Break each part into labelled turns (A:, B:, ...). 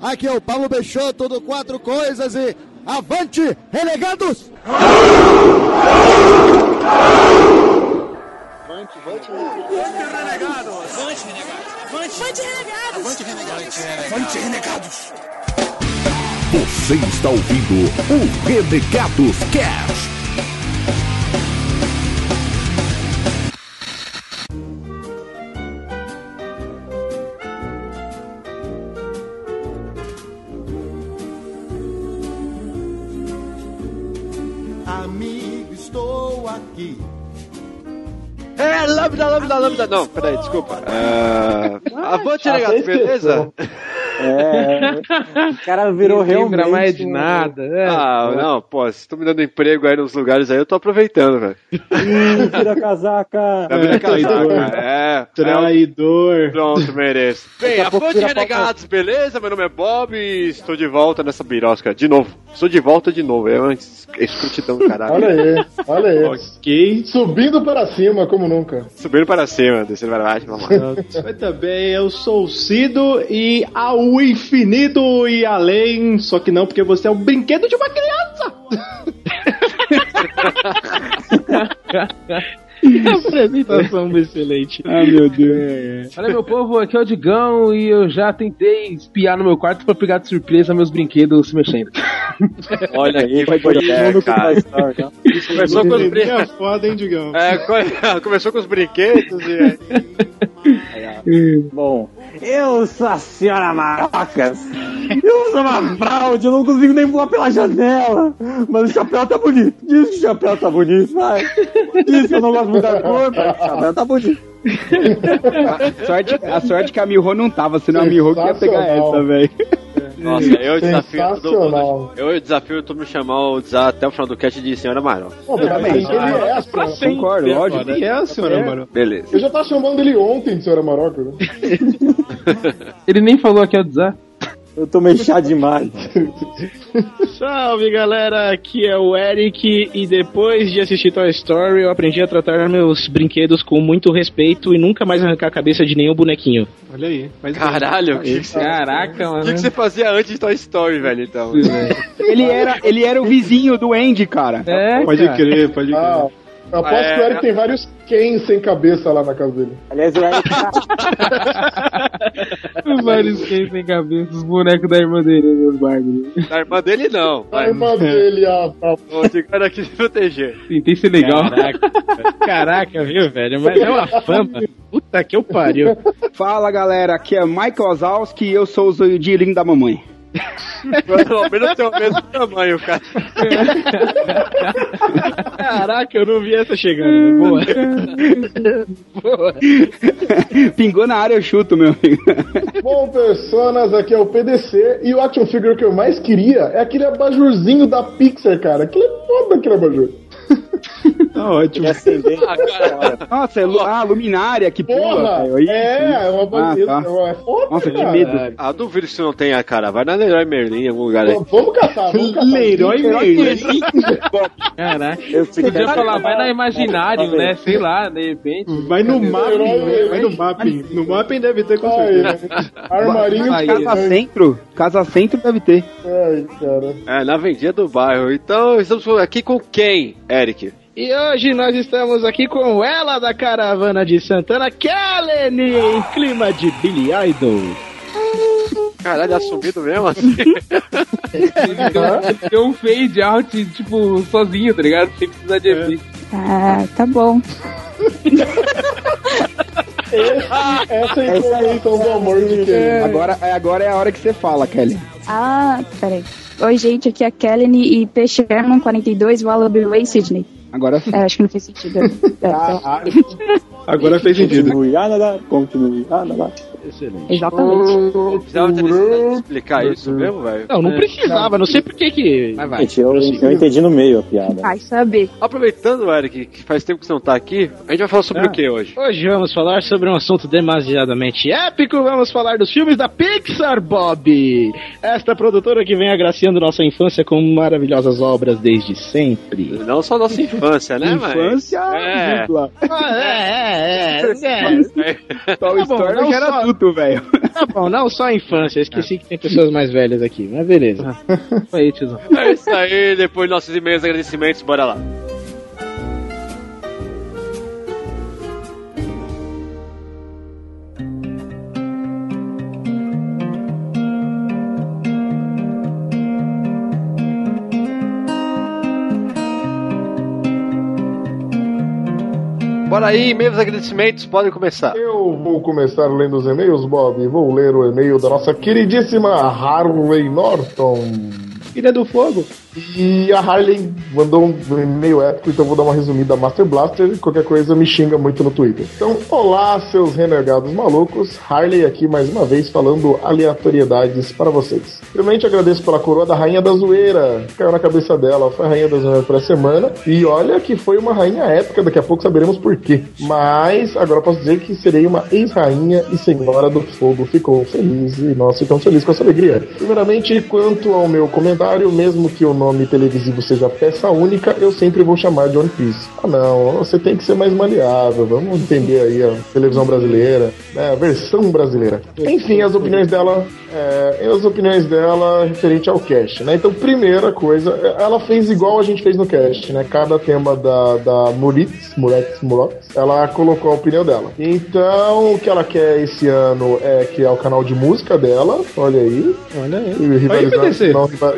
A: Aqui é o Paulo Peixoto do Quatro Coisas e avante, renegados!
B: Avante, avante, renegados! Avante, renegados! Avante, renegados! Avante, renegados! Avante, renegados!
C: Você está ouvindo o Renegados Cast.
D: Lambda, lambda. Não, peraí, desculpa. É... Avante, renegados, beleza?
E: É, o cara virou
F: Ninguém lembra
E: realmente.
F: mais de
E: um-
F: nada. É.
D: Ah, não, pô, vocês estão me dando emprego aí nos lugares aí, eu tô aproveitando, velho.
E: Ih, tira a casaca.
D: Tá vendo casaca? É, é,
G: Traidor.
D: pronto, mereço. Bem,
E: a
D: avante,
E: pauta-
D: renegados, beleza? Meu nome é Bob e estou de volta nessa birosca. De novo, estou de volta de novo. É uma es- escrutidão do caralho.
H: Olha aí, olha aí.
G: Ok.
H: Subindo para cima, como nunca.
D: Subindo para cima, descendo para baixo, vamos lá.
G: Mas também eu sou o Cido e ao infinito e além, só que não porque você é um brinquedo de uma criança.
F: Apresentação excelente.
G: Ah, meu Deus.
F: Olha, meu povo, aqui é o Digão e eu já tentei espiar no meu quarto pra pegar de surpresa meus brinquedos se mexendo.
D: Olha
E: Aí vai
D: é,
E: mundo com
D: cara.
E: tá?
D: Começou com os
G: É
D: brinquedos.
G: foda, hein, Digão?
D: É, co- começou com os brinquedos e.
E: Bom, eu sou a senhora Marocas. Eu sou uma fraude, eu não consigo nem voar pela janela. Mas o chapéu tá bonito. Diz que o chapéu tá bonito, vai. Diz que eu não gosto muito da cor, mas o chapéu tá bonito.
I: A sorte, a sorte que a Miho não tava, senão a Miho que ia pegar essa, velho.
D: Nossa, eu desafio todo mundo. Eu desafio todo mundo chamar o Zá até o final do cast de Senhora Marão.
H: Pô, mas ele é essa.
I: Concordo, lógico.
G: E é, senhora, mano?
D: Beleza.
H: Eu já tava chamando ele ontem de senhora Maroca. Né?
F: Ele nem falou aqui é o Zá.
E: Eu tomei chá demais.
F: Salve galera, aqui é o Eric e depois de assistir Toy Story eu aprendi a tratar meus brinquedos com muito respeito e nunca mais arrancar a cabeça de nenhum bonequinho.
G: Olha aí. Mas
D: Caralho, o que, que, você-
F: Caraca,
D: o
F: mano.
D: que que você fazia antes de Toy Story, velho, então?
I: Ele era, ele era o vizinho do Andy, cara.
F: É,
G: Pode
F: cara.
G: crer, pode crer.
H: Ah, eu aposto
D: É.
H: que o Eric tem vários Ken sem cabeça lá na casa dele.
E: Aliás, o Eric tá...
F: Os vários gays sem cabeça, os bonecos da irmã dele, meus Barbie.
D: Da irmã dele, não.
H: A
D: Mas,
H: irmã dele, a, a
D: o de cara aqui se proteger.
F: Tentei ser legal. Caraca, viu, velho? Mas é uma fama. Puta que eu pariu.
I: Fala galera, aqui é Michael Ozalski e eu sou o zoidirinho da mamãe.
D: Pelo menos tem o mesmo tamanho, cara.
F: Caraca, eu não vi essa chegando. Boa. Boa.
I: Pingou na área, eu chuto, meu amigo.
H: Bom, personas, aqui é o PDC e o action figure que eu mais queria é aquele abajurzinho da Pixar, cara. Aquele é foda aquele abajur.
G: Tá ótimo.
E: Ele acendeu.
D: Ah, cara.
I: Nossa, é lu ah, luminária que pula,
H: Porra!
I: velho. Isso,
H: é, é uma
I: Ah,
H: abajur.
I: tá.
H: É foda,
I: Nossa, que medo.
D: Ah, duvido que você não tenha, cara. Vai na Leroy Merlin em algum lugar aí.
H: Vamos caçar, vamos caçar.
G: Leroy Merlin.
F: Caraca.
E: Eu
F: Podia falar, vai na Imaginário, né? Sei lá, de repente.
G: Vai no mapping, né? vai no mapping. No mapping deve ter com
H: Ai,
G: certeza.
H: armarinho
F: Aí,
H: de
I: Casa Centro? Casa Centro deve ter.
H: Ai, cara.
D: É, na vendinha do bairro. Então, estamos aqui com quem, Eric?
F: E hoje nós estamos aqui com ela da caravana de Santana, Kellen, em clima de Billy Idol.
D: Caralho, assumido mesmo assim.
F: Deu um fade out, tipo, sozinho, tá ligado? Sem precisar de efeito.
J: Ah, tá bom.
H: Esse, essa é a
E: Essa aí.
H: informação do amor de quem?
I: Agora, é- agora é a hora que você fala, Kelly.
J: Ah, peraí. Oi, gente, aqui é a Kellen e P. Sherman 42, Wallaby Way, Sydney.
I: Agora sim.
J: É, acho que não fez sentido. É, então,
G: Agora fez sentido.
E: Continue a nadar, continue a nadar.
J: exatamente.
D: Precisava ter necessidade de explicar isso mesmo, velho.
F: Não, não precisava, não sei por que que... Mas vai.
E: Gente, eu, eu entendi no meio a piada.
J: Vai saber.
D: Aproveitando, Eric, que faz tempo que você não tá aqui, a gente vai falar sobre
F: Ah.
D: o que hoje?
F: Hoje vamos falar sobre um assunto demasiadamente épico. Vamos falar dos filmes da Pixar, Bob. Esta produtora que vem agraciando nossa infância com maravilhosas obras desde sempre.
D: Não só nossa infância, né, mãe?
I: Infância
D: É.
I: dupla.
F: Ah, é, é, é. é. Tá bom,
I: Story
F: não
I: já era
F: só,
I: puto, velho.
F: Tá bom, não só a infância. Esqueci que tem pessoas mais velhas aqui, mas beleza. Foi aí, tiozão.
D: É isso aí, depois dos nossos e-mails agradecimentos, bora lá. Bora aí, e-mails agradecimentos, podem começar.
H: Eu vou começar lendo os e-mails, Bob. Vou ler o e-mail da nossa queridíssima Harley Norton.
G: Filha do fogo.
H: E a Harley mandou um e-mail épico, então vou dar uma resumida Master Blaster. Qualquer coisa me xinga muito no Twitter. Então, olá, seus renegados malucos. Harley aqui mais uma vez falando aleatoriedades para vocês. Primeiramente agradeço pela coroa da Rainha da Zoeira. Caiu na cabeça dela, foi a Rainha da Zoeira por essa semana. E olha que foi uma rainha épica, daqui a pouco saberemos por quê. Mas agora posso dizer que serei uma ex-rainha e senhora do fogo. Ficou feliz e nós ficamos felizes com essa alegria. Primeiramente, quanto ao meu comentário, mesmo que o nome televisivo seja peça única, eu sempre vou chamar de One Piece. Ah não, você tem que ser mais maleável, vamos entender aí a televisão brasileira, né, a versão brasileira. Enfim, as opiniões dela, é, as opiniões dela referente ao cast, né? Então, primeira coisa, ela fez igual a gente fez no cast, né? Cada tema da, da Muritz, Muretz, Murox, ela colocou a opinião dela. Então, o que ela quer esse ano é que é o canal de música dela, olha aí.
G: Olha aí.
H: E rivalizar- não, rival-.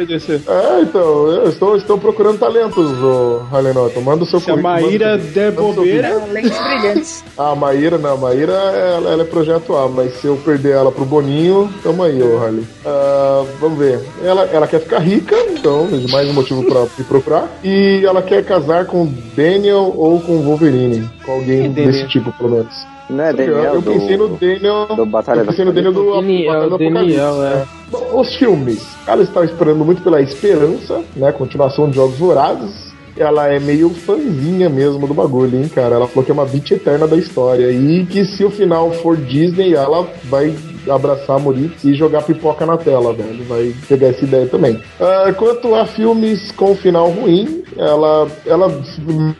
H: É, então, eu estou, estou procurando talentos, ô Harley Norton. Manda o seu
G: Se a Maíra
H: manda-
G: der bobeira.
J: Lentes brilhantes.
H: A Maíra, não, a Maíra ela, ela é projeto A, mas se eu perder ela pro Boninho, tamo aí, ô Harley. Ah, vamos ver. Ela, ela quer ficar rica, então, mais um motivo pra me procurar. E ela quer casar com Daniel ou com Wolverine. Com alguém desse tipo, pelo menos.
E: Não é
H: eu,
E: Daniel
H: eu pensei
E: do-
H: no Daniel.
E: do Batalha
H: eu pensei no
E: da
H: Daniel do
F: Daniel, é.
H: Bom, os filmes. Ela está esperando muito pela Esperança, né? Continuação de Jogos Vorazes. Ela é meio fãzinha mesmo do bagulho, hein, cara? Ela falou que é uma beat eterna da história. E que se o final for Disney, ela vai abraçar a Moritz e jogar pipoca na tela, velho. Vai pegar essa ideia também. Ah, quanto a filmes com final ruim, ela, ela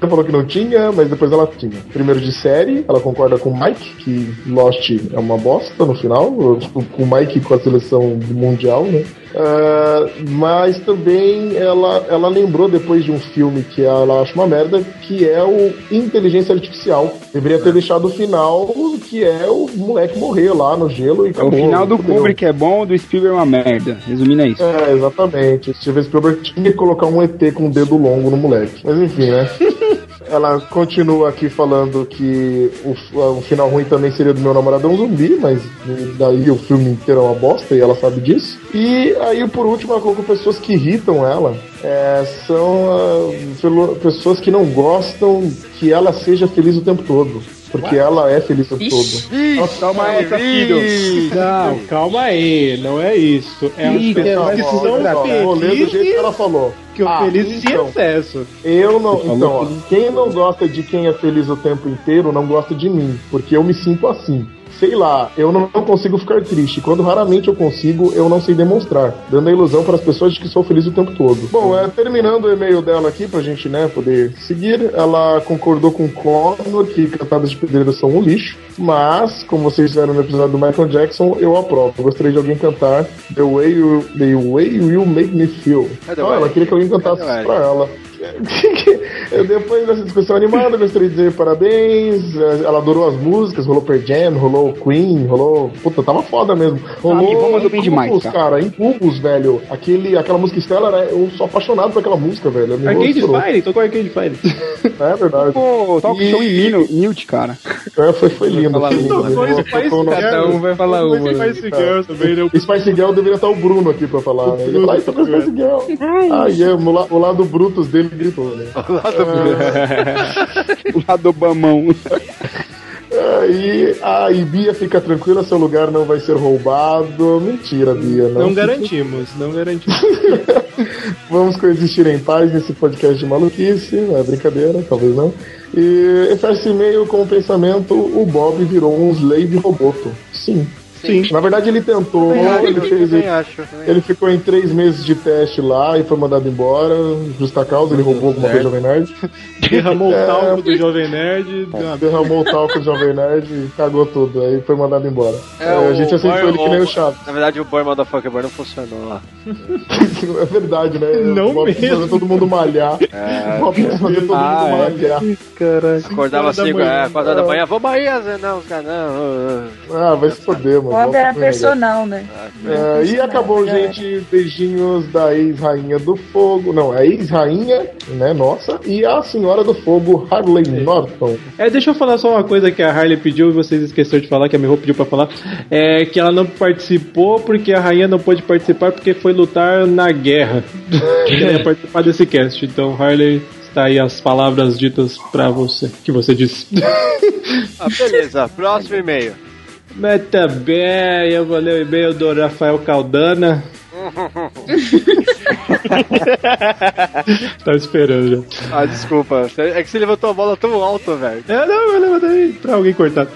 H: falou que não tinha, mas depois ela tinha. Primeiro de série, ela concorda com o Mike, que Lost é uma bosta no final, tipo, com o Mike com a seleção mundial, né? Ah, mas também ela, ela lembrou depois de um filme que ela acha uma merda, que é o Inteligência Artificial. Deveria ter deixado o final, que é o moleque morrer lá no gelo e
I: É o final do. Kubrick é bom, do Spielberg é uma merda. Resumindo é isso.
H: É, exatamente. Steven Spielberg tinha que colocar um ET com um dedo longo no moleque. Mas enfim, né? Ela continua aqui falando que o, o final ruim também seria do meu namorado é um zumbi, mas daí o filme inteiro é uma bosta e ela sabe disso. E aí, por último, ela colocou pessoas que irritam ela. é, são pelo- pessoas que não gostam que ela seja feliz o tempo todo. Porque ela é feliz o tempo todo.
I: Nossa, calma aí, filho.
G: Não, calma aí, não é isso. É as pessoas que são
H: só, Vou ler do jeito que
G: felizes,
H: ela falou.
G: que o
H: Ah,
G: felizes em
H: então.
G: excesso.
H: Eu não. Então, ó, quem não gosta de quem é feliz o tempo inteiro não gosta de mim, porque eu me sinto assim. Sei lá, eu não consigo ficar triste. Quando raramente eu consigo, eu não sei demonstrar, dando a ilusão para as pessoas de que sou feliz o tempo todo. Bom, é, terminando o e-mail dela aqui, pra gente né, poder seguir, ela concordou com o Connor que cantadas de pedreiro são um lixo, mas, como vocês fizeram no episódio do Michael Jackson, eu aprovo. Eu gostaria de alguém cantar The Way You, The Way You Make Me Feel.
D: Cadê
H: Ah,
D: o
H: ela queria que alguém cantasse pra ela. Depois dessa discussão animada, gostaria de dizer parabéns. Ela adorou as músicas, rolou Per Jam, rolou Queen, rolou. Puta, tava foda mesmo. Rolou
I: me vamos bem demais,
H: Incubus,
I: cara.
H: cara. Incubus, velho. Aquele, aquela música Stellar, né? eu sou apaixonado por aquela música, velho. Me
G: Arcade. Fire, tocou Arcade Fire.
H: É verdade.
I: Pô, talk
H: E-
I: show em Mino, Mute, cara.
H: É, foi, foi lindo.
F: falar
G: Spice
H: no-
G: Girl.
F: vai falar uma?
G: Spice Girl também, né?
H: Spice Girl deveria estar o Bruno aqui pra falar, né? Ele falar, "Ai, tocou Spice Girl. Ai, o lado Brutus dele gritou, né?
I: O lado do Bamão.
H: Aí, aí, Bia, fica tranquila, seu lugar não vai ser roubado. Mentira, Bia, não.
G: Não garantimos, não garantimos.
H: Vamos coexistir em paz nesse podcast de maluquice, não é brincadeira, talvez não. E fecha esse e-mail com o pensamento: o Bob virou um slave roboto. Sim.
G: Sim.
H: Na verdade, ele tentou, ele fez.
D: também acho.
H: Ele ficou em três meses de teste lá e foi mandado embora. Justa causa, ele roubou alguma coisa do Jovem Nerd.
G: Derramou
H: É.
G: o talco do Jovem Nerd. uma-
H: Derramou o talco do Jovem Nerd e cagou tudo. Aí foi mandado embora. É, a gente aceitou ele que nem o Chaves.
D: Na verdade, o Boy Motherfucker Boy não funcionou lá.
H: É verdade, né?
G: Não
H: O
G: mesmo.
H: fazer todo mundo malhar.
D: É.
H: Fazer todo
I: Ah,
H: mundo
I: é.
H: malhar.
D: Acordava
G: Quatro da
D: assim,
G: manhã.
D: é, 4 da manhã, vamos aí, Zé, não, os caras não.
H: Ah, vai se foder, mano.
J: Bob era personal, né?
H: É, e acabou, gente. Beijinhos da ex-rainha do fogo. Não, a ex-rainha, né? Nossa. E a senhora do fogo, Harley Norton.
G: É, deixa eu falar só uma coisa que a Harley pediu e vocês esqueceram de falar, que a Miho pediu pra falar. É que ela não participou porque a rainha não pôde participar porque foi lutar na guerra. ela ia participar desse cast. Então, Harley, está aí as palavras ditas pra você, que você disse.
D: Ah, beleza, próximo e-mail.
G: Mas também, eu vou ler o e-mail do Rafael Caldana. Tava esperando já.
D: Ah, desculpa. É que você levantou a bola tão alto, velho.
G: É, não, eu levantei pra alguém cortar.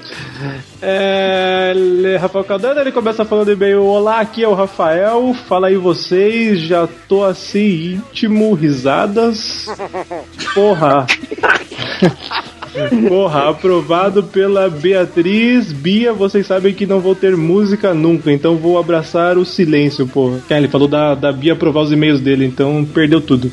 G: É, ele- Rafael Caldana, ele começa falando e-mail: Olá, aqui é o Rafael. Fala aí vocês, já tô assim íntimo, risadas. Porra. Porra, aprovado pela Beatriz. Bia, vocês sabem que não vou ter música nunca, então vou abraçar o silêncio, porra. Ah, ele falou da, da Bia aprovar os e-mails dele, então perdeu tudo.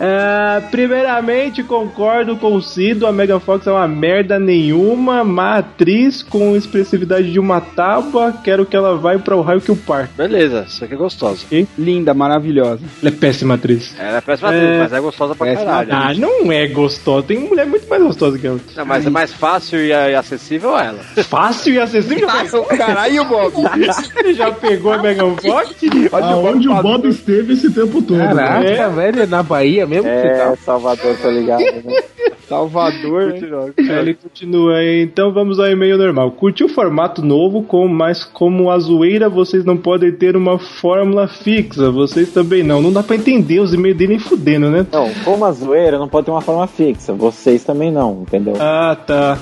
G: É, primeiramente, concordo com o Cido, a Megan Fox é uma merda nenhuma, má atriz com expressividade de uma tábua, quero que ela vá para o raio que o par.
D: Beleza, isso aqui é gostosa.
I: Linda, maravilhosa.
G: Ela é péssima atriz.
D: Ela é péssima
G: É.
D: atriz, mas é gostosa pra
I: Péssima
D: caralho.
G: Ah, não é gostosa, tem mulher muito mais gostosa que ela.
D: Não, mas é mais fácil e e acessível ela.
G: Fácil e acessível.
I: Caralho, Bob.
G: Ele já pegou a Megan Fox?
H: Aonde o Bob esteve esse tempo todo. né?
F: Caraca, velho, na Bahia mesmo
E: É,
F: tá.
E: Salvador, tô ligado. Né?
I: Salvador?
G: Aí Ele continua aí, então vamos ao e-mail normal. Curti o formato novo, com, mas como a zoeira vocês não podem ter uma fórmula fixa, vocês também não. Não dá pra entender os e-mails dele nem fudendo, né?
E: Não, como a zoeira não pode ter uma forma fixa. Vocês também não, entendeu?
G: Ah, tá.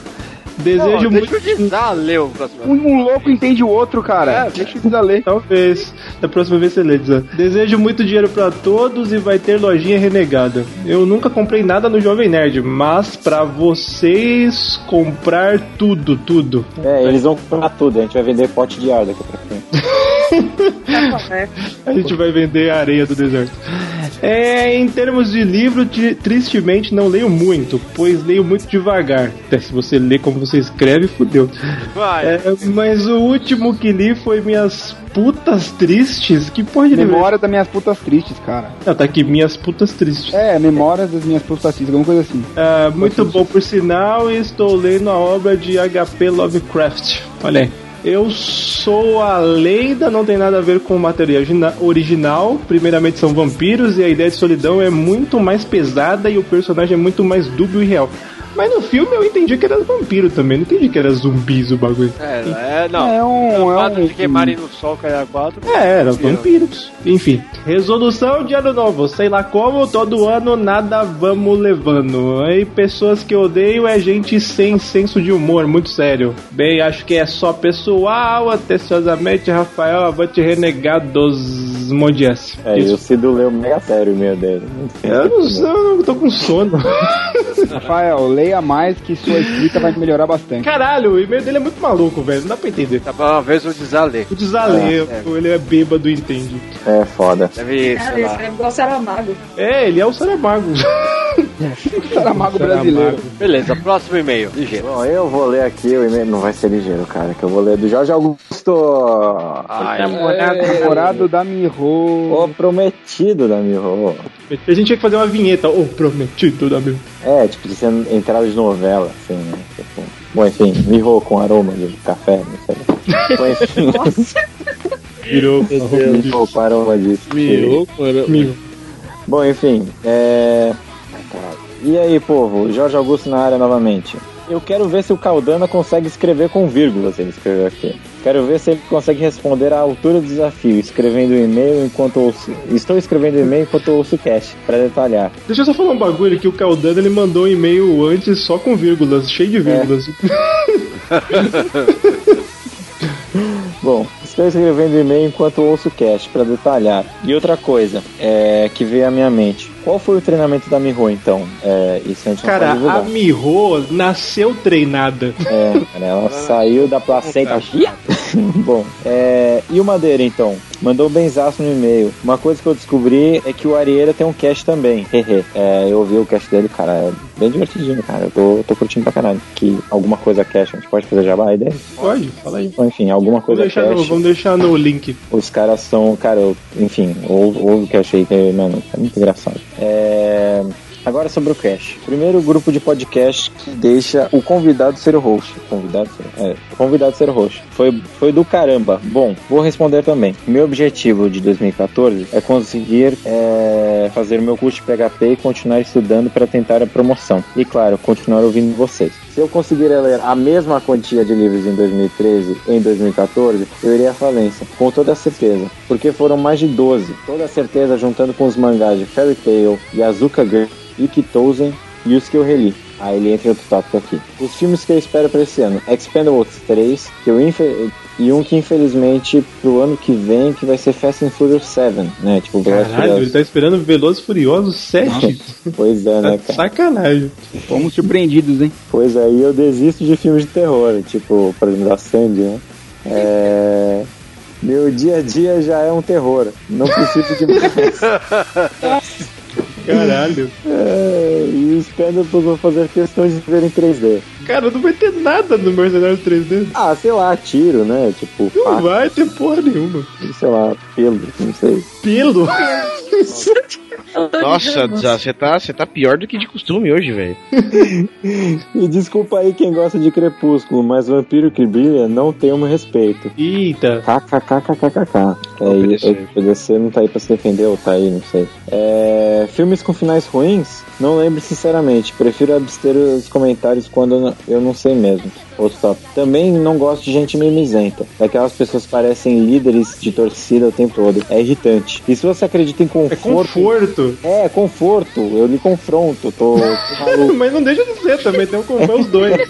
G: Desejo
D: Não,
G: muito.
D: deixa dizer, ler o próximo.
I: Um, louco entende o outro, cara. Deixa eu te dar ler.
G: Talvez. Da próxima vez você lê, Dizan. Desejo muito dinheiro pra todos e vai ter lojinha renegada. Eu nunca comprei nada no Jovem Nerd, mas pra vocês comprar tudo, tudo.
E: É, eles vão comprar tudo. A gente vai vender pote de ar daqui pra frente.
G: A gente vai vender a areia do deserto. É, em termos de livro, tri- tristemente não leio muito, pois leio muito devagar. Até se você lê como você escreve, fudeu.
D: Vai.
G: É, mas o último que li foi Minhas Putas Tristes. Que porra de é
I: Memória das minhas putas tristes, cara.
G: Ah, tá aqui, Minhas Putas Tristes.
I: É, memórias das minhas putas tristes, alguma coisa assim.
G: Ah, muito bom por sinal, estou lendo a obra de HP Lovecraft. Olha aí. Eu sou a lenda, não tem nada a ver com o material origina- original. Primeiramente são vampiros e a ideia de solidão é muito mais pesada e o personagem é muito mais dúbio e real. Mas no filme eu entendi que era vampiro também, não entendi que era zumbis o bagulho.
D: É, é, não.
I: É um- é um-
D: de queimarem no sol cair a quatro.
G: É, eram vampiros. Enfim. Resolução de ano novo. Sei lá como, todo ano nada vamos levando. Aí pessoas que eu odeio é gente sem senso de humor, muito sério. Bem, acho que é só pessoal. Atenciosamente, Rafael Avante Renegados Modias.
E: É, e o Cido leu mega sério e-mail dele.
G: Eu não, sei, eu não tô com sono.
I: Rafael, leia mais que sua escrita vai melhorar bastante.
G: Caralho, o e-mail dele é muito maluco, velho. Não dá pra entender.
D: Tá bom, uma vez eu desalei.
G: O desalê,
D: É,
G: ele é bêbado, entende.
E: É foda.
D: Deve,
J: Cara,
D: sei
J: ele
D: lá.
J: escreve igual Saramago.
G: É, ele é o Saramago.
I: Saramago brasileiro.
D: Beleza, próximo e-mail. Ligeiro.
E: Bom, eu vou ler aqui o e-mail. Não vai ser ligeiro, cara, que eu vou ler do Jorge Augusto.
D: Ai,
I: É, namorado da Miho.
E: O prometido da Miho.
G: A gente tinha que fazer uma vinheta. Ô, prometido da meu.
E: É, tipo, de ser entrada de novela, assim, né? Tipo, bom, enfim, Miho com aroma de café, não sei. Bom, enfim,
G: Virou.
E: Miho com aroma de...
F: Mirou, mano.
G: Mil.
E: Bom, enfim, é... E aí, povo, Jorge Augusto na área novamente. Eu quero ver se o Caldana consegue escrever com vírgulas, ele escreveu aqui. Quero ver se ele consegue responder à altura do desafio, escrevendo o e-mail enquanto ouço... Estou escrevendo o e-mail enquanto ouço o cast, pra detalhar.
G: Deixa eu só falar um bagulho que o Caldano ele mandou um e-mail antes só com vírgulas, cheio de vírgulas.
K: Bom, estou escrevendo e-mail enquanto ouço o cast para detalhar. E outra coisa é, que veio à minha mente. Qual foi o treinamento da Miho, então? É, isso a gente não
G: Cara,
K: pode divulgar.
G: a Miho nasceu treinada.
K: É, cara, ela saiu da placenta. Bom, é, e o Madeira então? Mandou um benzaço no e-mail. Uma coisa que eu descobri é que o Arieira tem um cast também. Hehe. é, eu ouvi o cast dele, cara, é bem divertidinho, cara. Eu tô, tô curtindo pra caralho. Que alguma coisa cast, a gente pode fazer jabá aí dele?
G: Pode, fala aí.
K: Enfim, alguma
G: Vamos
K: coisa
G: deixar, no, vamos deixar no link.
K: Os caras são, cara, eu, enfim, ouve ouve o cast aí, que, mano, é muito engraçado. É, Agora sobre o cast. Primeiro grupo de podcast que deixa o convidado ser o host. Convidado ser, é, convidado ser o host. Foi, foi do caramba. Bom, vou responder também. Meu objetivo de 2014 é conseguir é, fazer meu curso de PHP e continuar estudando para tentar a promoção. E claro, continuar ouvindo vocês. Se eu conseguir ler a mesma quantia de livros em 2013 e em 2014, eu iria à falência, com toda certeza, porque foram mais de 12. Toda certeza juntando com os mangás de Fairy Tail, Yazuka Girl, Yuki Touzen e os que eu reli. Aí ele entra outro tópico aqui. Os filmes que eu espero para esse ano: Expendables 3, que eu infe- e um que infelizmente pro ano que vem que vai ser Fast and Furious 7, né? Tipo, Velozes
G: Caralho, ele tá esperando Velozes e Furiosos 7.
K: Pois é, né,
G: Tá
K: cara?
G: sacanagem.
I: Fomos surpreendidos, hein?
K: Pois é, e eu desisto de filmes de terror, tipo, por exemplo, da Sandy, né? É... Meu dia a dia já é um terror. Não preciso de mais.
G: Caralho.
K: É, e os eu vou fazer questão de ver em 3D.
G: Cara, não vai ter nada no Mercenários 3D.
K: Ah, sei lá, tiro, né? Tipo,
G: Não
K: faca,
G: vai ter porra nenhuma.
K: sei lá, pelo, não sei.
G: Pelo?
F: Nossa, Zá, você tá, você tá pior do que de costume hoje, velho.
K: E desculpa aí quem gosta de Crepúsculo, mas Vampiro que Brilha não tem o meu respeito.
G: Eita.
K: KKKKKK. É,
F: PDC.
K: o PDC não tá aí pra se defender ou tá aí, não sei. É, filmes com finais ruins? Não lembro sinceramente. Prefiro abster os comentários quando eu não- eu não sei mesmo. Outro top. Também não gosto de gente mimizenta. Daquelas pessoas que parecem líderes de torcida o tempo todo. É irritante. E se você acredita em
G: É
K: conforto.
G: conforto.
K: É, conforto. Eu lhe confronto. Tô, tô.
G: Mas não deixa de ser também, tem um conforto os dois.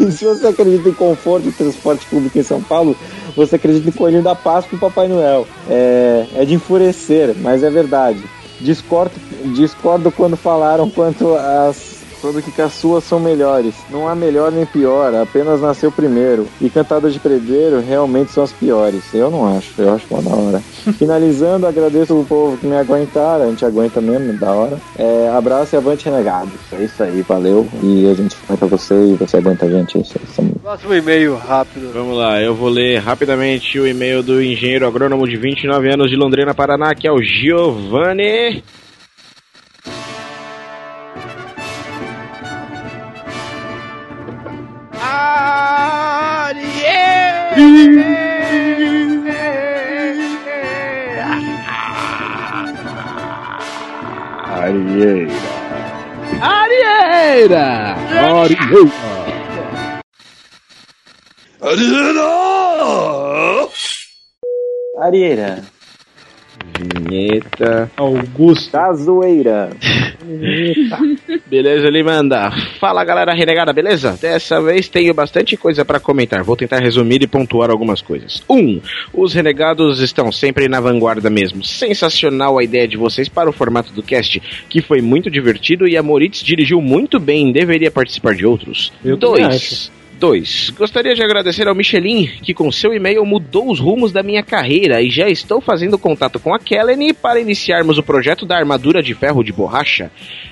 K: E se você acredita em conforto e transporte público em São Paulo, você acredita em Coelhinho da Páscoa e Papai Noel. É, é de enfurecer, mas é verdade. Discordo, discordo quando falaram quanto as. Quando que as suas são melhores. Não há melhor nem pior, apenas nasceu primeiro. E cantadas de pedreiro realmente são as piores. Eu não acho, eu acho uma da hora. Finalizando, agradeço o povo que me aguentaram, a gente aguenta mesmo, da hora. É, abraço e avante renegado. É isso aí, valeu. E a gente aguenta você e você aguenta a gente. É isso aí.
D: Próximo e-mail rápido.
F: Vamos lá, eu vou ler rapidamente o e-mail do engenheiro agrônomo de 29 anos de Londrina, Paraná, que é o Giovanni. Arieira!
K: Arieira.
F: Vinheta.
G: Augusto.
K: Cazoeira.
F: Beleza, ele manda. Fala galera renegada, beleza? Dessa vez tenho bastante coisa pra comentar. Vou tentar resumir e pontuar algumas coisas. 1. Um, os renegados estão sempre na vanguarda mesmo. Sensacional a ideia de vocês para o formato do cast, que foi muito divertido e a Moritz dirigiu muito bem. Deveria participar de outros.
G: Eu também
F: 2. 2. Gostaria de agradecer ao Michelin, que com seu e-mail mudou os rumos da minha carreira e já estou fazendo contato com a Kellen para iniciarmos o projeto da armadura de ferro de borracha.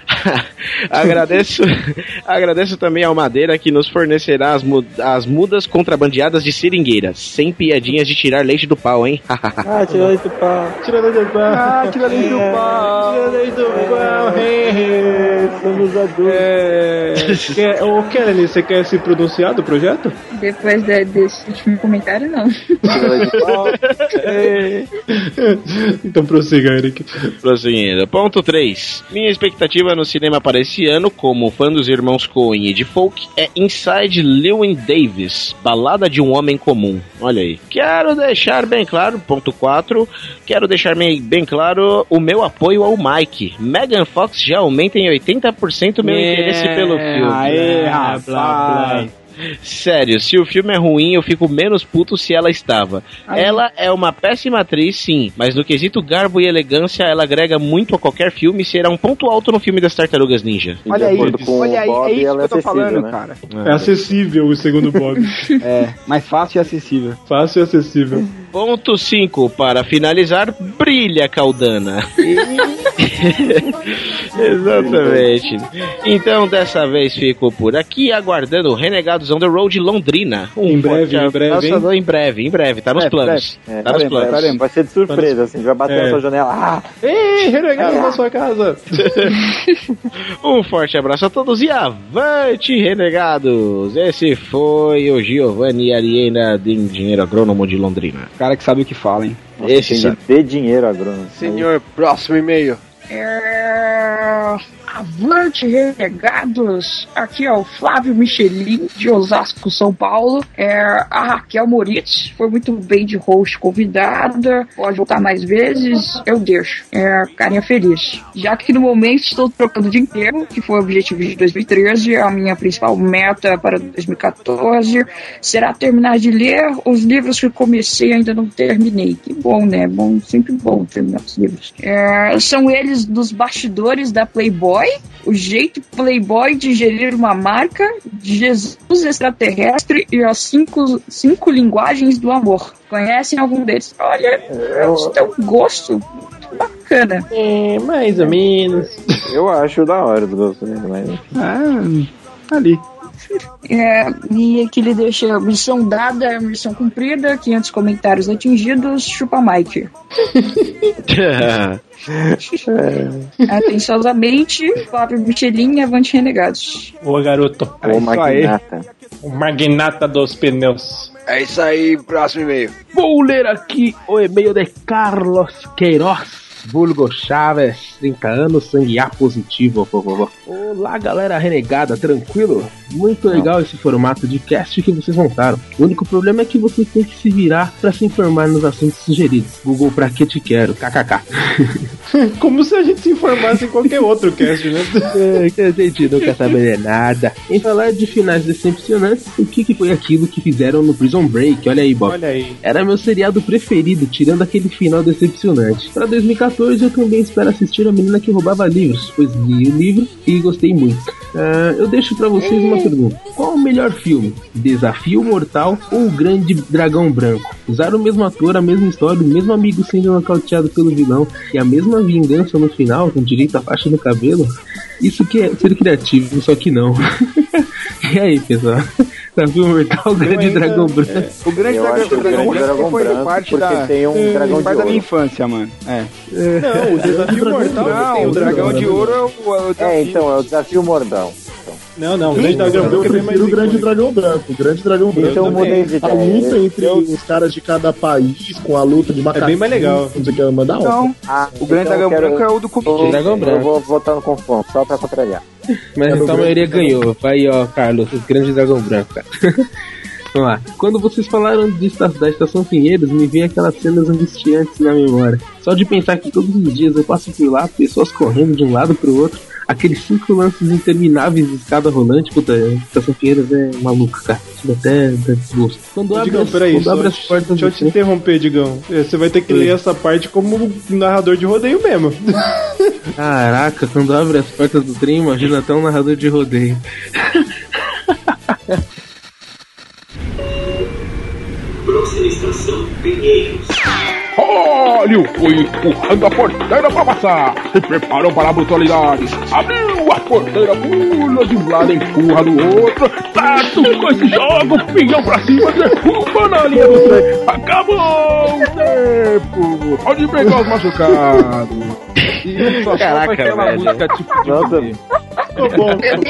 F: agradeço, agradeço também ao Madeira que nos fornecerá as, mu- as mudas contrabandeadas de seringueira, sem piadinhas de tirar leite do pau, hein?
K: Ah, tirou isso pá.
G: Tira leite do pau.
K: Ah, tira leite do pau.
G: Tira leite do pau.
K: Somos adultos.
G: Quer, ô, Kelly, você quer se pronunciar do projeto?
J: Depois de- desse último comentário, não.
K: É.
G: então prossiga, Eric.
F: Prosseguindo. Ponto 3. Minha expectativa no cinema para esse ano, como fã dos irmãos Coen e de Folk, é Inside Llewyn Davis, Balada de um Homem Comum. Olha aí. Quero deixar bem claro, ponto 4, quero deixar bem, bem claro o meu apoio ao Mike. Megan Fox já aumenta em 80% meu interesse pelo filme.
I: Aê,
F: Blá, blá, blá.
I: rapaz.
F: Sério, se o filme é ruim, eu fico menos puto se ela estava.
I: Aí.
F: Ela é uma péssima atriz, sim, mas no quesito garbo e elegância, ela agrega muito a qualquer filme e será um ponto alto no filme das Tartarugas Ninja.
I: Olha aí, olha aí,
K: o Bob,
I: é isso que
K: ela é
I: eu tô
K: acessível,
I: falando,
K: né?
I: cara.
G: É acessível o segundo Bob.
I: É, mais fácil e acessível.
G: Fácil e acessível.
F: Ponto 5, para finalizar, brilha Caldana. Exatamente. Então, dessa vez fico por aqui, aguardando Renegados on the Road Londrina. Um
G: Em breve, em breve,
F: abraço, Em breve, em breve, tá nos
K: É,
F: planos.
K: É,
F: tá nos
K: faremos,
F: planos.
K: faremos. Vai ser de surpresa, assim, vai bater
G: É.
K: na sua janela. Ah,
G: Ei, renegados na sua casa!
F: Um forte abraço a todos e avante, renegados! Esse foi o Giovanni Ariena de Engenheiro Agrônomo de Londrina.
I: Cara que sabe o que fala, hein?
F: Sabe.
K: de dinheiro, agrônomo.
D: Senhor, próximo e-mail.
J: É... Avante, renegados! Aqui é o Flávio Michelin, de Osasco, São Paulo. É... A Raquel Moritz foi muito bem de host convidada. Pode voltar mais vezes, eu deixo. É... Carinha feliz. Já que no momento estou trocando de emprego, que foi o objetivo de 2013, a minha principal meta para 2014 será terminar de ler os livros que comecei e ainda não terminei. Que bom, né? Bom, sempre bom terminar os livros. É, são eles dos bastidores da Playboy, o jeito Playboy de gerir uma marca, Jesus extraterrestre e as cinco, cinco linguagens do amor. Conhecem algum deles? Olha, eles têm um gosto muito bacana.
G: É, mais ou menos.
K: Eu acho da hora os gostos, né? Mas...
I: Ah, ali.
J: É, e aqui ele deixa missão dada, missão cumprida, 500 comentários atingidos, chupa Mike. Atenciosamente, Fábio Michelin, Avante Renegados.
G: Boa, garoto.
I: É aí.
K: magnata.
G: O magnata dos pneus.
D: É isso aí, próximo e-mail.
L: Vou ler aqui o e-mail de Carlos Queiroz. Vulgo Chaves, 30 anos, sangue A positivo, por favor. Olá, galera renegada, tranquilo? Muito legal esse formato de cast que vocês montaram. O único problema é que vocês têm que se virar pra se informar nos assuntos sugeridos. Google, pra que te quero? KKK.
G: Como se a gente se informasse em qualquer outro cast, né?
L: É, a gente não quer saber de nada. Em falar de finais decepcionantes, o que, que foi aquilo que fizeram no Prison Break? Olha aí, Bob.
G: Olha aí.
L: Era meu seriado preferido, tirando aquele final decepcionante. Para 2014, eu também espero assistir A Menina que Roubava Livros, pois li o livro e gostei muito. Ah, eu deixo para vocês uma pergunta: qual o melhor filme? Desafio Mortal ou O Grande Dragão Branco? Usaram o mesmo ator, a mesma história, o mesmo amigo sendo nocauteado pelo vilão e a mesma vingança no final, com direito à faixa no cabelo? Isso que é ser criativo, só que não. e aí, pessoal? Desafio Mortal, O Grande
G: ainda-
L: Dragão Branco.
I: O grande
K: Eu
I: dragão, o dragão
K: o grande
I: branco
K: dragão
I: foi
K: branco
I: parte
K: porque
I: da,
K: tem um dragão de
I: parte da minha infância, mano. É.
G: Não, o desafio mortal tem
I: Não, o dragão de ouro é o, é o
K: É, então, é o desafio mordão.
G: Não, não, o grande dragão
H: Eu
G: branco é mais
H: prefiro o grande dragão branco. O grande dragão branco.
K: Então eu mudei de
H: A luta entre
K: Eu-
H: os caras de cada país com a luta de macaco.
G: bem mais legal.
H: Não sei o que,
K: Ah,
I: o grande
K: então eu
I: dragão branco é o do Comitê.
K: eu-
L: Dragão
K: Eu
L: branco.
K: vou votar no confronto, só pra contrariar.
L: Mas
H: É
L: então a maioria ganhou. Vai aí, ó, Carlos, o grande dragão branco, cara. Vamos lá. Quando vocês falaram de da Estação Pinheiros, me veio aquelas cenas angustiantes na memória. Só de pensar que todos os dias eu passo por lá, pessoas correndo de um lado pro outro, aqueles cinco lances intermináveis de escada rolante, puta, a Estação Pinheiros é maluca, cara. Isso dá até dá desgosto. Quando abre,
G: Digão,
L: as,
G: peraí,
L: quando
G: só,
L: abre as portas
G: deixa eu te interromper, Digão. É, Você vai ter que ler essa parte como narrador de rodeio mesmo.
L: Caraca, quando abre as portas do trem, imagina até um narrador de rodeio.
M: Próxima estação, Pinheiros.
N: Olha o foi empurrando a porteira para passar. Se preparam para a brutalidade. Abriu a porteira, pula de um lado, empurra do outro. Tato com esse jogo, pinhão pra cima, derruba na linha do trem. Acabou o tempo. Pode pegar os machucados.
L: E só
F: Caraca,
L: aquela
F: velho.
L: música tipo de
K: Nossa.
L: Rodeio.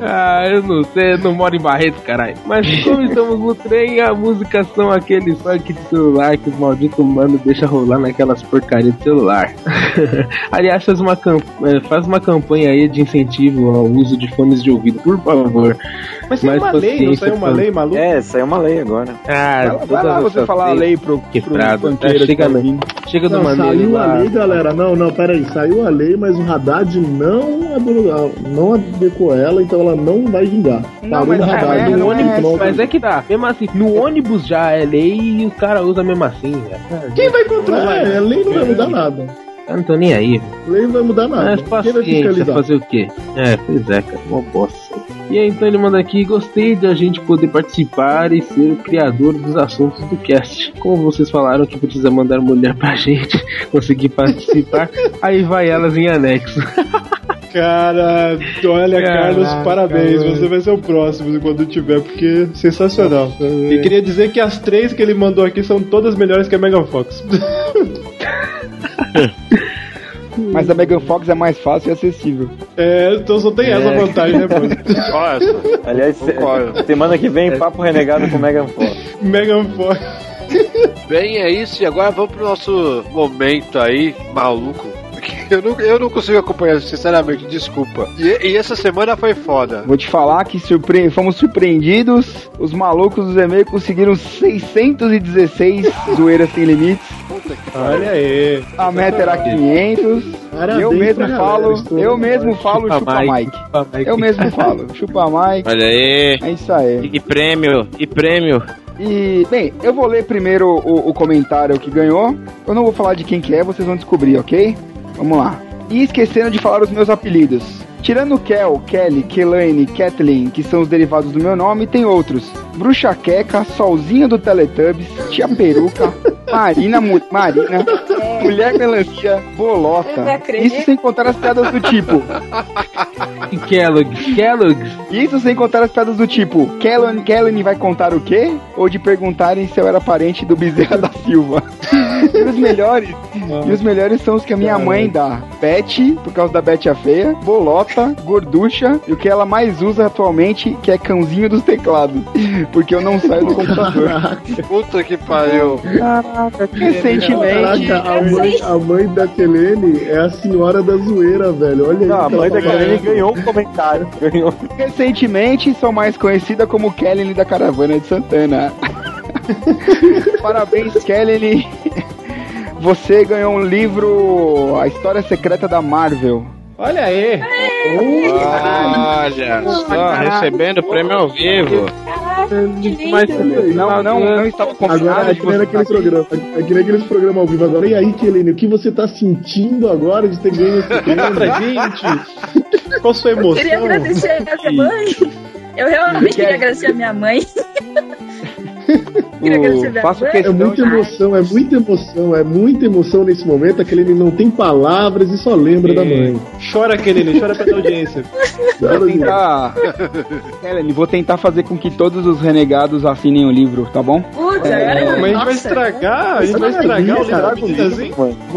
L: Ah, eu não sei, eu não moro em Barreto, caralho. Mas como estamos no trem, a música são aqueles funk de celular que os malditos mano deixa rolar naquelas porcarias de celular. Aliás, faz uma, eh, faz uma campanha aí de incentivo ao uso de fones de ouvido, por favor.
G: Mas saiu uma lei, não saiu uma lei, maluco?
K: É, saiu uma lei agora.
L: Ah,
I: Vai lá, vai lá você falar a lei pro, pro
L: quebrado.
I: funkeiro
L: É, chega,
I: que tá
L: no- chega do maneiro
H: saiu
L: lá.
H: a lei, galera. Não, não, pera aí. Saiu a lei, mas o Haddad não não adequou ela, então ela não vai vingar. Parou
L: mas,
H: no radar.
L: é,
H: no ônibus, não.
L: mas é que tá. Mesmo assim, no ônibus já é lei e o cara usa mesmo assim, velho.
H: Quem vai controlar? É, a lei não vai mudar nada.
L: Eu não tô nem aí,
H: lei não vai mudar nada. Vai
L: paciência, fazer o quê? É, pois é, cara, uma bosta. E aí, então ele manda aqui, gostei de a gente poder participar e ser o criador dos assuntos do cast. Como vocês falaram que precisa mandar mulher pra gente conseguir participar, aí vai elas em anexo.
G: Cara, olha,
L: Caraca,
G: Carlos, parabéns.
L: mano.
G: Você vai ser o próximo quando tiver, porque sensacional. E queria dizer que as três que ele mandou aqui são todas melhores que a Megan Fox.
I: Mas a Megan Fox é mais fácil e acessível.
G: É, então só tem essa vantagem, né, pô?
E: Aliás, se- semana que vem, papo renegado com Megan Fox.
G: Megan Fox.
D: Bem, é isso. E agora vamos pro nosso momento aí, maluco. Eu não, eu não consigo acompanhar, sinceramente, desculpa. E, e essa semana foi foda.
I: Vou te falar que surpre... fomos surpreendidos. Os malucos do e-mail conseguiram 616 zoeiras sem limites.
G: Olha aí.
I: A meta era 500.
H: Parabéns
I: eu mesmo
H: galera,
I: falo,
H: estou-
I: eu mesmo falo
F: Chupa
I: chupa
F: Mike,
I: Mike.
L: chupa Mike.
I: Eu mesmo falo, chupa Mike.
F: Olha aí.
I: É isso aí.
F: E prêmio, e prêmio.
I: E, bem, eu vou ler primeiro o, o comentário que ganhou. Eu não vou falar de quem que é, vocês vão descobrir, ok? Vamos lá. E esquecendo de falar os meus apelidos. Tirando Kel, Kelly, Kelane, Kathleen, que são os derivados do meu nome, tem outros. Bruxa Queca, Solzinha do Teletubbies, Tia Peruca, Marina, Marina, Mulher Melancia, Bolota. Isso sem contar as piadas do tipo.
L: Kellogg's, Kellogg's.
I: Isso sem contar as piadas do tipo, Kellen, Kellen vai contar o quê? Ou de perguntarem se eu era parente do Bezerra da Silva. e os melhores, e os melhores são os que a minha mãe dá. Beth, por causa da Beth a feia, Bolota, Gorducha, e o que ela mais usa atualmente, que é cãozinho dos teclados. Porque eu não saio do computador.
D: Puta que pariu.
I: Recentemente.
H: Caraca, a mãe, a mãe da Kelene é a senhora da zoeira, velho. Olha aí.
E: Não, a
H: o que ela
E: mãe da Kelene ganhou um comentário. Ganhou.
I: Recentemente sou mais conhecida como Kelly da Caravana de Santana. Parabéns, Kelly. Você ganhou um livro A História Secreta da Marvel.
G: Olha aí.
F: Olha só, recebendo prêmio ao vivo.
L: Mas
I: Não, não, não estava combinado
H: Agora é
I: de
H: que nem
I: você
H: naquele
I: aqui.
H: programa. É que nem aqueles programas ao vivo agora. E aí, Kelene, o que você tá sentindo agora de ter ganho esse
G: Conta pra
H: prêmio?
G: gente. Qual sua
J: Eu queria
G: emoção?
J: agradecer a minha mãe. Eu realmente queria agradecer a minha mãe.
I: Faço
J: mãe.
H: É muita emoção, é muita emoção, é muita emoção nesse momento. A Kelene não tem palavras e só lembra da mãe.
G: Chora, Kelene, chora pra audiência.
I: Vou tentar. Helen, vou tentar fazer com que todos os renegados assinem o livro, tá bom?
J: Putz, agora
G: Mas a gente vai estragar, a gente vai estragar o livro assim.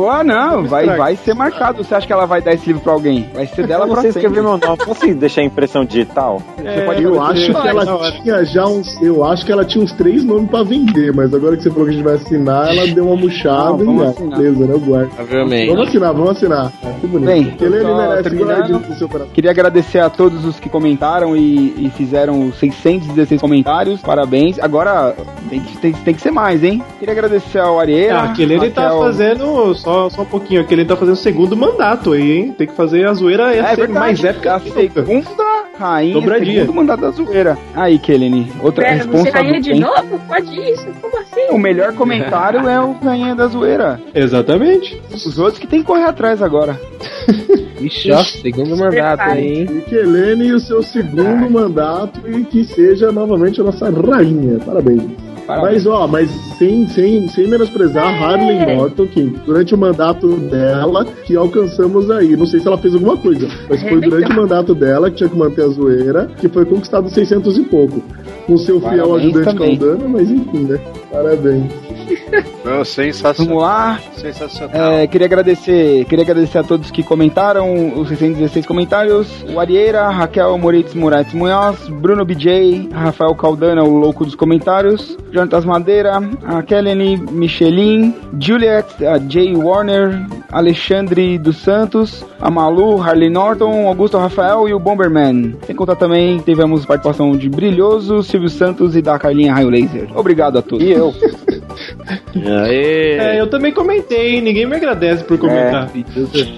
I: Ah, não, vai, vai ser marcado. Você acha que ela vai dar esse livro pra alguém? Vai ser dela pra
E: não sei
I: sempre.
E: escrever meu nome. Posso deixar a impressão digital?
G: É,
I: pode
H: Eu acho que ela tinha já uns. Eu acho que ela tinha uns três nomes pra vender, mas agora que você falou que a gente vai assinar, ela deu uma murchada
I: Não,
H: e ah,
I: assinar.
H: beleza, né? Eu guardo.
F: Obviamente.
H: Vamos assinar, vamos assinar. Ah, que bonito.
I: Bem,
H: Kelene
I: só
H: merece seu coração.
I: Queria agradecer a todos os que comentaram e, e fizeram os 616 comentários. Parabéns. Agora tem que, tem, tem que ser mais, hein? Queria agradecer ao Arieira.
G: Ah, aquele ele tá fazendo só, só um pouquinho, aquele ele tá fazendo o segundo mandato aí, hein? Tem que fazer a zoeira
I: É,
G: é, ser
I: verdade.
G: mais épica
I: a segunda rainha,
G: Dobradinha.
I: segundo mandato da zoeira. Aí, Kelene, outra
J: Pera, você
I: responsa
J: caía
I: do
J: de novo? Pode isso? Como assim?
I: O melhor comentário é o rainha da zoeira.
G: Exatamente.
I: Os outros que tem que correr atrás agora.
L: Ixi, ó, segundo mandato aí, hein?
H: E Kelene e o seu segundo mandato e que seja novamente a nossa rainha. Parabéns.
I: Parabéns.
H: Mas, ó, mas sem, sem, sem menosprezar a Harley Norton, que durante o mandato dela, que alcançamos aí. Não sei se ela fez alguma coisa, mas foi durante o mandato dela, que tinha que manter a zoeira, que foi conquistado 600 e pouco. Com seu fiel
I: Parabéns
H: ajudante
I: também.
H: Caldana, mas enfim, né? Parabéns.
D: Não, sensacional.
I: Vamos lá.
D: Sensacional.
I: É, queria agradecer, queria agradecer a todos que comentaram, os 616 comentários. O Arieira, Raquel Moritz Moraes Munhoz, Bruno BJ, Rafael Caldana, o louco dos comentários, Jonatas Madeira, a Kelly Michelin, Juliet, a Jay Warner, Alexandre dos Santos, a Malu, Harley Norton, Augusto Rafael e o Bomberman. Sem contar também, tivemos participação de Brilhoso, Silvio Santos e da Carlinha Raio Laser. Obrigado a todos.
E: E eu.
F: Aê.
G: É, eu também comentei, ninguém me agradece por comentar.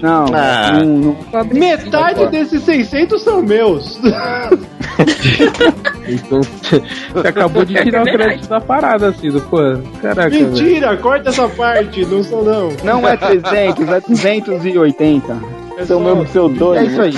I: Não,
F: Ah.
I: não, não-
G: Metade desses 600 são meus.
L: Então, você acabou de tirar o crédito da parada, assim, do pô. Caraca, velho.
G: Mentira, corta essa parte, não sou não.
I: não é 300, é 280.
G: É
E: Seu
G: só-
E: pseudônimo.
I: É isso aí.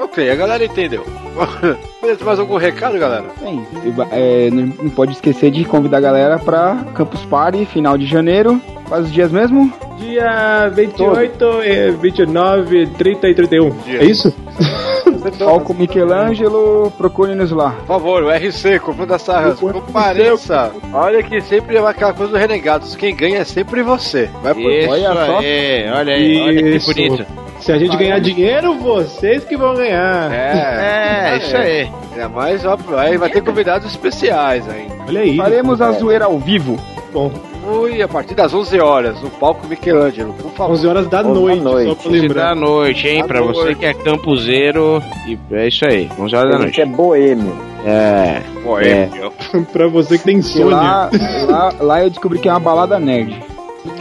D: Ok, a galera entendeu. Beleza, mais algum recado, galera?
I: Bem, é, não pode esquecer de convidar a galera pra Campus Party, final de janeiro. Quais os dias mesmo?
G: Dia 28, eh, 29, 30 e 31.
D: Dia.
G: É isso?
I: Palco Michelangelo, procure-nos lá.
D: Por favor, o RC, comprando das sarras, compareça. Olha que sempre é aquela coisa do Renegados. Quem ganha é sempre você. Vai por
F: Isso
I: Olha só.
F: aí, olha aí, olha que bonito.
G: Se a gente ganhar dinheiro, vocês que vão ganhar.
F: É, isso aí.
D: É mais óbvio, aí vai ter convidados especiais ainda.
G: Olha aí.
I: Faremos a zoeira ao vivo.
G: Bom,
D: Ui, a partir das 11 horas, no palco Michelangelo, por favor.
G: 11 horas da
E: 11 da
G: noite,
E: noite.
G: só pra
F: 11
G: lembrar.
F: da noite, hein?
D: Da
F: Pra você
D: noite.
F: que é campuseiro. E é isso aí, 11 horas da noite.
E: é boêmio.
F: É.
D: Pô,
F: É.
D: é.
G: pra você que tem insônia.
I: lá, lá, lá eu descobri que é uma balada nerd.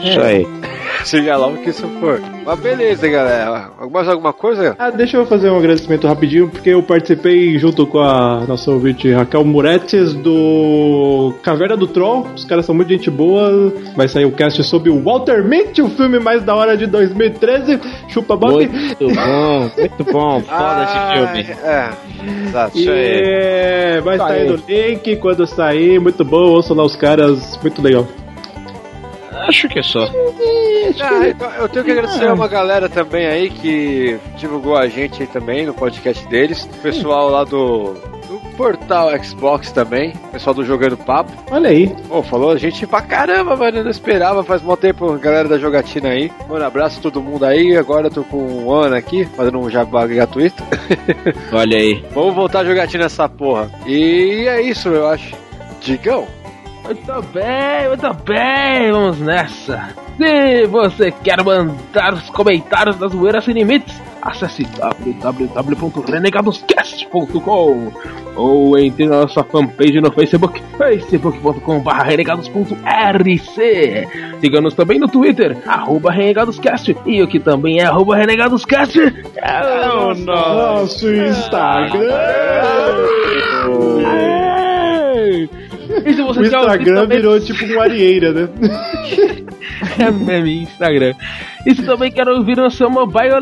F: Isso aí.
D: Seja lá o que isso for. Mas beleza, galera. Mais alguma coisa?
G: Ah, deixa eu fazer um agradecimento rapidinho, porque eu participei junto com a nossa ouvinte Raquel Muretes do Caverna do Troll. Os caras são muito gente boa. Vai sair o cast sobre o Walter Mitty, o filme mais da hora de 2013. Chupa Bob.
F: Muito bom, muito bom. Foda esse filme.
D: É, exato.
G: É, vai sair no link quando sair. Muito bom, ouçam lá os caras. Muito legal.
F: Acho que é só.
D: Ah, então, eu tenho que agradecer a uma galera também aí que divulgou a gente aí também no podcast deles. O pessoal lá do, do portal Xbox também. O pessoal do Jogando Papo.
G: Olha aí.
D: Pô, falou a gente pra caramba, mano. Eu não esperava. Faz mó tempo, galera da jogatina aí. Mano, abraço todo mundo aí. Agora eu tô com o Ana aqui, fazendo um jabá gratuito.
F: Olha aí.
D: Vamos voltar a jogatina nessa porra. E é isso, eu acho. Digão.
L: Muito bem, muito bem, vamos nessa. Se você quer mandar os comentários das zoeiras sem limites, acesse www.renegadoscast.com ou entre na nossa fanpage no Facebook, facebook.com.br renegados.rc. Siga-nos também no Twitter, arroba renegadoscast, e o que também é arroba renegadoscast é o nosso
G: Nosso Instagram.
L: E se você
G: O Instagram
L: também-
G: virou tipo um Arieira, né?
L: é meu Instagram. E se também quer ouvir no seu mobile,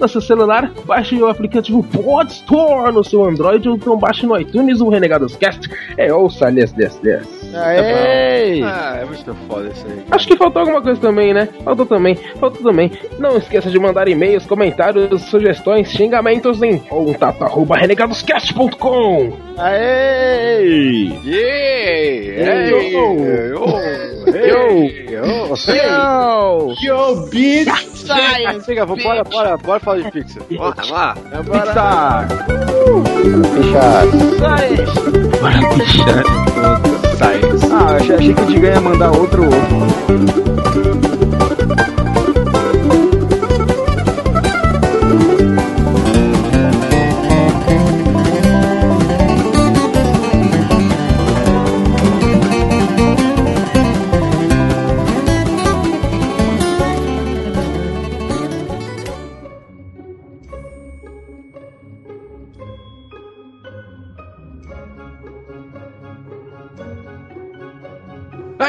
L: no seu celular, baixe o aplicativo Pod Store no seu Android ou então baixe no iTunes o Renegados Cast. É, ouça, lhes, lhes, lhes.
F: Aê!
D: Ah, é muito foda isso aí.
L: Acho que faltou alguma coisa também, né? Faltou também, faltou também. Não esqueça de mandar e-mails, comentários, sugestões, xingamentos em contato.renegadoscast.com
F: Aê!
D: Yeah!
L: Yo!
D: Yo! Yo!
F: Yo!
G: Yo, bitch!
D: Chega, bora, bora, bora falar de Pixar. Bora lá!
I: Pixar!
E: Fechado.
L: Bora
I: Ah, achei, achei que o Digan ia mandar outro. outro.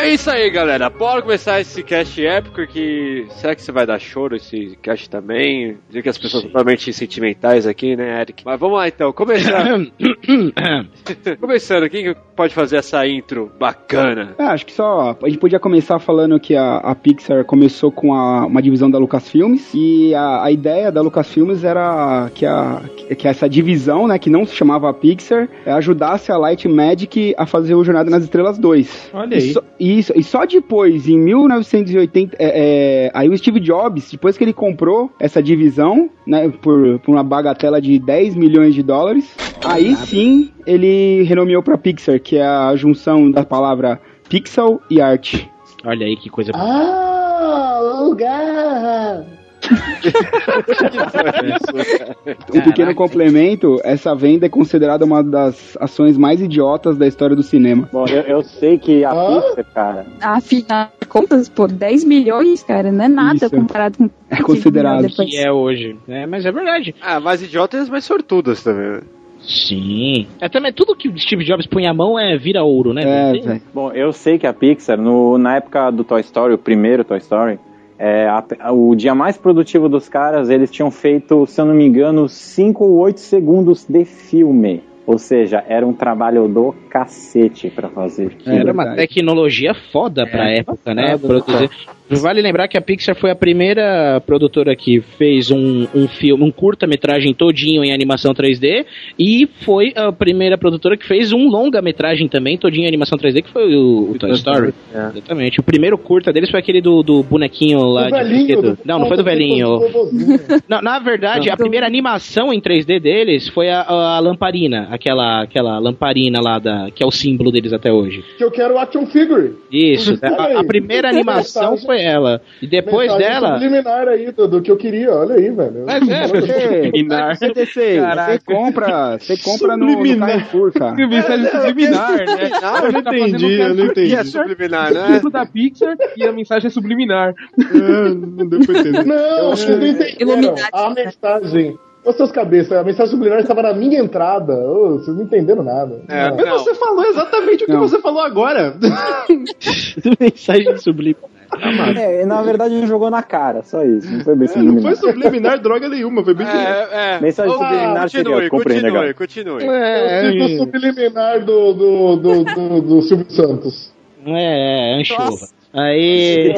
D: É isso aí, galera. Bora começar esse cast épico que. Será que você vai dar choro esse cast também? Dizer que as pessoas são totalmente sentimentais aqui, né, Eric? Mas vamos lá então, começando. começando, quem que pode fazer essa intro bacana?
I: É, acho que só a gente podia começar falando que a, a Pixar começou com a- uma divisão da Lucasfilmes e a, a ideia da Lucasfilmes era que, a, que essa divisão, né, que não se chamava Pixar, ajudasse a Light Magic a fazer o Jornada nas Estrelas 2.
G: Olha
I: E
G: aí.
I: só- Isso, e só depois, em 1980, é, é, aí o Steve Jobs, depois que ele comprou essa divisão, né, por, por uma bagatela de 10 milhões de dólares, aí sim ele renomeou pra Pixar, que é a junção da palavra pixel e arte.
F: Olha aí que coisa
E: Ah, lugar!
I: Um pequeno complemento, essa venda é considerada uma das ações mais idiotas da história do cinema.
E: Bom, eu, eu sei que a Pixar, cara,
J: Afinal de contas, pô, 10 milhões, cara, não é nada
I: Isso.
J: comparado com.
I: É considerado.
F: Que é hoje. É, mas é verdade.
D: Ah, mais idiotas e as mais sortudas também. né?
F: Sim. É também tudo que o Steve Jobs põe a mão é vira ouro, né?
I: É.
E: Bom, eu sei que a Pixar, no, na época do Toy Story, o primeiro Toy Story, é, a- o dia mais produtivo dos caras, eles tinham feito, se eu não me engano, 5 ou 8 segundos de filme. Ou seja, era um trabalho do cacete pra fazer.
F: Era uma tecnologia foda pra época, né?
E: foda,
F: Produzir. Vale lembrar que a Pixar foi a primeira produtora que fez um, um filme, um curta-metragem todinho em animação 3D e foi a primeira produtora que fez um longa-metragem também todinho em animação 3D, que foi o, o Toy Story. Exatamente. O primeiro curta deles foi aquele do, do bonequinho lá de
H: velhinho, do-
F: Não, não foi do velhinho.
H: do.
F: Não, na verdade, a primeira animação em 3D deles foi a, a lamparina, aquela, aquela lamparina lá da, que é o símbolo deles até hoje.
H: Que eu quero action figure.
F: Isso, a, a primeira animação
H: Mensagem-
F: foi ela. E depois
H: Mensagem
F: dela.
H: subliminar aí do, do que eu queria, olha aí, velho.
F: Mas é,
I: Você, CTC, você compra, você compra no, no
G: Subliminar.
I: Carrefour, cara.
L: Mensagem subliminar, né?
G: Eu não entendi, eu não entendi.
D: E é subliminar,
L: O
D: né?
L: título da Pixar e a mensagem é subliminar.
H: É, não deu pra entender. Não, vocês não entenderam.
J: Illuminati.
H: A mensagem. Ô, seus cabeças, a mensagem subliminar estava na minha entrada. Ô, vocês não entenderam nada.
D: É,
H: Não.
G: Mas você falou exatamente o que
I: Não.
G: você falou agora.
F: mensagem subliminar.
E: É, na verdade ele jogou na cara, só isso. Não foi bem
G: É, não
E: subliminar.
G: foi subliminar droga nenhuma, foi bem.
D: É, é.
E: Mensagem
D: Ah,
E: subliminar seria,
D: continue,
E: compre
D: continue,
E: renegado.
D: continue.
F: É,
H: Eu fiz o subliminar do, do, do, do, do Silvio Santos.
F: é, é, anchova. Aí.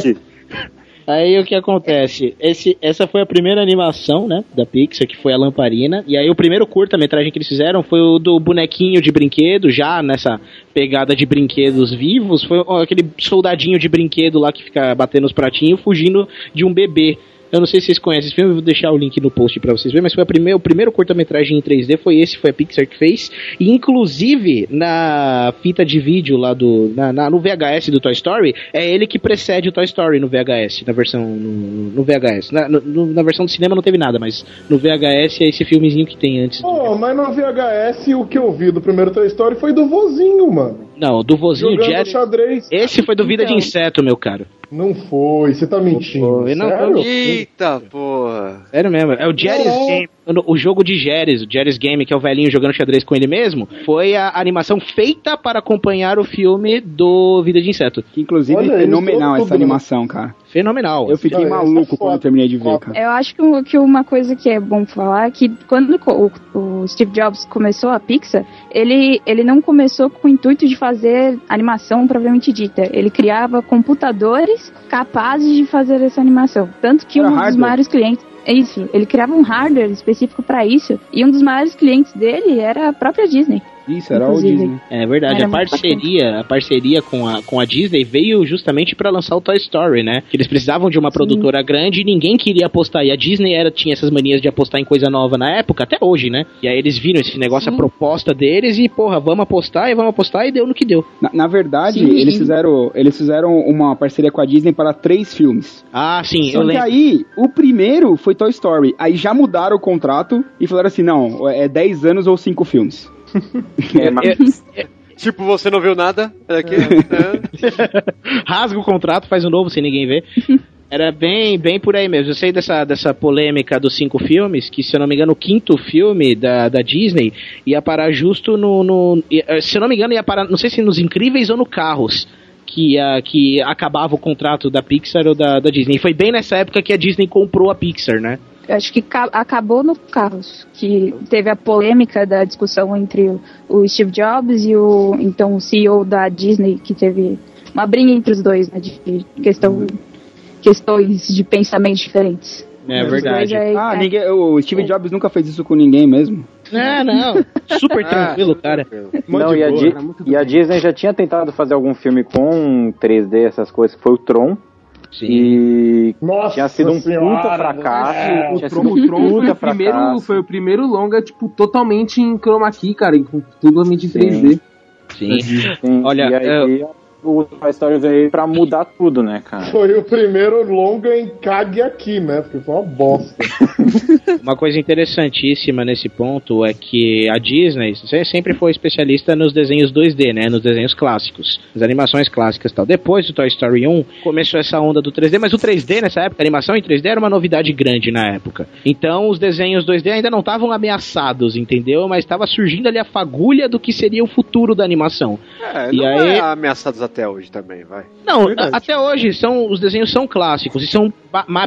F: Aí o que acontece? Esse, essa foi a primeira animação, né, da Pixar, que foi a Lamparina. E aí o primeiro curta-metragem que eles fizeram foi o do bonequinho de brinquedo, já nessa pegada de brinquedos vivos. Foi aquele soldadinho de brinquedo lá que fica batendo os pratinhos, fugindo de um bebê. Eu não sei se vocês conhecem esse filme, eu vou deixar o link no post pra vocês verem, mas foi a primeira, o primeiro curta-metragem em 3D, foi esse, foi a Pixar que fez. E inclusive, na fita de vídeo lá do. Na, na- no VHS do Toy Story, é ele que precede o Toy Story no VHS, na versão. No, no VHS. Na, no- na versão do cinema não teve nada, mas no VHS é esse filmezinho que tem antes.
H: Pô, mas no VHS o que eu vi do primeiro Toy Story foi do vozinho, mano.
F: Não, do vozinho
H: Jogando
F: Jerry.
H: xadrez.
F: Esse foi do Vida de
J: Então.
F: Inseto, meu caro.
H: Não foi, você tá mentindo.
F: foi, não
H: sério?
F: foi.
D: Eita porra.
F: Sério mesmo, é o Jerry's
H: Não.
F: O jogo de Jerry's, o Jerry's Game, que é o velhinho jogando xadrez com ele mesmo, foi a animação feita para acompanhar o filme do Vida de Inseto.
I: Que inclusive
H: Olha,
I: é fenomenal essa
H: né?
I: animação, cara.
F: Fenomenal.
I: Eu fiquei
H: Não, é
I: maluco
H: foda.
I: quando eu terminei de ver, cara.
J: Eu acho que, uma coisa que é bom falar é que quando o, o Steve Jobs começou a Pixar, ele, ele não começou com o intuito de fazer animação propriamente dita. Ele criava computadores capazes de fazer essa animação. Tanto que
I: Era
J: um dos
I: hardware.
J: maiores clientes. É isso, ele criava um hardware específico para isso. E um dos maiores clientes dele era a própria Disney.
I: Isso, era o
J: Inclusive.
I: Disney.
F: É verdade,
J: Era
F: a parceria, a parceria com a, com a Disney veio justamente para lançar o Toy Story, né? Que eles precisavam de uma produtora grande e ninguém queria apostar. E a Disney era, tinha essas manias de apostar em coisa nova na época, até hoje, né? E aí eles viram esse negócio, a proposta deles e, porra, vamos apostar e vamos apostar e deu no que deu.
I: Na, na verdade,
J: Sim.
I: eles fizeram, eles fizeram uma parceria com a Disney para três filmes.
F: Ah, sim,
I: Só
F: eu
I: que
F: lembro.
I: aí, o primeiro foi Toy Story. Aí já mudaram o contrato e falaram assim: não, é 10 anos ou 5 filmes.
E: É, mas-
D: Tipo, você não viu nada? Era aqui? É.
F: rasga o contrato, faz um novo sem ninguém ver. Era bem, bem por aí mesmo. Eu sei dessa, dessa polêmica dos cinco filmes, que se eu não me engano, o quinto filme da, da Disney ia parar justo no, no. ia- Se eu não me engano, ia parar, não sei se nos Incríveis ou no Carros. Que, ia, que acabava o contrato da Pixar ou da, da Disney. E foi bem nessa época que a Disney comprou a Pixar, né?
J: Acho que ca- acabou no Carros, que teve a polêmica da discussão entre o, Steve Jobs e o então o CEO da Disney, que teve uma briga entre os dois, né, de questão, questões de pensamentos diferentes.
F: É verdade.
J: aí,
I: Ah,
J: é.
I: ninguém, o Steve Jobs nunca fez isso com ninguém mesmo.
F: Não, não. Super tranquilo, cara.
E: Não, e a, Di- e a Disney já tinha tentado fazer algum filme com 3D, essas coisas, que foi o Tron. E
H: Nossa
E: tinha sido um
H: senhora,
E: puta fracasso.
L: É, o
E: tinha
L: Tron,
E: sido
L: o Tron
E: um
L: foi,
E: puta
L: o primeiro, foi o primeiro longa, tipo, totalmente em chroma key, cara, em- totalmente em 3D.
F: Sim.
E: Sim,
F: Olha,
E: e aí, o Toy Story veio pra mudar tudo, né, cara?
H: Foi o primeiro longa em cague aqui, né? Porque foi uma bosta.
F: Uma coisa interessantíssima nesse ponto é que a Disney se- sempre foi especialista nos desenhos 2D, né? Nos desenhos clássicos, as animações clássicas e tal. Depois do Toy Story 1, começou essa onda do 3D, mas o 3D nessa época, a animação em 3D era uma novidade grande na época. Então os desenhos 2D ainda não estavam ameaçados, entendeu? Mas estava surgindo ali a fagulha do que seria o futuro da animação.
D: É,
F: E
D: não
F: aí-
D: é ameaçados até hoje também, vai.
F: Não, até hoje são, os desenhos são clássicos e são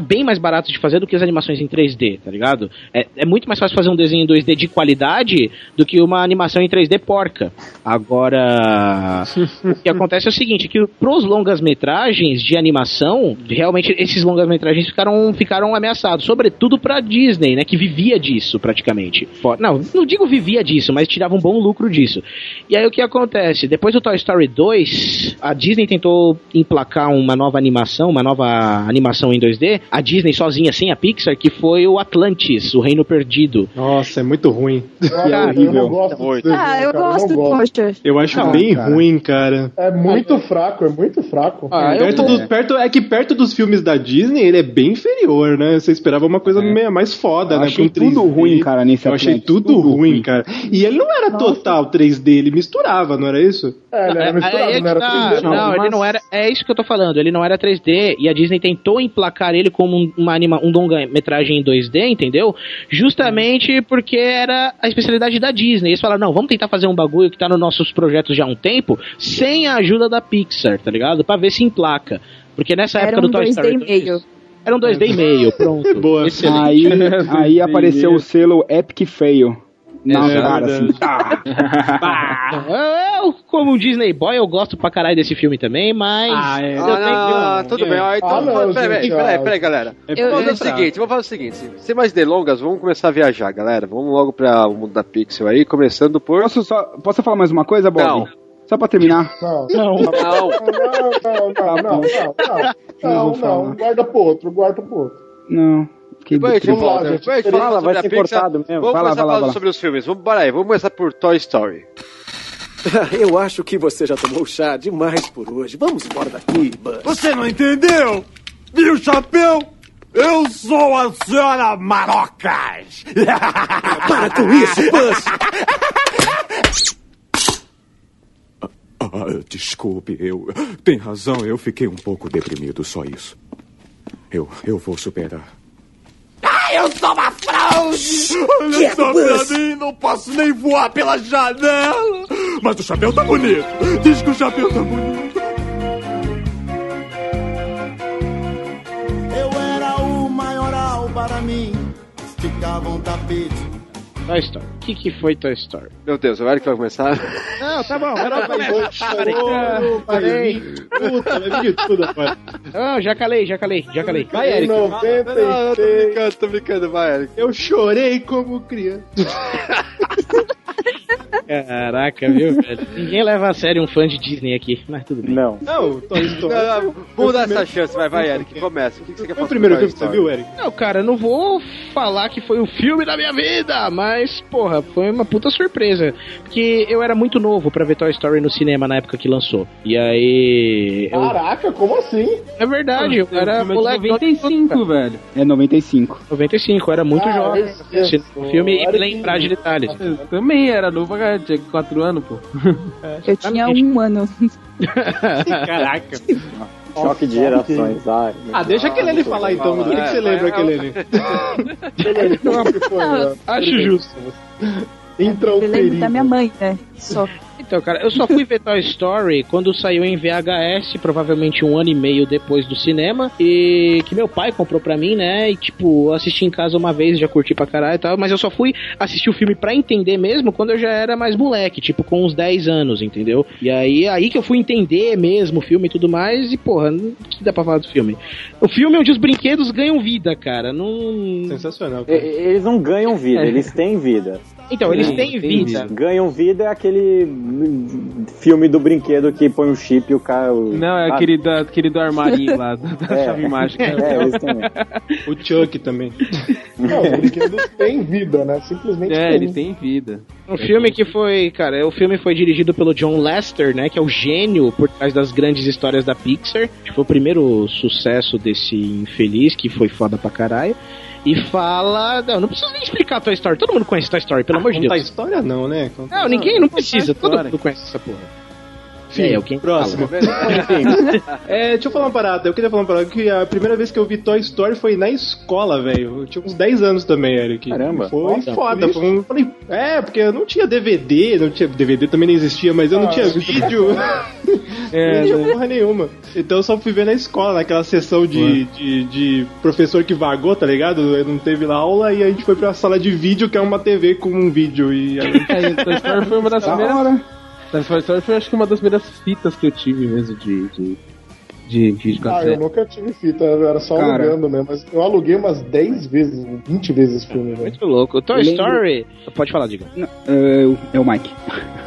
F: bem mais baratos de fazer do que as animações em 3D, tá ligado? É, é muito mais fácil fazer um desenho em 2D de qualidade do que uma animação em 3D porca. Agora, o que acontece é o seguinte, que pros longas-metragens de animação, realmente esses longas-metragens ficaram, ficaram ameaçados, sobretudo pra Disney, né, que vivia disso praticamente. Não, não digo vivia disso, mas tirava um bom lucro disso. E aí o que acontece? Depois do Toy Story 2, a Disney tentou emplacar uma nova animação, uma nova animação em 2D, a Disney sozinha, sem a Pixar, que foi o Atlantis, o Reino Perdido.
G: Nossa, é muito ruim.
H: Cara, é horrível. Eu gosto.
J: Ah, eu
H: cara,
J: gosto,
H: eu
J: poxa.
G: Eu acho
H: ah,
G: bem
H: cara.
G: ruim, cara.
H: É muito fraco, é muito fraco.
F: Ah, é,
G: perto do, perto, é que perto dos filmes da Disney, ele é bem inferior, né? Você esperava uma coisa é. mais foda,
I: eu
G: né?
I: Achei tudo ruim, cara, nesse
G: Eu achei tudo,
I: tudo
G: ruim,
I: ruim,
G: cara. E ele não era Nossa. total 3D, ele misturava, não era isso?
H: É, ele era misturado,
F: é, é,
H: não era 3D. Não,
F: ele não era. É isso que eu tô falando. Ele não era 3D e a Disney tentou emplacar ele como uma anima, um longa-metragem em 2D, entendeu? Justamente porque era a especialidade da Disney. Eles falaram, não, vamos tentar fazer um bagulho que tá nos nossos projetos já há um tempo, sem a ajuda da Pixar, tá ligado? Pra ver se emplaca. Porque nessa
J: era
F: época
J: um
F: do Toy Story.
J: meio.
F: Era um 2D e meio, pronto.
G: Boa.
F: Excelente.
I: Aí, aí apareceu o selo Epic Fail. Na
G: É
I: cara, assim. tá.
F: Ah, eu, como um Disney Boy, eu gosto pra caralho desse filme também, mas.
L: Ah, é.
D: Ah, não, não, tudo bem. ó, então,
H: Ah, não,
D: peraí, peraí, peraí,
H: ah.
D: galera.
L: É
J: Eu-
D: Vamos fazer o seguinte, vamos fazer o seguinte. Sem mais delongas, vamos começar a viajar, galera. Vamos logo para o mundo da Pixel aí, começando por.
I: Posso, só, posso falar mais uma coisa, Bob?
D: Não.
I: Só pra terminar.
H: Não,
D: Não.
H: não, não, não, não, não, não, não, não, guarda pro outro, guarda pro outro.
I: Não. Fiquei
D: Depois a gente
H: Vamos lá,
D: volta.
H: Gente.
D: Depois a gente
H: Fala,
D: fala sobre
E: vai
D: a
E: ser
D: Pixar.
E: cortado mesmo.
D: Vamos
I: Vai
D: começar
I: lá,
D: falando sobre os filmes. Vamos, bora aí, vamos começar por Toy Story.
O: Eu acho que você já tomou chá demais por hoje. Vamos embora daqui, Buzz.
B: Você não entendeu? Viu, chapéu? Eu sou a senhora Marocas!
O: Para com isso, Buzz!
P: Ah, desculpe, eu. Tem razão, eu fiquei um pouco deprimido, só isso. Eu, eu vou superar.
B: Eu sou uma fraude! Olha só pra mim, não posso nem voar pela janela! Mas o chapéu tá bonito! Diz que o chapéu tá bonito!
A: Eu era o maioral para mim. Esticava um tapete.
F: Toy Story. O que, que foi Toy Story?
D: Meu Deus, o Eric vai começar.
F: Não, tá bom, era
H: Ô,
F: Falei.
G: Puta, vai vir de tudo agora.
F: Não, já calei, já calei, já calei.
G: Vai, Eric.
D: Não, não, tô
H: 96,
D: brincando, tô brincando, vai, Eric.
G: Eu chorei como criança.
F: Caraca, viu, velho? Ninguém leva a sério um fã de Disney aqui, mas tudo bem.
E: Não.
G: Não, Toy Story.
D: Vamos dar essa chance, vai, vai, Eric, começa. O que que você quer
G: Foi
D: falar
G: o primeiro filme que você viu, Eric?
F: Não, cara, eu não vou falar que foi o filme da minha vida, mas, porra, foi uma puta surpresa. Porque eu era muito novo pra ver Toy Story no cinema na época que lançou. E aí. eu-
H: Caraca, como assim?
F: É verdade, eu era
L: filme é de
F: moleque.
L: 95, velho.
I: É 95.
F: 95, eu era muito
H: Ah,
F: jovem.
H: Esse
F: esse- filme e lembrar de detalhes.
L: Eu também era novo, cara, tinha 4 anos, pô.
J: Eu tinha um ano.
G: Caraca.
E: Choque de gerações. Ai,
G: Ah, deixa aquele ele falar então. O que, que você lembra, aquele ele?
H: Foi?
F: Acho justo.
H: Intransferível.
J: Eu lembro da minha mãe, né? Só.
F: Então, cara, eu só fui ver Toy Story quando saiu em VHS, provavelmente um ano e meio depois do cinema, e que meu pai comprou pra mim, né? E tipo, eu assisti em casa uma vez, já curti pra caralho e tal, mas eu só fui assistir o filme pra entender mesmo quando eu já era mais moleque, tipo, com uns 10 anos, entendeu? E aí, aí que eu fui entender mesmo o filme e tudo mais, e porra, o que dá pra falar do filme? O filme é onde os brinquedos ganham vida, cara. Não.
G: Sensacional. Cara.
E: Eles não ganham vida,
L: É.
E: eles têm vida.
F: Então, eles
L: Sim,
F: têm vida.
E: Ganham vida é aquele filme do brinquedo que põe o chip e o cara. o-
L: Não, é
E: Ah,
L: aquele, da, aquele do armarinho lá, da
E: É.
L: chave mágica.
E: É, eles também.
G: O Chuck também.
H: Não, os brinquedos têm vida, né? Simplesmente
L: É,
H: tem.
L: ele tem vida.
F: Um filme que foi, cara, o filme foi dirigido pelo John Lester, né, que é o gênio por trás das grandes histórias da Pixar. Foi o primeiro sucesso desse infeliz, que foi foda pra caralho. E fala. Não, não preciso nem explicar Toy Story. Todo mundo conhece Toy Story, pelo amor de
G: Contar
F: Deus.
G: história não, né? Contar-
F: Não, ninguém não precisa. Todo mundo conhece essa porra.
G: Sim,
F: É, é
G: próximo.
F: fala.
G: É, deixa eu falar uma parada. Eu queria falar uma parada que a primeira vez que eu vi Toy Story foi na escola, velho. Eu tinha uns 10 anos também, Eric.
O: Caramba.
G: Foi
H: Nossa,
G: foda. Foi um- falei, é, porque eu não tinha DVD, não tinha DVD também não existia, mas eu não
H: Ah,
G: tinha vídeo.
L: É,
G: não tinha
L: né?
G: porra nenhuma. Então eu só fui ver na escola, naquela sessão de, de, de professor que vagou, tá ligado? Não teve lá aula e a gente foi pra sala de vídeo, que é uma TV com um vídeo. E aí
L: É, Toy Story foi uma das
I: Da
L: primeiras. Toy Story foi acho que uma das primeiras fitas que eu tive mesmo de. de, de, de
H: Ah, eu nunca tive fita, eu era só
I: Cara.
H: alugando mesmo. Mas eu aluguei umas 10 vezes, 20 vezes esse filme, velho.
F: Muito louco. Toy
I: lembro-
F: Story. Pode falar, diga.
I: Não, é, é o Mike.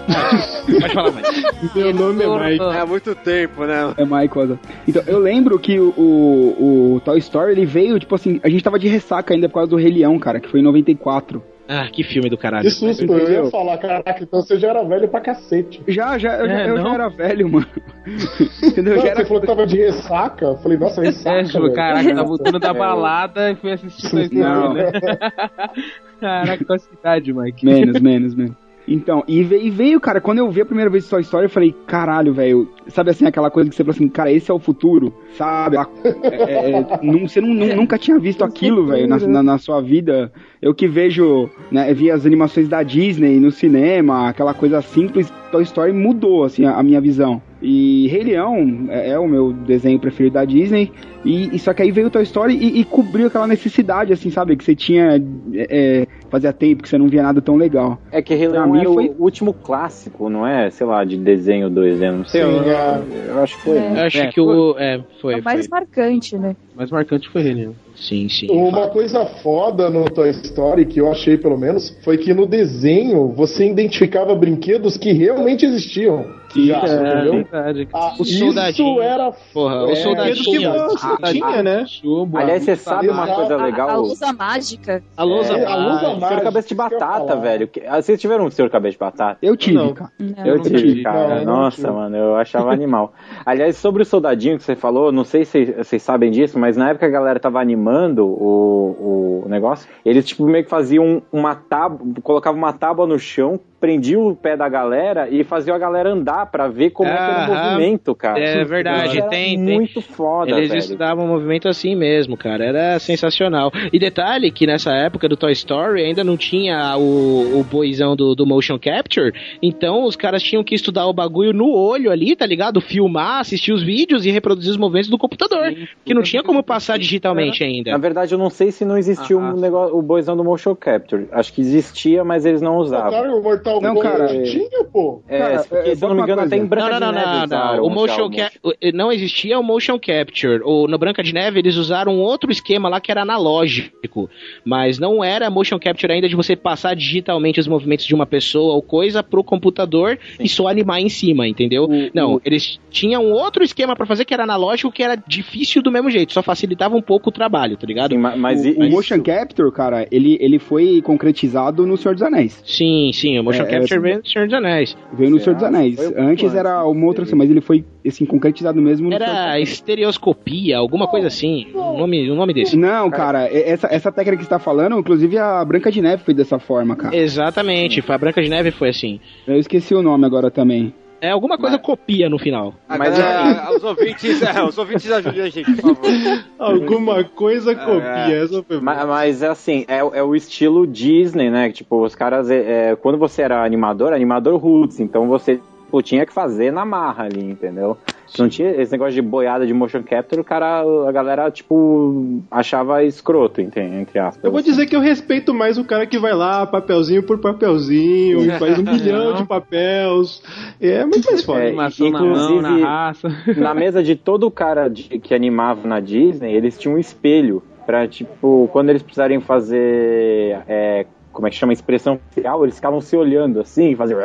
F: Pode falar mais.
G: meu nome é Mike.
D: É há muito tempo, né?
I: É Mike, olha. Então, eu lembro que o, o, o Toy Story, ele veio, tipo assim, a gente tava de ressaca ainda por causa do Rei Leão, cara, que foi em 94.
F: Ah, que filme do caralho.
H: Que susto, eu ia falar, caraca, então você já era velho pra cacete.
I: Já, já, eu, já,
L: É,
I: eu já
L: não?
I: era velho, mano. Entendeu? Eu
H: Não,
I: já era...
H: Você falou que tava de ressaca, eu falei, nossa, ressaca,
L: É, tipo,
H: velho.
L: caraca, tá voltando da balada e foi assistir Story,
I: Não.
L: né? Caraca, qual a cidade, Mike?
I: Menos, menos, menos. Então, e veio, e veio, cara, quando eu vi a primeira vez Toy Story, eu falei, caralho, velho, sabe assim, aquela coisa que você fala assim, cara, esse é o futuro, sabe? É, é, não- você não- nu- nunca tinha visto aquilo, velho, na, na, na sua vida. Eu que vejo, né, vi as animações da Disney no cinema, aquela coisa simples, Toy Story mudou, assim, a, a minha visão. E Rei Leão é, é o meu desenho preferido da Disney, e, e só que aí veio Toy Story e, e cobriu aquela necessidade, assim, sabe? Que você tinha. é, é, fazia tempo que você não via nada tão legal.
K: É que Rei
I: Pra
K: Leão
I: mim
K: era
I: foi-
K: o último clássico, não é? Sei lá, de desenho do não sei.
H: Sim,
K: eu,
H: é.
K: eu acho que foi.
J: É.
F: Eu acho
L: É,
F: que o. É, foi.
J: É o mais
F: foi.
J: marcante, né?
L: O mais marcante foi ele. né?
F: Sim, sim.
H: Uma coisa foda no Toy Story, que eu achei pelo menos, foi que no desenho você identificava brinquedos que realmente existiam.
L: É,
H: entendeu?
L: verdade.
H: Ah,
F: O soldadinho.
H: Isso era
F: Porra, o
H: É,
F: soldadinho.
G: que tinha, né?
L: Chumbo,
K: Aliás, você sabe uma coisa
J: A,
K: legal?
J: a lusa mágica.
F: A lousa.
H: É, a lousa
K: Senhor
H: mágica,
K: Cabeça de Batata, velho. Ah, Vocês tiveram um Senhor Cabeça de Batata?
I: Eu tive,
G: Não.
I: cara.
J: Não.
K: Eu tive,
L: tive.
K: cara.
H: Não
K: Nossa,
H: tive.
K: mano, eu achava animal. Aliás, sobre o soldadinho que você falou, não sei se vocês sabem disso, mas na época a galera tava animando o, o negócio, eles tipo meio que faziam uma tábua, colocavam uma tábua no chão, prendiam o pé da galera e faziam a galera andar pra ver como é que era o movimento, cara.
F: É verdade,
K: era
F: tem, tem.
K: muito foda,
F: Eles
K: velho.
F: estudavam o movimento assim mesmo, cara. Era sensacional. E detalhe que nessa época do Toy Story ainda não tinha o, o boizão do, do motion capture. Então os caras tinham que estudar o bagulho no olho ali, tá ligado? Filmar, assistir os vídeos e reproduzir os movimentos do computador. que não tinha como passar digitalmente
K: Na
F: ainda.
K: verdade, eu não sei se não existia
L: Ah,
K: o negócio, o boizão do motion capture. Acho que existia, mas eles não usavam.
H: Cara, o Mortal
I: Não,
H: Kombat
I: cara,
H: pô.
K: É,
I: Cara,
K: porque,
I: é,
K: se eu não me engano,
I: uma
K: até em
I: coisa.
K: Branca
F: Não, não,
K: de
F: não,
K: Neve
F: não, não.
K: usaram
F: O motion ca- não existia o motion capture. O, no Branca de Neve eles usaram um outro esquema lá que era analógico, mas não era motion capture ainda de você passar digitalmente os movimentos de uma pessoa ou coisa pro computador e só animar em cima, entendeu? não, eles tinham um outro esquema pra fazer que era analógico, que era difícil do mesmo jeito, só facilitava um pouco o trabalho, tá ligado?
K: Sim, ma- mas
I: o, o
K: isso-
I: motion capture, cara, ele, ele foi concretizado no Senhor dos Anéis.
F: Sim, sim, o motion
I: É,
F: capture
I: essa-
F: veio do Senhor dos Anéis.
I: Veio no Senhor dos? Anéis.
K: Foi
I: Antes era uma outra coisa, mas ele foi, assim, concretizado mesmo no
F: Era estereoscopia, alguma coisa assim, um nome, um nome desse.
I: Não, cara, e- essa, essa técnica que você tá falando, inclusive a Branca de Neve foi dessa forma, cara.
F: Exatamente, foi a Branca de Neve foi assim.
I: Eu esqueci o nome agora também.
F: É alguma coisa copia no final.
D: Mas é, os ouvintes, é, os ouvintes ajudem a gente, por favor.
G: Alguma coisa copia. Essa foi
K: Ma- Mas, é assim, é, é o estilo Disney, né? Tipo, os caras. é, é, quando você era animador, animador roots, então você tipo, tinha que fazer na marra ali, entendeu? Se não tinha esse negócio de boiada de motion capture, o cara, a galera, tipo, achava escroto, entre, entre aspas.
G: Eu vou dizer que eu respeito mais o cara que vai lá, papelzinho por papelzinho, e faz um milhão de papéis. É muito mais foda.
K: É,
L: Animação na mão, na raça.
K: na mesa de todo cara de- que animava na Disney, eles tinham um espelho pra, tipo, quando eles precisarem fazer é, como é que chama, expressão facial, eles ficavam se olhando assim, faziam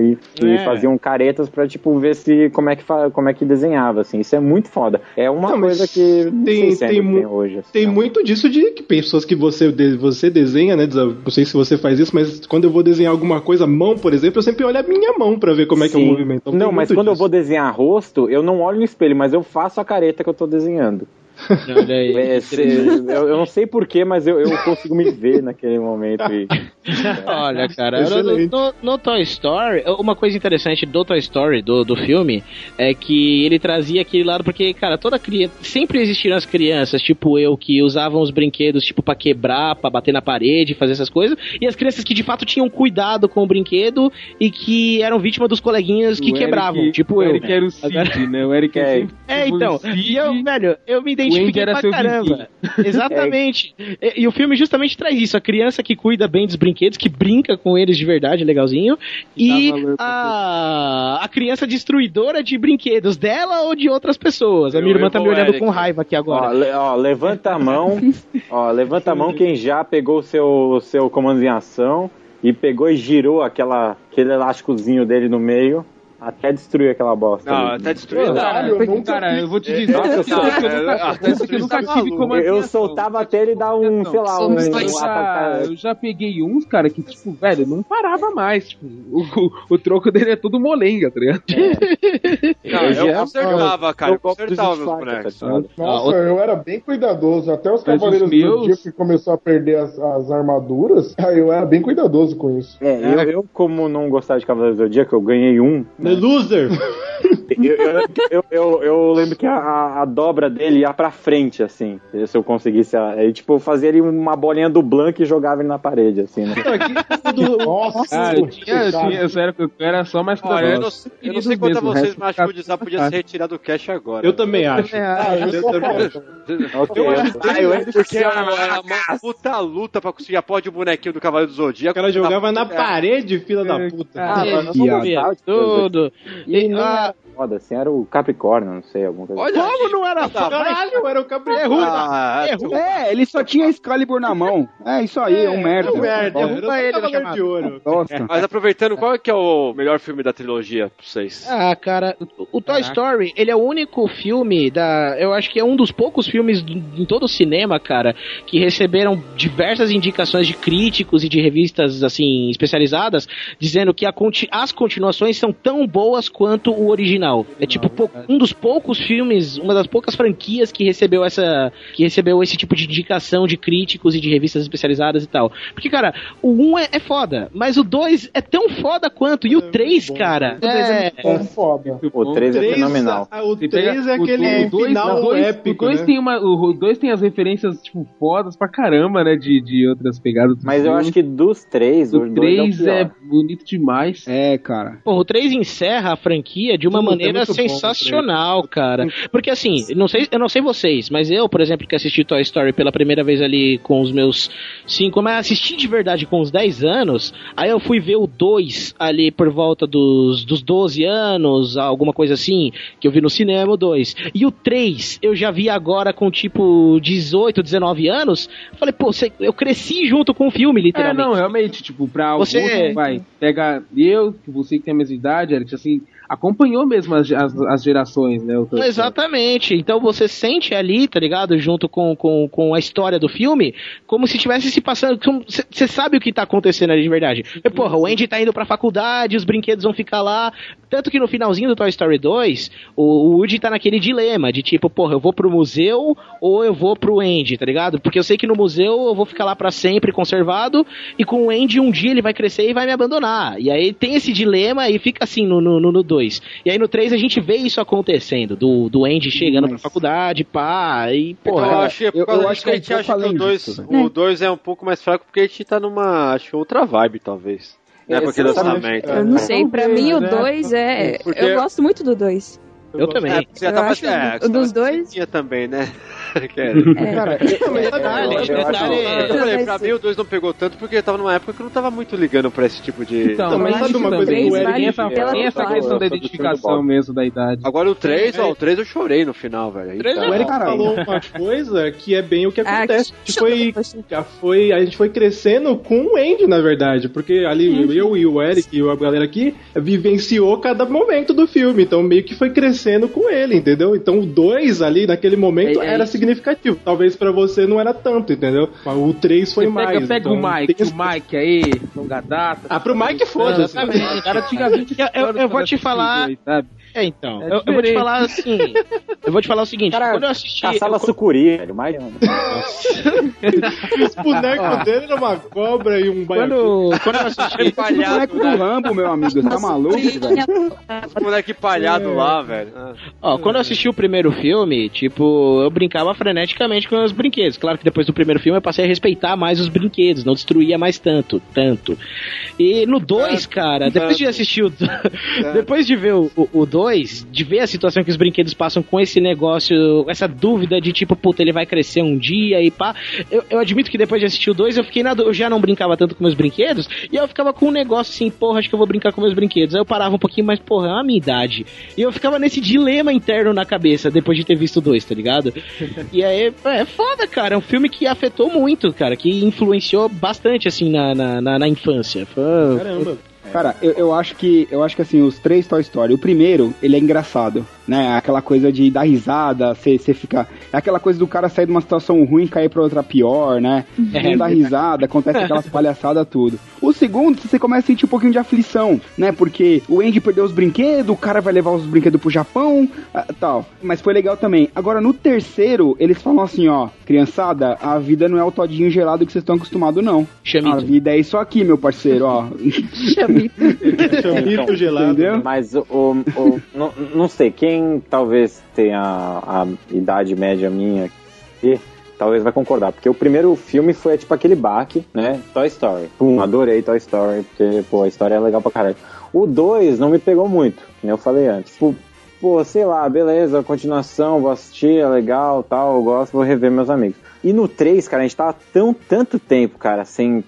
K: e, e
G: É.
K: faziam caretas pra, tipo, ver se como é que, como é que desenhava, assim. Isso é muito foda. É uma
G: Não,
K: coisa que não
G: tem, tem,
K: tem hoje. assim.
G: tem muito disso de que pessoas que você, de- você desenha, né? Não sei se você faz isso, mas quando eu vou desenhar alguma coisa, mão, por exemplo, eu sempre olho a minha mão pra ver como é que é o
K: Sim.
G: movimento. Então,
K: não, mas quando eu
G: disso.
K: vou desenhar rosto, eu não olho no espelho, mas eu faço a careta que eu tô desenhando.
E: Olha aí.
K: É, cê- eu, eu não sei porquê, mas eu, eu consigo me ver naquele momento. E...
F: Olha, cara, no, no- no Toy Story, uma coisa interessante do Toy Story, do, do filme, é que ele trazia aquele lado, porque, cara, toda criança. Sempre existiram as crianças, tipo eu, que usavam os brinquedos, tipo, pra quebrar, pra bater na parede, fazer essas coisas, e as crianças que de fato tinham cuidado com o brinquedo e que eram vítimas dos coleguinhas que
L: O
F: quebravam,
L: Eric-
F: tipo
L: o
F: eu.
L: Eric era o Cid, né? O Eric
F: é, é,
L: foi
F: então.
L: o
F: E eu, velho, eu me
L: o
F: Identifiquei
L: era
F: pra
L: seu
F: caramba.
L: vizinho.
F: Exatamente. E, e o filme justamente traz isso. A criança que cuida bem dos brinquedos, que brinca com eles de verdade, legalzinho. E a, a criança destruidora de brinquedos dela ou de outras pessoas. A minha
K: Eu
F: irmã tá me olhando
K: Eric.
F: com raiva aqui agora.
K: Ó, le- ó, levanta a mão, ó, levanta a mão quem já pegou o seu, seu comando em ação e pegou e girou aquela, aquele elásticozinho dele no meio até destruir aquela bosta.
D: Não,
K: ali.
D: até destruir não.
L: Cara,
D: Eu
L: cara, eu vou te dizer.
K: Nossa,
L: eu,
K: cara,
L: eu nunca,
D: é,
L: eu nunca- eu nunca tive como
K: Eu, eu soltava até ele dar um, sei lá, um,
L: eu,
K: um
L: já,
K: ataque-
L: eu já peguei uns, cara, que, tipo, velho, não parava mais. Tipo, o, o, o troco dele é tudo molenga, tá ligado?
D: Não, eu
H: já-
D: consertava, cara. Eu
H: eu
D: consertava meus bonecos.
H: tá ligado? Nossa, eu era bem cuidadoso. Até os Cavaleiros
L: os
H: do Dia que começou a perder as, as armaduras, aí eu era bem cuidadoso com isso.
K: É, eu, eu, como não gostava de Cavaleiros do Zodíaco, eu ganhei um.
G: The loser!
K: Eu, eu, eu, eu- eu lembro que a, a- dobra dele ia pra frente, assim. Se eu conseguisse. Aí, tipo, eu fazia ele uma bolinha do Blanc e jogava ele na parede, assim, né?
H: Nossa,
L: Ah, eu tinha, eu tinha, eu era, eu era só mais
D: Olha, eu não, eu não sei quanto a vocês, mas acho que o Dizar podia se retirar do cash agora.
G: Eu também acho.
H: Ah, eu
D: eu- acho
K: ah, eu entro
D: porque
K: que
D: era uma puta luta pra conseguir a porra de bonequinho do Cavaleiro do Zodíaco.
G: O cara jogava na
D: É.
G: parede, filha da puta.
K: Ah, mas E ele não
F: Ah.
K: Foda, assim, era o Capricórnio, não sei, alguma coisa.
D: Olha,
F: Como não era foda?
G: Caralho, era o
F: É
G: Capricórnio.
F: ruim.
D: Ah,
F: É ruim.
I: É, ele só tinha Excalibur na mão. É isso aí, é um merda.
G: É um merda. Só
F: ele,
G: Cavaleiro
F: chamado.
G: de ouro.
I: Bosta.
D: Mas aproveitando, qual é que é o melhor filme da trilogia pra vocês?
F: Ah, cara, o- o Toy Story, ele é o único filme da. Eu acho que é um dos poucos filmes em todo o cinema, cara, que receberam diversas indicações de críticos e de revistas, assim, especializadas, dizendo que a conti- as continuações são tão boas quanto o original. É tipo pou- um dos poucos filmes, uma das poucas franquias que recebeu essa. que recebeu esse tipo de indicação de críticos e de revistas especializadas e tal. Porque, cara, o 1 é, é foda, mas o 2 é tão foda quanto. E o 3, cara. É.
H: É foda.
K: O 3 é fenomenal.
G: ah, O
L: Você
G: 3
L: pega
G: é
L: o-
G: aquele
L: o dois-
G: final
L: o dois,
G: épico,
L: o dois
G: né?
L: tem uma, o 2 tem as referências, tipo, fodas pra caramba, né? De, de outras pegadas.
K: Mas eu acho que dos três, o
L: o
K: 2
L: 3
K: é,
L: é,
K: o
L: bonito demais.
I: É, cara.
F: Pô, o 3 encerra a franquia de uma
G: é
F: maneira
G: muito bom,
F: sensacional, cara. Porque assim, não sei, eu não sei vocês, mas eu, por exemplo, que assisti Toy Story pela primeira vez ali com os meus 5, mas assisti de verdade com uns 10 anos, aí eu fui ver o 2 ali por volta dos, dos 12 anos, alguma coisa assim, que eu vi no cinema, o 2. E o 3 eu já vi agora com tipo 18, 19 anos. Falei, pô, cê- eu cresci junto com o filme,
L: É,
F: literalmente.
L: não, realmente, tipo, pra alguns,
F: Você-
L: vai, pega eu, que você que tem a mesma idade, Eric, assim, acompanhou mesmo as, as, as gerações, né?
F: Exatamente. Então você sente ali, tá ligado? Junto com, com, com a história do filme, como se tivesse se passando. Você sabe o que tá acontecendo ali de verdade. Porra, o Andy tá indo pra faculdade, os brinquedos vão ficar lá. Tanto que no finalzinho do Toy Story 2, o, o Woody tá naquele dilema de tipo, porra, eu vou pro museu ou eu vou pro Andy, tá ligado? Porque eu sei que no museu eu vou ficar lá pra sempre conservado e com o Andy um dia ele vai crescer e vai me abandonar. E aí tem esse dilema e fica assim no 2. No, no dois. E aí no 3 a gente vê isso acontecendo, do, do Andy chegando pra faculdade, pá, e porra.
D: eu acho que é por
I: eu-
D: causa
I: eu
D: disso
I: acho
D: que a
I: que é
D: gente acha que o
I: além
D: 2
I: disso,
J: velho.
D: o dois é um pouco mais fraco porque a gente tá numa, acho, outra vibe, talvez. Né,
K: É,
D: lançamento.
J: Eu não sei, pra mim o
L: né?
J: 2 é.
D: Porque-
J: Eu gosto muito do 2.
F: Eu também.
D: É, porque você já
J: Eu
D: tava,
J: acho
D: é,
J: o dos dois-
D: Tinha também, né? Cara,
G: eu acho-
D: detalhe,
G: eu acho-
D: eu falei, pra mim o 2 não pegou tanto porque eu tava numa época que eu não tava muito ligando pra esse tipo de.
L: Então, mas sabe uma coisa que o Eric tem essa, questão da identificação mesmo da idade.
D: Agora o 3, ó, o 3 eu chorei no final, velho. Tá-
G: O Eric falou uma coisa que é bem o que
J: Ah,
G: acontece. A gente foi, já foi, a gente foi crescendo com o Andy, na verdade, porque ali eu e o Eric e a galera aqui vivenciou cada momento do filme, então meio que foi crescendo com ele, entendeu? Então o 2 ali naquele momento
L: É- é
G: era
L: isso.
G: Significativo. Talvez pra você não era tanto, entendeu? O 3 foi
L: Você
G: mais.
L: pega, pega
G: então
L: o Mike,
G: tem-
L: o Mike aí, longa data.
G: Ah, pro Mike foda-se.
L: Exatamente. O cara tinha 20
F: Eu, eu, eu vou te falar.
L: sabe?
F: É, então.
L: É
F: eu, eu vou te falar assim. Eu vou te falar o seguinte:
K: Cara,
F: quando eu assisti.
K: Caçava
F: eu-
K: sucuri, velho. Mais
G: Os bonecos dele era uma cobra e um baiacu.
F: Quando, quando eu assisti.
I: Esse boneco do Rambo, meu amigo, tá maluco, velho?
D: Os moleque palhado lá, velho.
F: Ó, quando eu assisti o primeiro filme, tipo, eu brincava freneticamente com os brinquedos. Claro que depois do primeiro filme eu passei a respeitar mais os brinquedos, não destruía mais tanto, tanto. E no 2, cara, depois de assistir o. depois de ver o 2, de ver a situação que os brinquedos passam com esse negócio, essa dúvida de tipo, puta, ele vai crescer um dia e pá. Eu, eu admito que depois de assistir o 2, eu fiquei na. Eu já não brincava tanto com meus brinquedos, e eu ficava com um negócio assim, porra, acho que eu vou brincar com meus brinquedos. Aí eu parava um pouquinho, mas, porra, é a minha idade. E eu ficava nesse dilema interno na cabeça depois de ter visto o 2, tá ligado? E aí, é foda, cara. É um filme que afetou muito, cara, que influenciou bastante, assim, na, na, na, na infância. Foi...
G: Caramba.
I: Cara, eu, eu acho que eu acho que assim, os três Toy Story, o primeiro, ele é engraçado, né? Aquela coisa de dar risada, você fica. É aquela coisa do cara sair de uma situação ruim e cair pra outra pior, né?
F: É,
I: Não dá risada, acontece aquelas palhaçadas tudo. O segundo, você começa a sentir um pouquinho de aflição, né? Porque o Andy perdeu os brinquedos, o cara vai levar os brinquedos pro Japão, ah, tal. Mas foi legal também. Agora, no terceiro, eles falam assim, ó, criançada, a vida não é o todinho gelado que vocês estão acostumados, não.
F: Chamito.
I: A vida é isso aqui, meu parceiro, ó.
G: Chamito gelado.
I: Entendeu?
K: Mas o, o- o- não, não sei, quem talvez tenha a idade média minha aqui, talvez vai concordar, porque o primeiro filme foi tipo aquele baque, né? Toy Story. Pum, adorei Toy Story, porque, pô, a história é legal pra caralho. O 2 não me pegou muito, como eu falei antes. Pô, sei lá, beleza, continuação, vou assistir, é legal, tal, eu gosto, vou rever meus amigos. E no 3, cara, a gente tava tão, tanto tempo, cara, sem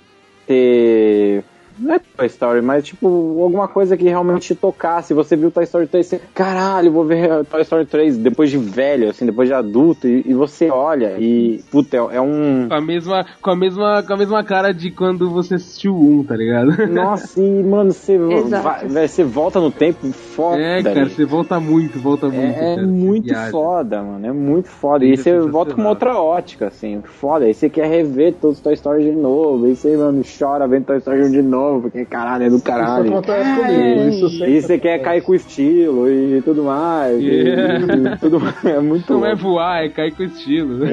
K: ter. Não é Toy Story, mas tipo, alguma coisa que realmente te tocasse. Você viu Toy Story 3, você, caralho, vou ver Toy Story 3 depois de velho, assim, depois de adulto, e, e você olha e, puta, é, é um.
L: Com a, mesma, com, a mesma, com a mesma cara de quando você assistiu um, tá ligado?
K: Nossa, e mano, você, vai- vai- você volta no tempo foda.
L: É, cara, você volta muito, volta muito.
K: É, é muito foda, mano. É muito foda.
L: Sim,
K: E
L: é
K: você volta com uma outra ótica, assim. Foda. Aí você quer rever todos os Toy Story de novo. Aí você, mano, chora vendo Toy Story de novo, porque caralho, é do caralho.
H: Isso acontece comigo,
K: E-
H: isso sempre
K: E você quer cair com estilo e tudo mais. e-
L: Yeah.
K: e tudo mais. É muito
L: Não é voar, é cair com estilo.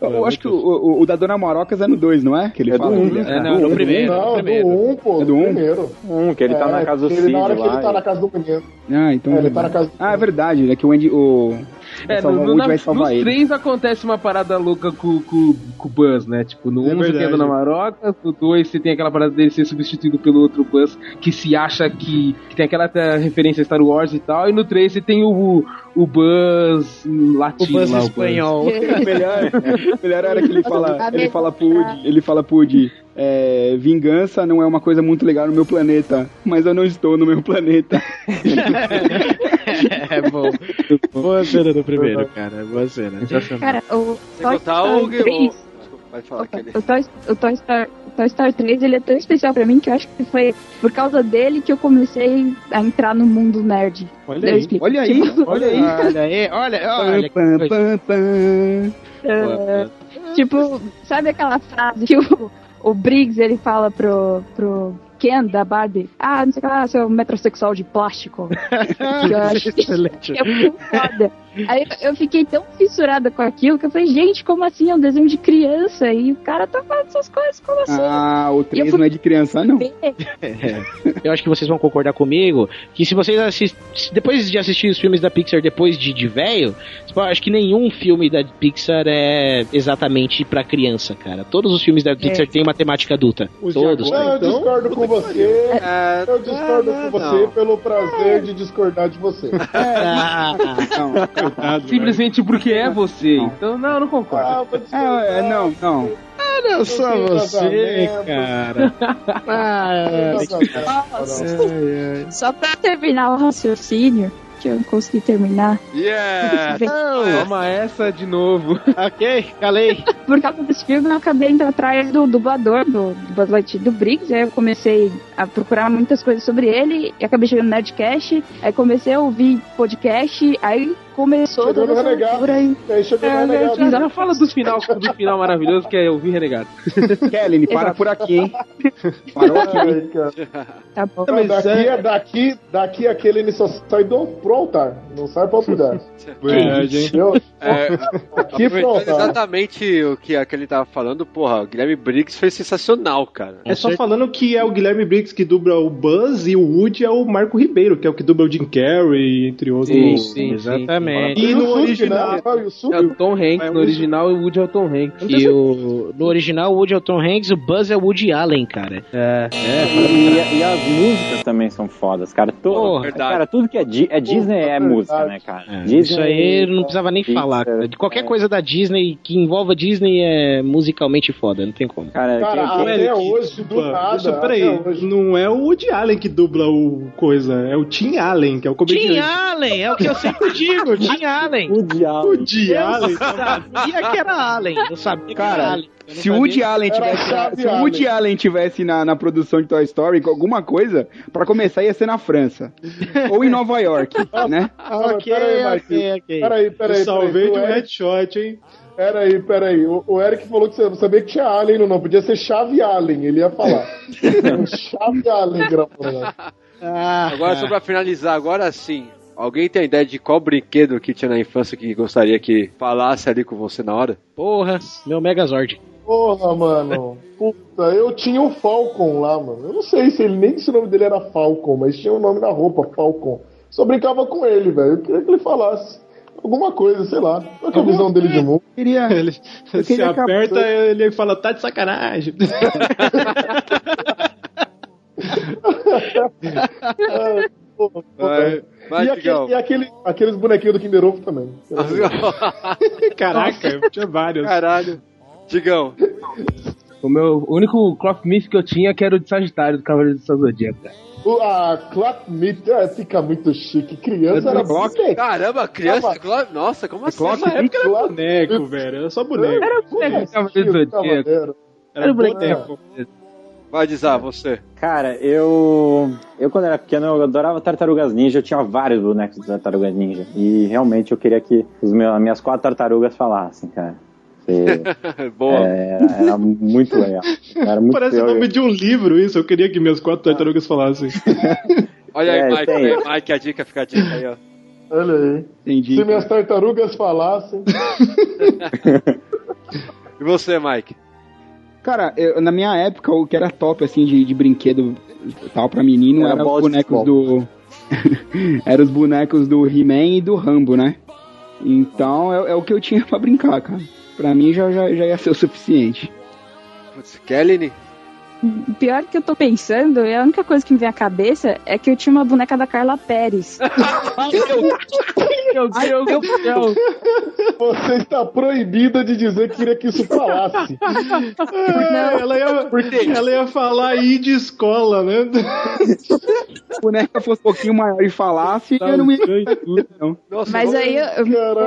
I: Eu acho que o, o, o da Dona Marocas é no 2, não é? Que ele
K: É do
I: fala.
K: um,
I: né?
K: é, não, no primeiro.
H: Não,
K: no primeiro.
H: do 1, um, pô.
I: É do
H: do
I: um?
H: primeiro.
K: Um, que ele tá
H: É,
K: na casa do Cid
H: Na hora que
K: lá.
H: ele tá
K: e-
H: na casa do menino.
I: Ah, então.
H: É, ele tá na casa
I: Ah, é verdade, né? Que o Andy. O...
L: É, no,
I: o
L: no, na, nos
I: ele.
L: três acontece uma parada louca com, com, com o Buzz, né? Tipo, no
G: É
L: um você tem a
G: verdade.
L: Dona Maroca, no dois você tem aquela parada dele ser substituído pelo outro Buzz que se acha que, que tem aquela referência a Star Wars e tal, e no três você tem o, o Buzz latino
F: O Buzz
L: lá,
F: espanhol.
I: melhor, melhor era que ele fala, ele fala pro Woody, ele fala pro Woody, é, vingança não é uma coisa muito legal no meu planeta, mas eu não estou no meu planeta.
F: é bom. Boa cena do primeiro, cara. Boa cena.
J: Cara, o Toy. Story 3,
D: o-
J: Toy, o Toy Story, Toy Story 3 ele é tão especial pra mim que eu acho que foi por causa dele que eu comecei a entrar no mundo nerd.
G: Olha
J: Eu
G: aí.
J: explico.
I: Olha aí,
J: Tipo,
I: olha aí.
F: Olha aí, olha, olha.
I: Pam, pam.
J: é, tipo, sabe aquela frase que o, o Briggs ele fala pro, pro Ken da Barbie? Ah, não sei o que lá, seu metrosexual de plástico. que eu acho que
F: Excelente.
J: é muito foda. Aí eu fiquei tão fissurada com aquilo que eu falei, gente, como assim? É um desenho de criança e o cara tá falando essas coisas, como assim?
I: Ah, o
J: E eu
I: 3
J: fui
I: não é de criança, não.
J: ver.
F: Eu acho que vocês vão concordar comigo que se vocês assistem. Depois de assistir os filmes da Pixar depois de, de velho, eu acho que nenhum filme da Pixar é exatamente pra criança, cara. Todos os filmes da Pixar têm uma temática adulta.
G: Os
F: Todos.
G: agora,
H: eu
G: então?
H: discordo com você. Eu discordo com você
D: não.
H: pelo prazer de discordar de você.
F: Ah,
I: Não,
L: Simplesmente porque é você. Então, não, eu não concordo.
I: É, é, não, não.
E: Olha só você, cara. Ah,
J: Só pra terminar o raciocínio, que eu não consegui terminar.
D: Yeah!
L: Toma essa de novo.
E: ok, calei.
J: Por causa desse filme, eu acabei indo atrás do dublador do, do Buzz Lightyear, do Briggs. Aí eu comecei a procurar muitas coisas sobre ele. E acabei chegando no Nerdcast. Aí comecei a ouvir podcast. Aí começou
H: Chegou
J: toda
H: no
J: essa aí.
H: Aí chegou no
J: É,
H: Renegado.
J: já-
L: Já fala do final, do final maravilhoso que é ouvir renegado.
I: Kelly, para por aqui, hein? Parou aqui.
H: Ai, cara.
J: Tá bom.
H: Não, daqui, é, daqui, daqui aquele ele só sai do, pro altar, não sai pra outro lugar.
G: Verdade, hein?
H: Eu,
D: É,
H: aqui pro
D: aproveitando
H: altar.
D: exatamente o que aquele tava falando, porra, o Guilherme Briggs foi sensacional, cara.
G: É só falando que é o Guilherme Briggs que dubla o Buzz e o Woody é o Marco Ribeiro, que é o que dubla o Jim Carrey, entre outros.
L: Sim, sim,
E: Exatamente.
G: E no original.
H: Yusuke.
L: É o Tom Hanks, no original o Woody é o Tom Hanks.
E: E o, no original, o Woody é o Tom Hanks, o Buzz é o Woody Allen, cara.
L: É,
K: E, e as músicas também são fodas, cara. Cara, tudo que é, Di- é Disney é música, né, cara?
E: É,
K: Disney,
E: isso aí não precisava nem
K: Pixar,
E: falar. cara. De qualquer
K: é.
E: coisa da Disney que envolva Disney é musicalmente foda, não tem como.
K: Cara,
H: Cara,
K: quem- quem-
H: até hoje, do nada.
G: Deixa, peraí, não é o Woody Allen que dubla o coisa, é o Tim Allen, que é o comediante.
E: Tim Allen, é o que eu sempre digo, Tim Allen.
K: o diabo.
G: O Tim Allen.
E: Eu sabia que era Allen, eu sabia que
I: Cara,
E: era Allen.
I: Se o Woody Allen tivesse,
H: Chave
I: se o Woody
H: Allen.
I: Allen tivesse na, na produção de Toy Story, com alguma coisa, pra começar ia ser na França. Ou em Nova York, né?
H: Ah,
E: Ok,
H: peraí,
E: ok, ok.
H: Peraí,
G: Eu
H: peraí,
G: salvei de
H: O
G: um
H: Eric,
G: headshot, hein?
H: peraí, peraí. O, o Eric falou que você sabia que tinha Allen no nome. Podia ser Chave Allen, ele ia falar. Chave Allen que falar.
E: Ah,
D: Agora, só pra finalizar, agora sim. Alguém tem ideia de qual brinquedo que tinha na infância que gostaria que falasse ali com você na hora?
E: porra, meu Megazord.
H: Porra, mano. Puta, eu tinha o Falcon lá, mano. Eu não sei se ele nem se o nome dele era Falcon, mas tinha o nome na roupa, Falcon. Só brincava com ele, velho. Eu queria que ele falasse alguma coisa, sei lá. Qual que é a visão dele de mundo?
I: Queria.
G: Ele
I: Eu
G: se
I: queria que a-
G: aperta, ele fala, tá de sacanagem.
H: Ah, porra, porra.
D: Vai,
H: e aquele, e aquele- aqueles bonequinhos do Kinder Ovo também.
G: Caraca, tinha vários.
D: Caralho. Digão.
L: O meu o único cloth myth que eu tinha que era o de Sagitário, do Cavaleiro do Zodíaco. cara.
H: O- A Meet é, fica muito chique. Criança era
I: Block.
H: bem.
D: Caramba, criança. clo- Nossa, como assim?
G: Nessa época era boneco, velho. Era só boneco.
L: Era o boneco do Cavaleiro do Zodíaco. Era o
G: boneco.
D: Vai, Dizar, você.
K: Cara, eu. Eu, quando era pequeno, eu adorava tartarugas ninja. Eu tinha vários bonecos de tartarugas ninja. E realmente eu queria que os meus, as minhas quatro tartarugas falassem, cara. Porque,
D: Boa.
K: é, era, era muito legal. Era muito
G: Parece o nome de um livro isso. Eu queria que minhas quatro tartarugas falassem.
D: Olha aí,
K: É,
D: Mike.
K: tem.
D: aí, Mike, a dica, fica a dica aí, ó.
H: Olha aí.
I: Entendi.
H: Se minhas tartarugas falassem.
D: E você, Mike?
I: Cara, eu- na minha época, o que era top, assim, de, de brinquedo tal pra menino,
K: Era
I: era, os bonecos do... era os bonecos do He-Man e do Rambo, né? Então, é, é o que eu tinha pra brincar, cara. Pra mim, já, já, já ia ser o suficiente.
D: Putz, Kelly?
J: O Pior que eu tô pensando, e a única coisa que me vem à cabeça é que eu tinha uma boneca da Carla Pérez.
L: Meu Deus do céu.
H: Você está proibida de dizer que queria que isso falasse.
G: É, ela, ia, ela ia falar aí de escola, né?
I: Se a boneca fosse um pouquinho maior e falasse, eu não ia... Não.
D: Nossa,
J: Mas aí eu,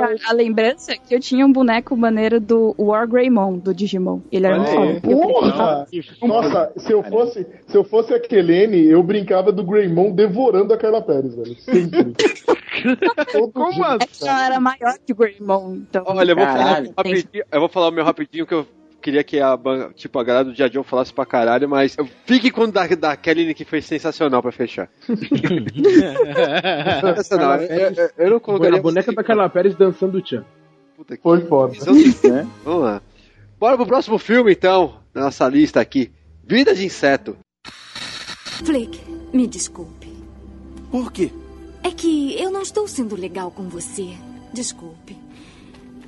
J: a, a lembrança é que eu tinha um boneco maneiro do War Greymon, do Digimon. Ele era. Eu brincava-
H: Porra! Nossa, se eu fosse, se eu fosse a Kelene, eu brincava do Greymon devorando a Carla Pérez, velho. Sempre.
I: Como
H: dia.
J: É que ela era maior que o Greymon, então.
D: Olha, eu vou, falar
K: Caralho.
D: eu vou falar o meu rapidinho que eu queria que a tipo, a galera do Dia John falasse pra caralho, mas eu- fique com o da, da Kelly que foi sensacional pra fechar. sensacional. Eu, eu, eu não colocaria
L: A boneca da Carla Pérez dançando o Tchan.
D: Puta que
H: Foi foda.
K: né?
D: Vamos lá. Bora pro próximo filme, então, da nossa lista aqui. Vida de Inseto.
Q: Flick, me desculpe.
O: Por quê?
Q: É que eu não estou sendo legal com você. Desculpe.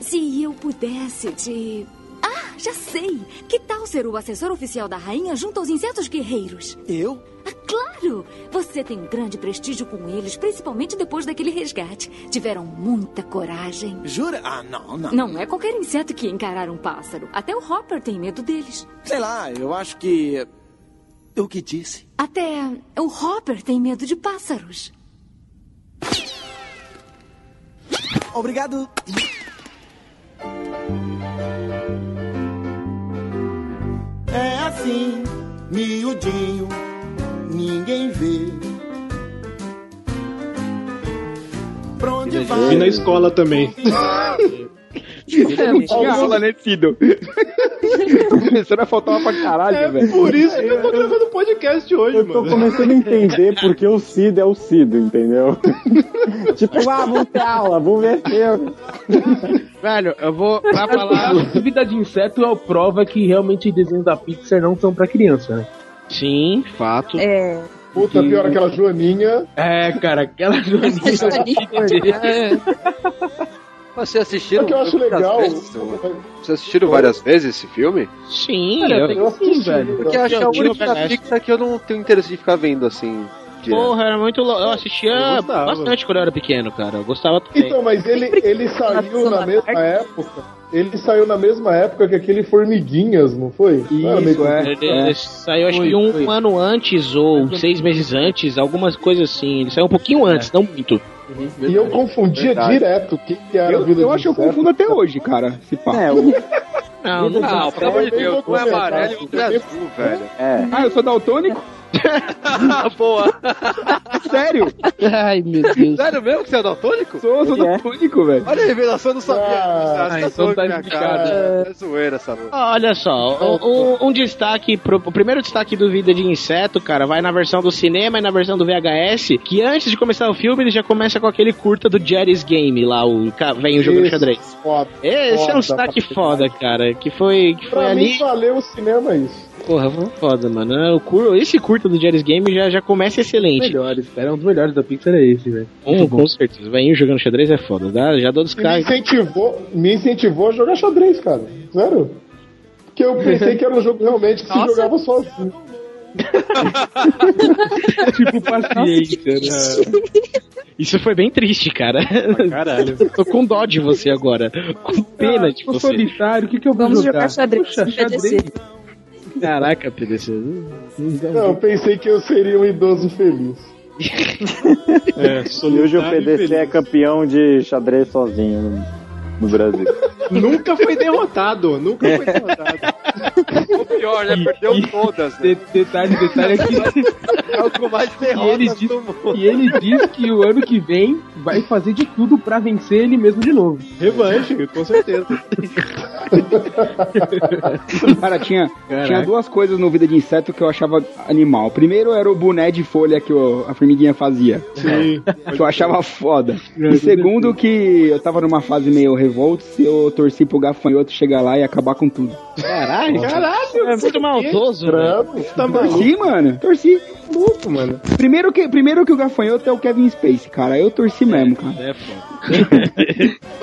Q: Se eu pudesse te Ah, já sei. Que tal ser o assessor oficial da rainha junto aos insetos guerreiros?
O: Eu?
Q: Ah, claro! Você tem um grande prestígio com eles, principalmente depois daquele resgate. Tiveram muita coragem.
O: Jura? Ah, não, não.
Q: Não é qualquer inseto que encarar um pássaro. Até o Hopper tem medo deles.
O: Sei lá, eu acho que. O que disse?
Q: Até o Hopper tem medo de pássaros.
O: Obrigado.
R: É assim, miudinho, ninguém vê. Pra onde vai?
G: E na escola também.
I: Tinha aula, né, Cido? Começando a faltar pra caralho,
G: É
I: velho.
G: por isso que eu tô gravando podcast hoje,
E: Eu tô
G: mano.
E: começando a entender porque o Cid é o Cid, entendeu? tipo, ah, vamos ter aula, vamos ver.
F: Velho, eu vou pra falar.
L: Vida de inseto é a prova que realmente desenhos da Pixar não são pra criança, né?
F: Sim, fato.
J: É.
H: Puta, pior aquela joaninha.
L: É, cara, aquela joaninha.
D: Vocês assistiram?
H: Só que eu acho
D: várias
H: legal.
D: vezes? Vocês assistiram várias vezes esse filme?
F: Sim,
L: Cara,
F: eu,
L: tem que sim, velho.
D: Porque eu acho que é a
F: Eu
D: única. Pixar que eu não tenho interesse de ficar vendo assim.
F: Porra, era muito louco. Eu assistia
G: Eu
F: bastante quando eu era pequeno, cara. Eu gostava também.
H: Então, mas ele, ele saiu na mesma época. Ele saiu na mesma época que aquele Formiguinhas, não foi? Não era meio
I: Isso, é.
F: Ele, ele saiu acho que um ano antes ou seis meses antes, algumas coisas assim. Ele saiu um pouquinho antes, não muito.
H: E eu confundia
I: Verdade.
H: direto o que, que era
I: Eu,
H: vida
I: eu
H: de
I: acho que eu confundo até hoje, cara. Se pá.
E: É, o...
F: Não, não.
D: Não, pelo amor de Deus, um é amarelo e outro é azul, velho.
E: É.
I: Ah, eu sou daltônico?
D: Boa.
I: Sério?
F: Ai, meu Deus.
D: Sério mesmo que você é daltônico?
I: Sou, sou
E: é.
I: daltônico, velho.
D: Olha a revelação, eu não sabia.
H: Ah,
D: Ah,
L: então tá explicado.
D: É zoeira essa luta.
F: Olha só, um, um destaque, pro, o primeiro destaque do Vida de Inseto, cara, vai na versão do cinema e na versão do VHS, que antes de começar o filme ele já começa com aquele curta do Jerry's Game lá, o ca- velho jogando
H: Isso,
F: xadrez.
H: Foda.
F: Esse é
H: Foda
F: um destaque foda, cara, que foi, que foi
H: Pra
F: ali...
H: mim valeu o cinema isso.
F: Porra, foda, mano. É, O cur... Esse curta do Jerry's Game já, já começa excelente.
L: Melhores, cara. Um dos melhores da Pixar é esse, velho.
F: Um, com certeza. Velhinho jogando xadrez é foda. Dá, já dou
H: E me
F: descarga.
H: incentivou, me incentivou a jogar xadrez, cara. Sério. Porque eu pensei que era um jogo realmente que se jogava sozinho.
L: tipo paciência, né?
F: Isso foi bem triste, cara.
L: Caralho.
F: Tô com dó de você agora. Com pena de
L: Tô
F: você.
L: solitário, o que, que eu vou
J: Vamos
L: jogar?
J: jogar xadrez.
L: Puxa,
J: PDC.
F: Caraca, PDC.
H: Não, eu pensei que eu seria um idoso feliz.
G: É,
K: E hoje o PDC é campeão de xadrez sozinho no, Brasil.
G: Nunca foi derrotado, nunca foi derrotado.
D: O pior, né? Perdeu todas. Né?
L: De- detalhe, detalhe é que
D: É o com mais
L: E ele,
D: derrotas
L: diz,
D: do mundo.
L: e ele diz que o ano que vem vai fazer de tudo pra vencer ele mesmo de novo.
G: Revanche, com certeza.
I: Cara, tinha,
L: Caraca.
I: tinha duas coisas no Vida de Inseto que eu achava animal. Primeiro era o boné de folha que o- a formiguinha fazia.
G: Sim.
I: Que eu achava foda. E segundo que eu tava numa fase meio revolta se eu torci pro gafanhoto chegar lá e acabar com tudo.
F: Caralho,
G: Caralho,
F: é muito maldoso, velho.
H: Credo.
G: tá
I: Torci, mano. Torci.
G: mano.
I: Primeiro que, primeiro que o gafanhoto é o Kevin Space, cara. Eu torci mesmo, cara.
F: É foda.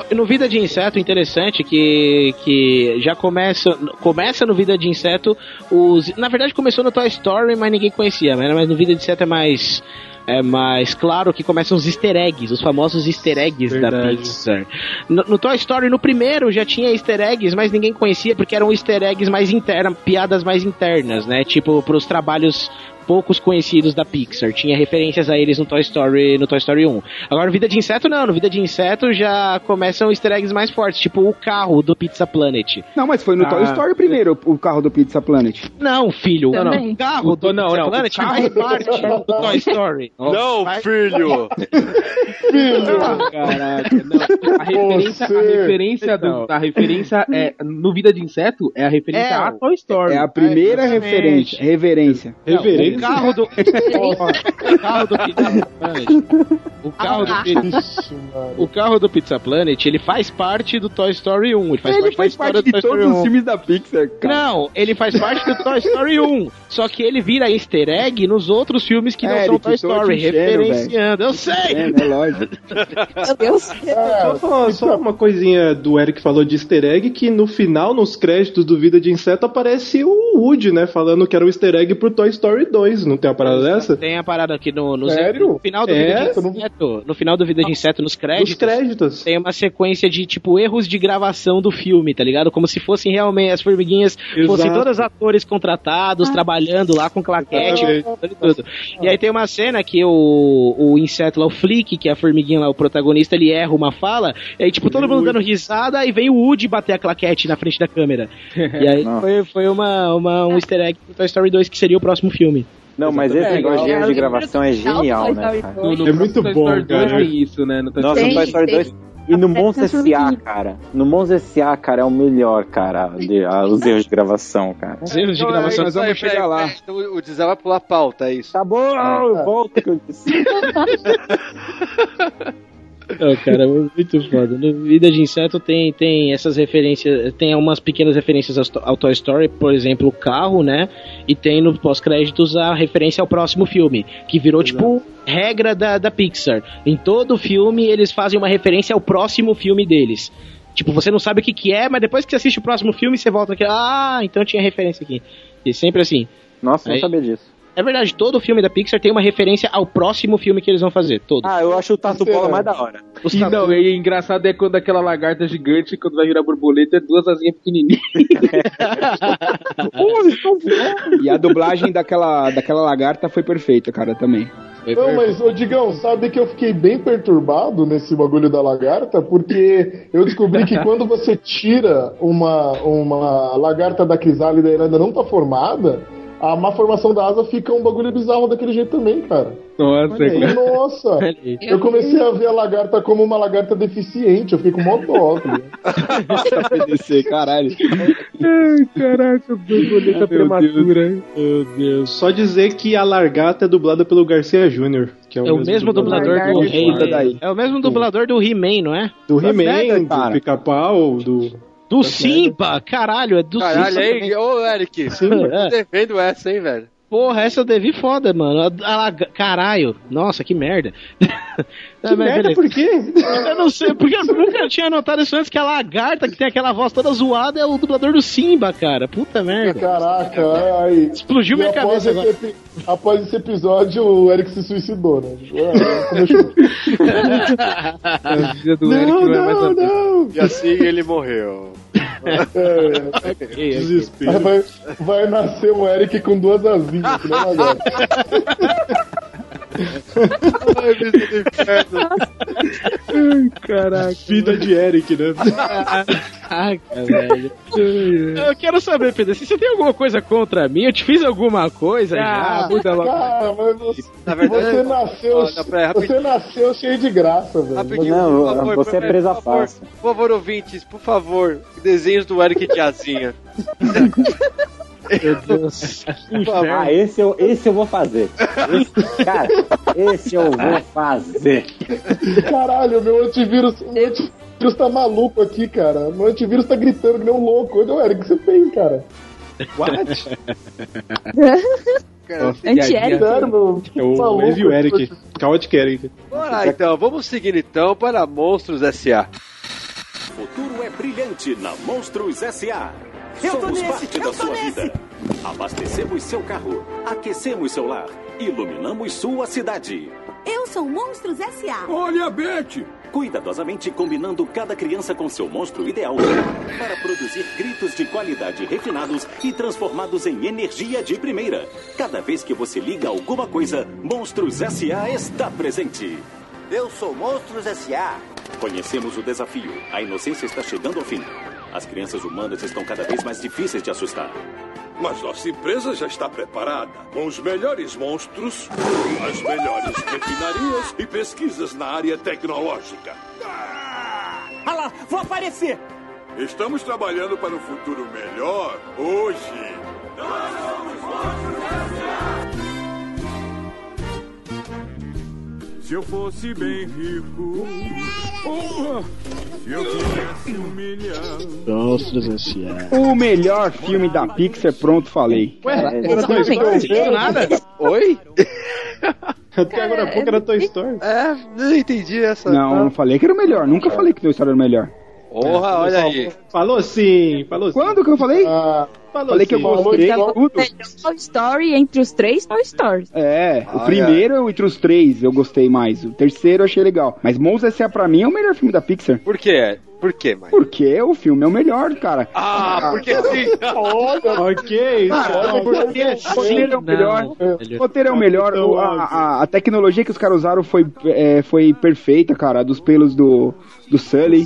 F: no Vida de Inseto, interessante que, que já começa começa no Vida de Inseto os na verdade começou no Toy Story, mas ninguém conhecia, né? mas no Vida de Inseto é mais é mais claro que começam os easter eggs, os famosos easter eggs da
L: Verdade.
F: Pixar. No, no Toy Story, no primeiro, já tinha easter eggs, mas ninguém conhecia porque eram easter eggs mais internas, piadas mais internas, né? Tipo, pros trabalhos poucos conhecidos da Pixar. Tinha referências a eles no Toy Story, no Toy Story 1. Agora, no Vida de Inseto, não. No Vida de Inseto já começam easter eggs mais fortes, tipo o carro do Pizza Planet.
I: Não, mas foi no
L: Ah.
I: Toy Story primeiro o carro do Pizza Planet.
F: Não, filho.
J: Também.
F: O carro do
L: Não,
F: Pizza
L: não,
F: Planet faz parte do Toy Story.
D: Não, filho!
L: Caraca, não. A referência, a referência, do, a referência é no Vida de Inseto é a referência
F: É,
L: a Toy Story.
I: É a primeira
F: exatamente.
I: referência. Reverência.
F: O carro do. o carro do Pizza Planet. O carro, do,
H: Ah.
F: Pizza- o carro do Pizza Planet, ele faz parte do Toy Story 1. Ele faz
I: Ele
F: parte
I: faz
F: da
I: parte de
F: Toy Story
I: todos
F: 1.
I: os filmes da Pixar, cara.
F: Não, ele faz parte do Toy Story 1. Só que ele vira easter egg nos outros filmes que não
I: É,
F: são
I: Eric,
F: Toy Story, referenciando. Eu sei!
I: É, é lógico.
J: Meu Deus.
G: Só, só- só uma coisinha do Eric falou de easter egg, que no final, nos créditos do Vida de Inseto, aparece o Woody, né? Falando que era o easter egg pro Toy Story 2. Não tem a parada dessa?
F: Tem a parada aqui no, no,
G: Sério?
F: no final do
G: É?
F: Vida de Inseto. No final do Vida de Inseto, nos créditos.
G: Nos créditos.
F: Tem uma sequência de, tipo, erros de gravação do filme, tá ligado? Como se fossem realmente as formiguinhas, fossem
G: Exato.
F: todos atores contratados, trabalhando lá com claquete
G: Exatamente.
F: e tudo. E aí tem uma cena que o, o inseto lá, o Flick, que é a formiguinha lá, o protagonista, ele erra uma fala, e aí, tipo, todo mundo dando risada, e vem o Woody bater a claquete na frente da câmera. E aí foi, foi uma, uma, um easter egg pro Toy Story 2, que seria o próximo filme.
K: Não, mas esse
F: É,
K: negócio de
F: legal.
K: erro de gravação é genial, né?
L: No, no
G: É muito
L: Toy
G: bom,
L: Story 2
G: cara.
L: tem isso, né? No Toy
K: Nossa, no Toy Story 2. E no Monstros S.A., cara. No Monstros S.A., cara, é o melhor, cara, de, ah, os erros de gravação, cara.
F: Os erros de gravação.
D: é,
I: nós vamos chegar lá.
D: Então, o Dizé vai pular a pauta, é isso.
K: Tá bom, volta que eu disse.
F: Não, cara, muito foda. No Vida de Inseto tem, tem essas referências, tem umas pequenas referências ao, Toy Story, por exemplo, o carro, né? E tem no pós-créditos a referência ao próximo filme, que virou tipo regra da, da Pixar. Em todo filme eles fazem uma referência ao próximo filme deles. Tipo, você não sabe o que, que é, mas depois que você assiste o próximo filme, você volta aqui, ah, então tinha referência aqui. E sempre assim.
K: Nossa, não
F: Aí-
K: sabia disso.
F: É verdade, todo filme da Pixar tem uma referência ao próximo filme que eles vão fazer. Todos.
K: Ah, eu acho o Tatu Bola mais da hora.
F: Os
L: E
F: tatu-
L: não, e engraçado é quando aquela lagarta gigante, quando vai virar borboleta, é duas asinhas pequenininhas.
I: E a dublagem daquela, daquela lagarta foi perfeita, cara, também.
H: Não, mas, ô Digão, sabe que eu fiquei bem perturbado nesse bagulho da lagarta, porque eu descobri que quando você tira uma, uma lagarta da crisálida e ela ainda não tá formada, a má formação da asa fica um bagulho bizarro daquele jeito também, cara.
L: Nossa,
H: E,
L: cara.
H: nossa,
F: aí.
H: eu comecei a ver a lagarta como uma lagarta deficiente, eu fiquei com mó dó. tá
I: caralho.
L: Ai, caraca, borboleta prematura.
F: Meu Deus.
G: Só dizer que a Largata é dublada pelo Garcia Júnior. Que é
F: É o mesmo dublador do
I: Guarda daí.
F: É o mesmo dublador do He-Man, não é?
G: Do
I: Tá
G: He-Man, do. Pica-Pau, do.
F: Do Simba, caralho, é do
D: Caralho,
F: Simba.
D: aí, ô Eric,
F: Simba.
D: tô devendo essa, hein, velho.
F: Porra, essa eu devi foda, mano. Caralho, nossa, que merda.
G: Que merda, por quê?
F: Eu não sei, porque eu nunca tinha notado isso antes, que a lagarta, que tem aquela voz toda zoada, é o dublador do Simba, cara. Puta merda.
H: Caraca, aí.
F: Explodiu
H: E
F: minha
H: após
F: cabeça
H: esse,
F: agora.
H: após esse episódio, o Eric se suicidou, né? É,
L: vida do
H: não,
L: Eric não é mais
H: não.
D: E assim ele morreu.
H: É,
G: Desespero.
H: vai, vai nascer um Eric com duas asinhas, que nem uma gata.
D: Ai, vida do inferno.
G: Caraca. Vida de Eric, né?
F: Caraca, velho. Eu quero saber, Pedro, se você tem alguma coisa contra mim, eu te fiz alguma coisa
L: Ah,
F: já.
L: muda logo.
H: Cara, mas você,
D: Na verdade,
H: você nasceu,
D: Ó,
H: você nasceu cheio de graça, velho.
D: Rapidinho,
K: Não,
D: por favor,
K: você é presa
D: por favor,
K: fácil.
D: Por favor, ouvintes, por favor, desenhos do Eric Tiazinha.
F: Meu Deus.
K: Ah, esse eu, esse eu vou fazer. Esse- cara, esse eu vou fazer.
H: Caralho, meu antivírus, meu antivírus tá maluco aqui, cara. Meu antivírus tá gritando que nem um louco. Olha, Eric, o que você fez, cara?
J: Anti-Eric.
H: Sério, meu.
G: É o. Wave o Eric. Chaotic Eric.
D: Bora lá, então, vamos seguir então para Monstros S.A.
M: O futuro é brilhante na Monstros S.A.
R: Eu tô
M: Somos
R: nesse,
M: parte
R: eu
M: da
R: tô
M: sua
R: nesse.
M: vida. Abastecemos seu carro, aquecemos seu lar, iluminamos sua cidade.
R: Eu sou Monstros S.A.
M: Olha a Beth! Cuidadosamente combinando cada criança com seu monstro ideal para produzir gritos de qualidade refinados e transformados em energia de primeira. Cada vez que você liga alguma coisa, Monstros S.A. está presente.
R: Eu sou Monstros S.A.
M: Conhecemos o desafio. A inocência está chegando ao fim. As crianças humanas estão cada vez mais difíceis de assustar.
S: Mas nossa empresa já está preparada com os melhores monstros, as melhores refinarias e pesquisas na área tecnológica.
R: Ah lá, vou aparecer.
S: Estamos trabalhando para um futuro melhor hoje.
B: Se eu fosse bem rico,
F: Monstros S.A.
I: O melhor filme da Pixar, pronto, falei.
G: Ué,
I: Cara,
G: era Toy Story?
I: não nada.
D: Oi?
G: Até agora há pouco era Toy Story.
D: É, não entendi essa.
I: Não, não falei que era o melhor. Nunca falei que Toy Story era o melhor.
D: Porra, olha aí.
G: Falou sim, falou sim.
I: Quando que eu falei?
G: falou
I: falei que eu
G: sim.
I: gostei tudo.
J: melhor Toy Story entre os três Toy Stories.
I: É, o
D: Ah,
I: primeiro entre os três eu gostei mais. O terceiro eu achei legal. Mas Monstros S.A. pra mim é o melhor filme da Pixar.
D: Por quê? Por quê, Mike?
I: Porque o filme é o melhor, cara.
D: Ah, porque assim.
G: ok,
I: Ah, porque o roteiro é o melhor.
F: Não.
I: O roteiro é o melhor. o- a, tecnologia que os caras usaram foi, é, foi perfeita, cara. Dos pelos do, do Sully.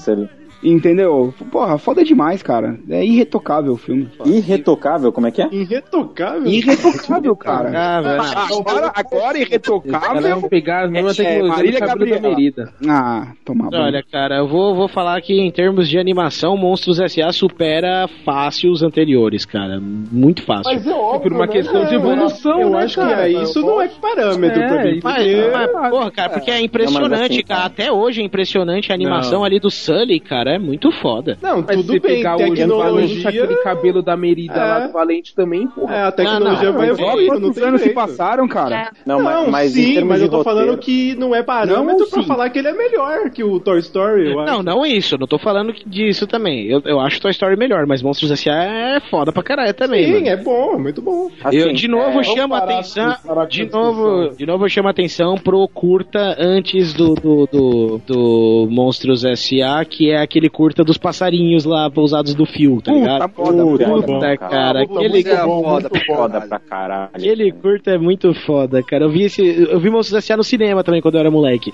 I: Entendeu? Porra, foda demais, cara. É irretocável o filme.
K: Irretocável, como é que é?
G: Irretocável?
I: Irretocável, cara.
F: Ah, velho.
I: Agora, agora irretocável.
L: Pegar as mesmas
I: É,
L: tecnologias
I: Marília
L: do cabelo da
I: Gabriela.
L: Merida.
I: Ah, toma banho.
F: Olha, cara, eu vou, vou falar que em termos de animação, Monstros S.A. supera fácil os anteriores, cara. Muito fácil.
G: Mas é óbvio,
L: Por uma
G: né?
L: questão de
G: É,
L: evolução,
G: Eu
L: né,
G: acho
L: cara?
G: que é, isso não é parâmetro
L: É,
G: pra mim.
L: isso
F: Mas,
G: Porque...
F: mas, porra, cara, porque é impressionante,
K: assim,
F: cara. Até hoje é impressionante a animação
L: Não.
F: ali do Sully, cara. É muito foda.
G: Não,
L: Mas
G: tudo
L: se
G: bem,
L: pegar o Valente,
G: tecnologia...
L: aquele cabelo da Merida
G: É.
L: lá do Valente também, porra.
G: É, a tecnologia
F: Não, não,
G: vai
F: mas
G: evoluindo, não tem
I: anos se passaram, cara?
K: Não, mas, mas
G: sim, mas eu tô
K: roteiro,
G: falando que não é parâmetro
I: Não,
G: pra
I: sim.
G: falar que ele é melhor que o Toy Story, eu acho.
F: Não, não isso. Eu não tô falando disso também. Eu, eu acho Toy Story melhor, mas Monstros S.A. é foda pra caralho também,
G: Sim,
F: mano.
G: é bom, é muito bom.
K: assim,
F: eu de novo
K: é,
F: chamo
H: parar-
F: atenção, de novo, de novo eu chamo a atenção pro curta antes do do, do, do Monstros S.A., que é aquele curta dos passarinhos lá pousados do fio, tá ligado?
I: Puta, foda,
K: Puta,
I: foda.
F: Puta,
K: cara.
F: cara,
H: Puta,
F: aquele,
D: é
H: bom,
D: foda
H: muito
D: pra
H: bom.
K: foda pra caralho.
F: aquele curta é muito foda, cara. Eu vi esse, eu vi Monstros S.A. no cinema também quando eu era moleque.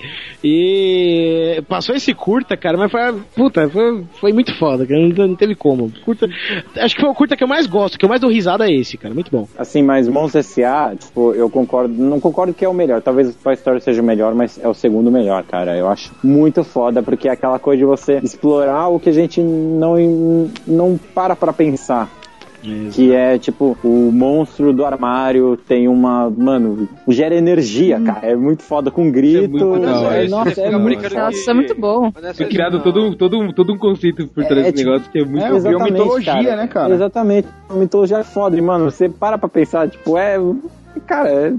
F: E passou esse curta, cara, mas foi, puta, foi, foi muito foda, cara. Não, não teve como. Curta, acho que foi o curta que eu mais gosto, que eu mais dou risada é esse, cara. Muito bom.
K: Assim, mas Monstros S.A., tipo, eu concordo, não concordo que é o melhor. Talvez o Toy Story seja o melhor, mas é o segundo melhor, cara. Eu acho muito foda, porque é aquela coisa de você explorar o que a gente não, não para pra pensar. Que é tipo, o monstro do armário tem uma. Mano, gera energia, cara. É muito foda com grito.
L: muito legal,
K: é,
L: isso.
K: nossa, é muito
J: Nossa, é muito bom.
L: Foi criado todo, todo, todo um conceito por trás
K: É,
L: desse
K: tipo,
L: negócio que é muito
I: É, virou
K: Exatamente,
I: mitologia, né, cara?
K: Exatamente. A mitologia é foda, e, mano, você para pra pensar, tipo, é. Cara, é.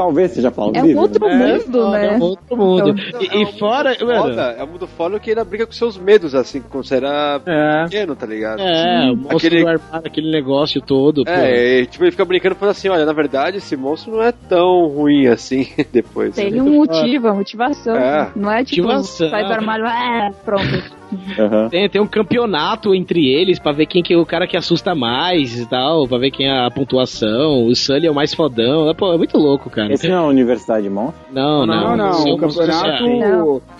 K: Talvez seja
J: É
K: plausível.
J: um outro
K: né?
J: mundo, né?
F: É outro mundo.
J: Então,
F: E, fora,
D: Foda, é um mundo foda que ainda briga com seus medos, assim, quando você era
F: É.
D: pequeno, tá ligado?
F: É, o monstro
D: Aquele-
F: do armário, aquele negócio todo.
D: É, e, tipo, ele fica brincando falando assim, olha, na verdade esse monstro não é tão ruim assim depois.
J: Tem
D: né?
J: um motivo, a motivação.
D: É.
J: Não é tipo,
F: Motivação.
J: sai do armário, é, pronto.
F: Tem, tem um campeonato entre eles pra ver quem que é o cara que assusta mais e tal, pra ver quem é a pontuação. O Sully é o mais fodão. É, pô, é muito louco, cara.
K: Esse não é a Universidade de Monstros?
F: Não,
I: Não,
F: não.
I: não,
F: Esse é
I: o campeonato.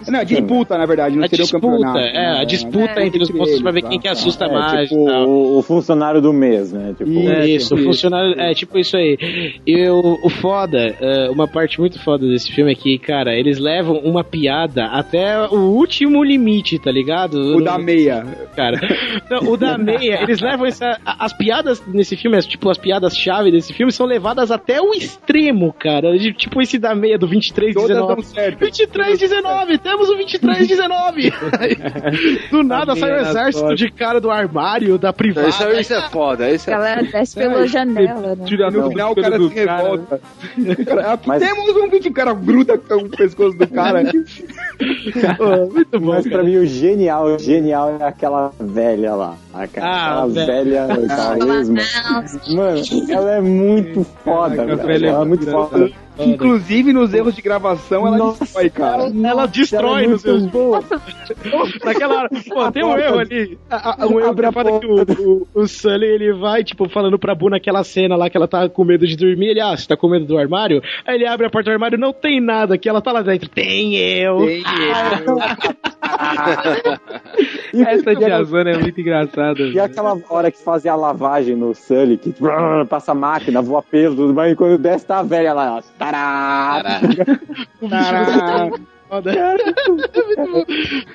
I: Não, a disputa, na verdade, não
F: A
I: seria o
F: disputa,
I: campeonato.
F: é, a disputa entre os monstros pra ver quem que assusta
K: É,
F: mais.
K: tipo,
F: e tal.
K: o, o funcionário do mês, né? Tipo,
F: É isso, o funcionário. É tipo isso aí. E o, o foda, é, uma parte muito foda desse filme é que, cara, eles levam uma piada até o último limite, tá ligado?
I: O da meia.
F: Cara. Não, o da meia, eles levam essa. As piadas nesse filme, tipo, as piadas-chave desse filme são levadas até o extremo, cara. De, tipo esse da meia do 23
I: Todas
F: 19.
I: dão certo.
F: 23 19, temos o 23 19. do nada sai um
D: na
F: exército de cara do armário, da privada.
D: Isso, é- isso é foda, isso
J: A
D: é
J: galera desce pela janela, né?
I: No final o cara se revolta. O cara, aqui temos um vídeo, o cara gruda com o pescoço do cara.
F: muito bom.
K: Mas pra mim o genial, o genial é aquela velha lá. Aquela
F: Ah,
K: velha,
F: velha.
K: carisma. Mano, ela é muito foda,
I: Caraca,
K: velho. Ela é muito foda.
I: Inclusive nos erros de gravação ela
K: Nossa,
I: destrói, cara.
F: Ela destrói
K: Ela é
F: nos
K: boa.
F: Naquela hora. Pô, tem um
K: porta-
F: erro ali. A- a- Um erro que é foda que o, o, o Sully ele vai, tipo, falando pra Bu naquela cena lá que ela tá com medo de dormir. Ele, ah, você tá com medo do armário? Aí ele abre a porta do armário, não tem nada aqui. Ela tá lá dentro. Tem eu.
I: Tem
L: Essa diazona é muito engraçada.
K: E aquela hora que fazia a lavagem no Sully, que brrr, passa a máquina, voa mais, e quando desce tá a velha lá, ó. Tará!
I: Tará.
F: foda.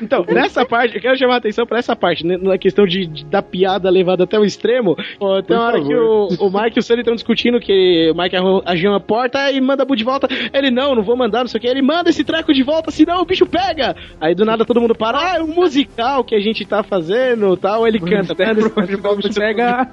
F: Então, nessa parte, eu quero chamar a atenção pra essa parte, né, na questão de, de- da piada levada até o extremo. Ó, tem uma hora
G: favor.
F: que o, o Mike e o Sully estão discutindo que o Mike agiu uma porta e manda a Bu de volta. Ele, não, não vou mandar, não sei o que. Ele manda esse treco de volta, senão o bicho pega. Aí do nada todo mundo para, ah, é um musical que a gente tá fazendo tal. Ele canta, volta, o bicho pega.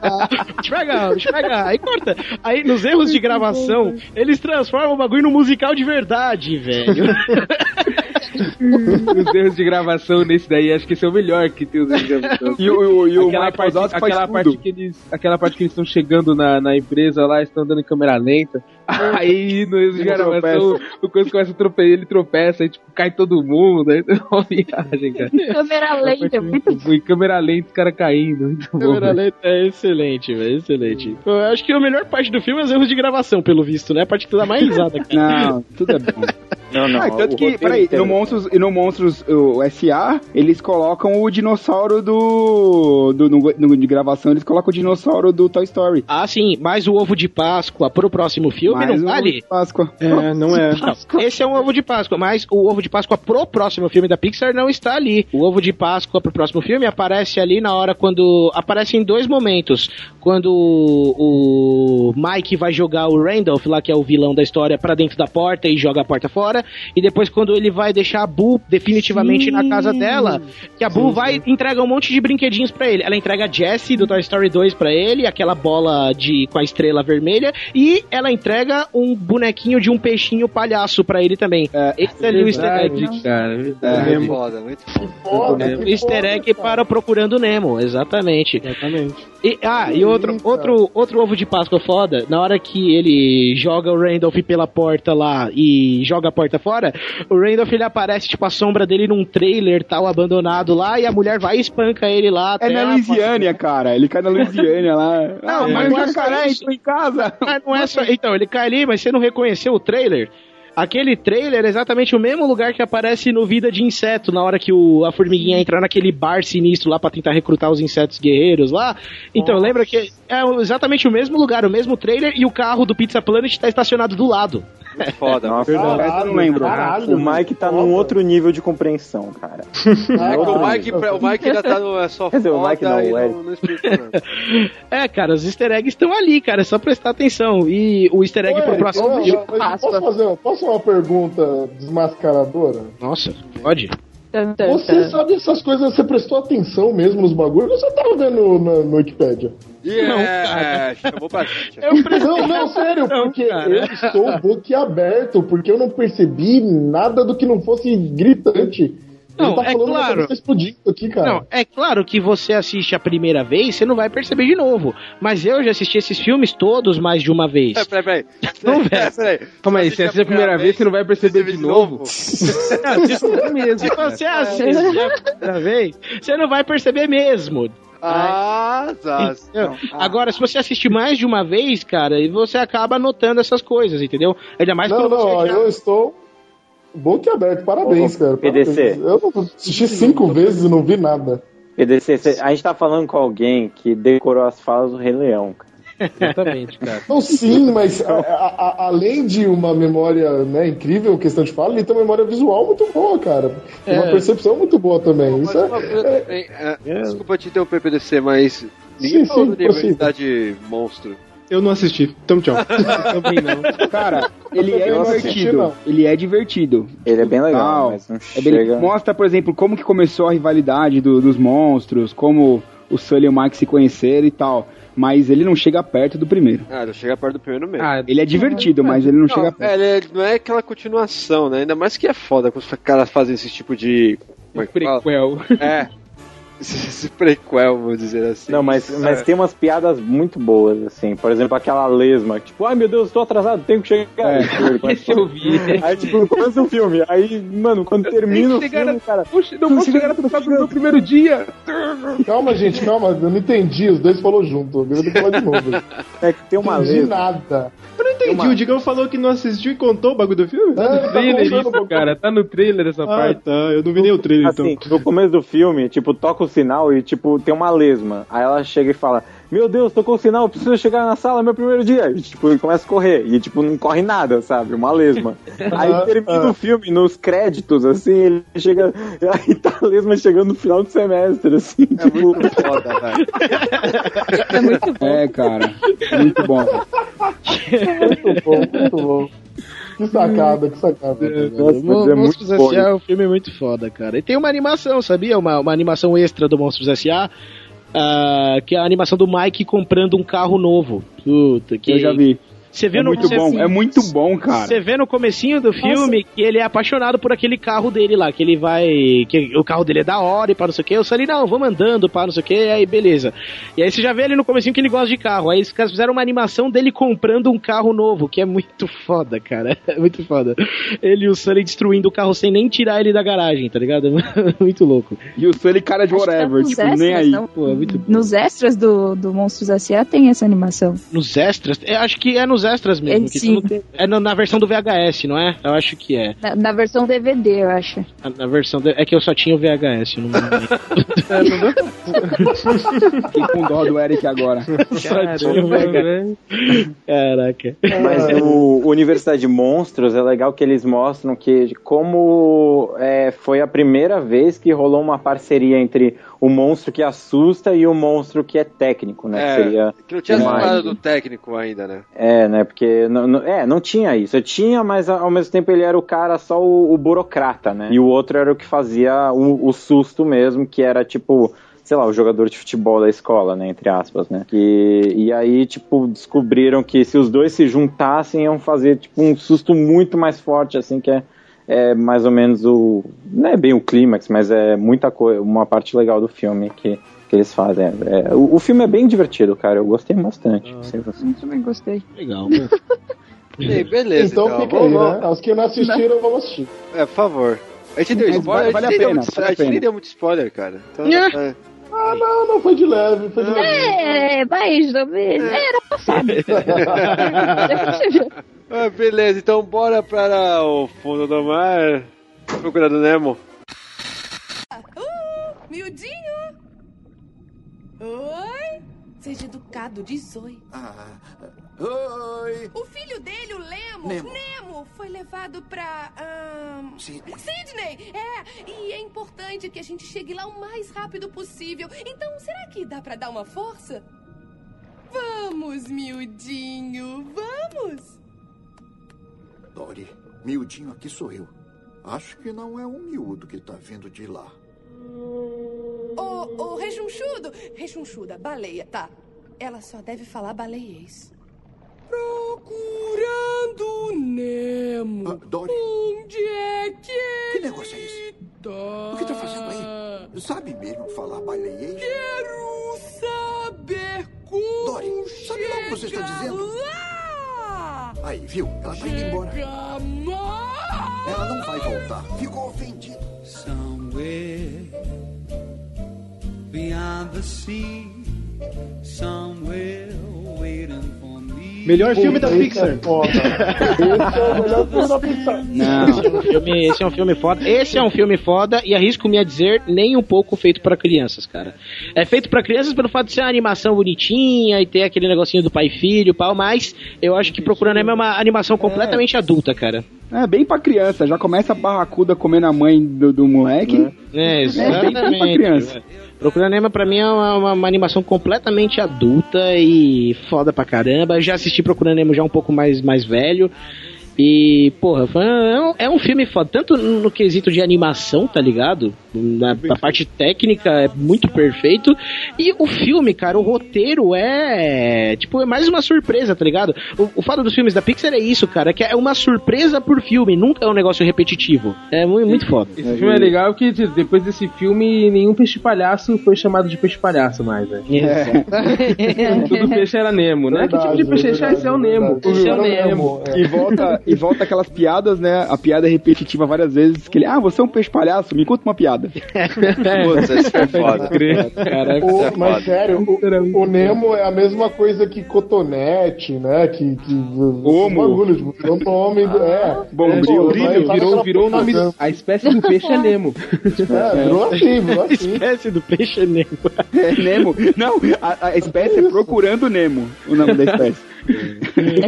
F: Bicho pega, bicho pega. Aí corta. Aí nos erros de gravação, eles transformam o bagulho num musical de verdade, velho.
L: Os erros de gravação nesse daí, acho que esse é o melhor que tem os erros de gravação.
I: E o- e o
L: aquela parte, aquela parte que eles, aquela parte que eles estão chegando na, na empresa lá, estão andando em câmera lenta. Aí no de gravação, o coisa começa a tropeçar, ele tropeça, aí tipo, cai todo mundo, aí é uma viagem, cara.
J: Câmera lenta, muito
L: Em câmera lenta, os caras caindo. Muito bom.
F: Câmera lenta é excelente, velho, excelente. Eu acho que a melhor parte do filme é os erros de gravação, pelo visto, né? A parte que tu dá mais risada, cara.
I: Não, tudo é bom.
K: Não, não.
I: Ah, tanto
K: o
I: que, peraí, no Monstros, e no Monstros o SA, eles colocam o dinossauro do. do no, no- de gravação, eles colocam o dinossauro do Toy Story.
F: Ah, sim, mais o ovo de Páscoa pro próximo filme
I: Mais
F: não vale?
I: Páscoa.
G: É, não é.
F: Não, esse é um ovo de Páscoa, mas o ovo de Páscoa pro próximo filme da Pixar não está ali. O ovo de Páscoa pro próximo filme aparece ali na hora quando. Aparece em dois momentos. Quando o Mike vai jogar o Randolph, lá que é o vilão da história, pra dentro da porta e joga a porta fora. E depois quando ele vai deixar a Boo definitivamente na casa dela, que a Boo vai e entrega um monte de brinquedinhos pra ele. Ela entrega a Jessie do Toy Story 2 pra ele, aquela bola de com a estrela vermelha, e ela entrega um bonequinho de um peixinho palhaço pra ele também. Esse é ali o easter egg.
L: Cara.
D: É,
L: verdade.
D: foda, muito foda.
H: Foda,
F: É,
H: que
F: o easter
H: foda,
F: egg
H: cara.
F: para o Procurando Nemo, exatamente.
G: Exatamente.
F: E, ah, e outro,
H: Eita.
F: outro, outro ovo de Páscoa foda, na hora que ele joga o Randolph pela porta lá e joga a porta fora, o Randolph ele aparece, tipo, a sombra dele num trailer tal, abandonado lá, e a mulher vai e espanca ele lá.
I: É
F: até
I: na
F: a-
I: Louisiana, cara. Ele cai na Louisiana lá.
F: Não,
I: ah,
F: mas não
I: o
F: é
I: jacaré entrou em casa.
F: Mas não é só. Então, ele cai ali, mas você não reconheceu o trailer? Aquele trailer é exatamente o mesmo lugar que aparece no Vida de Inseto, na hora que o, a formiguinha entra naquele bar sinistro lá pra tentar recrutar os insetos guerreiros lá. Então, lembra que é exatamente o mesmo lugar, o mesmo trailer, e o carro do Pizza Planet tá estacionado do lado.
D: Muito foda.
K: Nossa,
I: eu não lembro.
H: Caralho,
K: o Mike tá num outro nível de compreensão, cara.
D: É, o, Mike, o Mike ainda tá no. É só
K: Quer dizer, o
D: foda
K: Mike não, o Eric.
D: não, não.
F: É, cara, os easter eggs estão ali, cara, é só prestar atenção. E o easter egg
H: Ué,
F: pro próximo
H: eu posso, fazer, posso fazer uma pergunta desmascaradora?
F: Nossa, pode?
H: Você sabe essas coisas, você prestou atenção mesmo nos bagulhos ou você tava vendo na, no Wikipedia?
D: Yeah, chamou pra gente.
H: Não, não, sério, porque eu estou boquiaberto, porque eu não percebi nada do que não fosse gritante.
F: Não,
H: tá
F: é claro.
H: aqui, cara.
F: Não, é claro que você assiste a primeira vez, você não vai perceber de novo. Mas eu já assisti esses filmes todos mais de uma vez.
D: É, peraí, peraí.
F: Não, velho.
D: Peraí, peraí.
L: Calma aí, se assiste a primeira vez, você não vai perceber de novo.
F: Não, se, se você assiste a primeira vez, você não vai perceber mesmo.
D: Ah, tá.
F: Entendeu? Agora, se você assistir mais de uma vez, cara, e você acaba notando essas coisas, entendeu? Ainda mais
H: não,
F: quando
H: não,
F: você já-
H: eu estou boquiaberto. Parabéns,
K: Ô,
H: cara.
K: PDC.
H: Parabéns. Eu assisti cinco vezes e não vi nada.
K: PDC, cê- a gente tá falando com alguém que decorou as falas do Rei Leão, cara.
F: Exatamente, cara.
H: Não, sim, mas a- a- a- além de uma memória né, incrível, questão de fala, ele tem uma memória visual muito boa, cara. Tem Uma
F: É.
H: percepção muito boa também. Isso é- é-
D: é, Desculpa te interromper, PDC, mas ninguém
H: Sim,
D: falou
H: sim,
D: nível
H: possível.
D: monstro.
G: Eu não assisti. Então, tchau.
F: Também não.
I: Cara, ele é
H: assisti,
I: divertido. Ele é divertido.
K: Ele é bem legal,
I: Tal.
K: mas não
I: É bem-
K: chega...
I: Mostra, por exemplo, como que começou a rivalidade do- dos monstros, como o Sully e o Mike se conheceram e tal. Mas ele não chega perto do primeiro.
D: Ah, não chega perto do primeiro mesmo.
L: Ah,
I: Ele é divertido, mas ele não, chega
D: Não,
I: perto.
D: é, ele é- não é aquela continuação, né? Ainda mais que é foda quando os caras fazem esse tipo de. É
L: prequel.
D: É. Esse, prequel, vamos dizer assim.
K: Não, mas, mas tem umas piadas muito boas, assim. Por exemplo, aquela lesma, tipo, ai meu Deus, tô atrasado, tenho que chegar.
I: É.
K: Tipo, começa
L: Esse eu vi.
K: Aí, tipo, no começo do filme. Aí, mano, quando termina o filme, cara.
L: Poxa, não posso chegar atrasado no meu primeiro dia.
H: Calma, gente, calma. Eu não entendi. Os dois falou junto. Eu vou ter que falar de novo.
K: É que tem uma lesma.
H: nada.
G: Entendi. O Digão falou que não assistiu e contou o bagulho do filme?
H: É, tá
L: Trailer
H: contando um
L: isso,
H: pouco.
L: cara. Tá no trailer essa
G: Ah,
L: parte.
G: tá. Eu não vi nem o trailer,
K: Assim,
G: então.
K: no começo do filme, tipo, toca o sinal e, tipo, tem uma lesma. Aí ela chega e fala: meu Deus, tocou o sinal, preciso chegar na sala, é meu primeiro dia. E, tipo, ele começa a correr. E, tipo, não corre nada, sabe? Uma lesma. Aí termina o filme, nos créditos, assim, ele chega. Aí tá a lesma chegando no final do semestre, assim. É tipo... muito foda, velho.
J: É muito bom.
I: É, cara. Muito bom.
H: muito bom, muito bom. Que sacada, que sacada.
F: Mon-
H: é
F: Monstros S.A. é um filme muito foda, cara. E tem uma animação, sabia? Uma, uma animação extra do Monstros S.A. ah, que é a animação do Mike comprando um carro novo. Puta, que
I: Eu já vi.
F: Você viu
I: é
F: no
I: muito
F: você-
I: bom, é muito bom, cara.
F: Você vê no comecinho do filme que ele é apaixonado por aquele carro dele lá, que ele vai. que o carro dele é da hora e para não sei o que. Eu falei, não, vamos andando, para não sei o que, aí beleza. E aí você já vê ali no comecinho que ele gosta de carro. Aí os caras fizeram uma animação dele comprando um carro novo, que é muito foda, cara. É muito foda. Ele e o Sully destruindo o carro sem nem tirar ele da garagem, tá ligado? muito louco.
I: E o Sully cara de whatever,
J: nos
I: tipo,
J: extras,
I: nem aí.
J: não?
F: Pô, é muito
J: Nos extras do, do Monstros S.A. tem essa animação.
F: Nos extras? Eu acho que é nos extras mesmo.
J: É,
F: que
J: sim.
F: tu não tem- é na, na versão do VHS, não é? Eu acho que é.
J: Na, na versão DVD, eu acho.
F: Na, na versão. do- é que eu só tinha o VHS, eu não me
I: Fiquei com dó do Eric agora.
F: Caraca.
K: Mas o Universidade de Monstros é legal que eles mostram que como é, foi a primeira vez que rolou uma parceria entre o monstro que assusta e o monstro que é técnico, né?
D: É,
K: que seria
D: que não tinha essa parada do técnico ainda, né?
K: É, né? Porque não, não- é, não tinha isso. Eu tinha, mas ao mesmo tempo ele era o cara só o, o burocrata, né? E o outro era o que fazia o, o susto mesmo, que era tipo, sei lá, o jogador de futebol da escola, né? Entre aspas, né? E, e aí, tipo, descobriram que se os dois se juntassem, iam fazer, tipo, um susto muito mais forte, assim, que é, é mais ou menos o. Não é bem o clímax, mas é muita coisa, uma parte legal do filme que. Que eles fazem. É, é, o, o filme é bem divertido, cara. Eu gostei bastante. Você.
J: Eu também gostei.
F: Legal.
D: Ei, beleza,
H: Então
D: então.
H: fica aí, né? Os que não assistiram, vamos assistir.
D: É, por favor. A gente deu
H: Mas
D: spoiler,
H: vale-
D: a gente,
H: a
D: nem deu
H: pena,
D: muito,
H: vale a
D: a gente nem deu muito spoiler, cara. Então,
F: Yeah.
D: é.
H: Ah, não, não foi de leve, foi de leve.
J: É, mais ou menos. Era passado.
D: Ah, beleza, então bora para o fundo do mar. Procurando Nemo.
T: Miudinho! Oi? Seja educado, diz oi.
U: Ah, oi.
T: O filho dele, o Lemo,
U: Nemo.
T: foi levado pra. ahn,
U: Sydney.
T: Sydney! É, e é importante que a gente chegue lá o mais rápido possível. Então, será que dá pra dar uma força? Vamos, miudinho, vamos!
U: Dory, miudinho aqui sou eu. Acho que não é um miúdo que tá vindo de lá.
T: Ô, ô, rechonchudo! Rechonchuda, baleia, tá. Ela só deve falar baleiês. Procurando Nemo.
U: Ah, Dory.
T: Onde é que
U: Que negócio é esse? O que tá fazendo aí? Sabe mesmo falar baleiês?
T: Quero saber como
U: Dory, sabe lá o que você está dizendo?
T: lá.
U: Aí, viu? Ela tá indo embora. Ela não vai voltar. Ficou ofendido.
V: Somewhere beyond the sea, somewhere
G: Melhor filme da Pixar.
H: é foda. Esse é o melhor filme da Pixar.
F: Não, esse é um filme, esse é um filme foda. Esse é um filme foda e arrisco-me a dizer nem um pouco feito pra crianças, cara. É feito pra crianças pelo fato de ser uma animação bonitinha e ter aquele negocinho do pai e filho, pau, mas eu acho que Procurando Nemo é uma animação completamente adulta, cara.
I: É bem pra criança, já começa a barracuda comendo a mãe do, do moleque.
F: É,
I: bem pra
F: exatamente.
I: criança.
F: Procurando Nemo pra mim é uma, uma- uma animação completamente adulta e foda pra caramba. Eu já assisti Procurando Nemo já um pouco mais, mais velho. E, porra, é um, é um filme foda, tanto no quesito de animação, tá ligado? Na, na parte técnica é muito perfeito. E o filme, cara, o roteiro é. Tipo, é mais uma surpresa, tá ligado? O, o fato dos filmes da Pixar é isso, cara, que é uma surpresa por filme, nunca é um negócio repetitivo. É muito, muito foda.
L: Esse filme é legal que tipo, depois desse filme nenhum peixe palhaço foi chamado de peixe palhaço mais, né?
F: É.
L: Tudo peixe era Nemo, né? que tipo de peixe é esse? É o Nemo. Esse é o Nemo.
I: E volta, e volta aquelas piadas, né? A piada é repetitiva várias vezes. Que ele, ah, você é um peixe palhaço, me conta uma piada.
D: Putz, isso é foda.
L: Caraca,
H: O-
L: isso é
H: mas
L: foda.
H: sério, o, o Nemo é a mesma coisa que cotonete, né? Que. que
I: Homo.
H: bagulho, tipo, virou nome. do- É.
I: Bombril.
H: Pô,
L: Brilho, virou, virou o nome. A espécie do peixe é Nemo.
H: É, virou assim, virou assim.
F: espécie do peixe é Nemo.
I: É Nemo. Não, a, a espécie é procurando Nemo, o nome da espécie.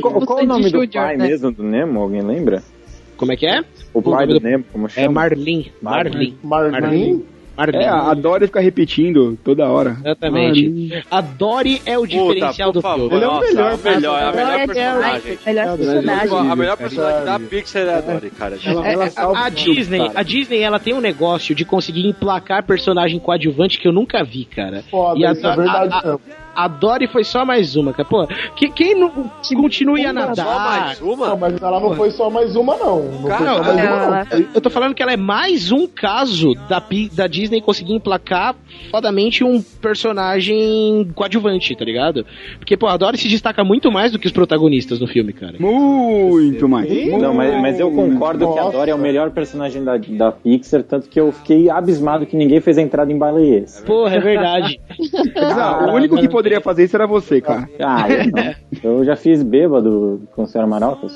K: Qual, qual o nome do
J: Júnior,
K: pai
J: né?
K: mesmo do Nemo? Alguém lembra?
F: Como é que é?
K: O pai
F: nome
K: do
F: do-
K: Nemo, como
F: É
K: chama?
F: Marlin. Marlin.
H: Marlin?
F: Marlin.
I: É, a Dory fica repetindo toda hora.
F: Exatamente. A Dory é o diferencial
D: Puta,
F: do
D: favor.
F: filme.
G: Ele é o
D: Nossa,
G: melhor
D: a melhor, é a melhor personagem.
J: Melhor personagem.
D: A melhor personagem da Pixar é a Dory, cara.
F: É, é, a, a Disney, a Disney, ela tem um negócio de conseguir emplacar personagem coadjuvante que eu nunca vi, cara.
H: Foda,
F: E a,
H: isso é verdade
F: a, a. a Dory foi só mais uma, cara. Pô, que, quem não continue a
D: Só
F: nadar?
D: mais uma?
H: Não, mas ela não foi só mais uma, não. Não
D: Cara,
H: só mais
J: não,
H: uma, não.
F: Eu tô falando que ela é mais um caso da, da Disney conseguir emplacar fodamente um personagem coadjuvante, tá ligado? Porque, pô, a Dory se destaca muito mais do que os protagonistas no filme, cara.
I: Muito mais.
K: Não, mas, mas eu concordo que a
H: Nossa.
K: Dory é o melhor personagem da, da Pixar, tanto que eu fiquei abismado que ninguém fez a entrada em baleiês.
F: Porra, é verdade.
I: O único que poderia fazer isso era você, cara.
K: Ah, eu, não. eu já fiz bêbado com o Sr. Maralcas.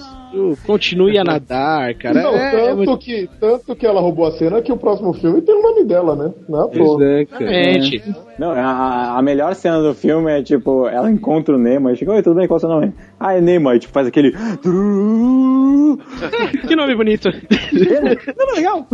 F: Continue a nadar, cara.
H: Não,
F: É, é
H: tanto,
F: muito-
H: que, tanto que ela roubou a cena que o próximo filme tem o nome dela, né? Não é toa.
L: é.
F: Exatamente.
K: Não, a, a melhor cena do filme é tipo, ela encontra o Nemo e chega, oi, tudo bem, qual é o seu nome? Ah, é Nemo, aí tipo, faz aquele.
F: Que nome bonito.
K: Não, legal.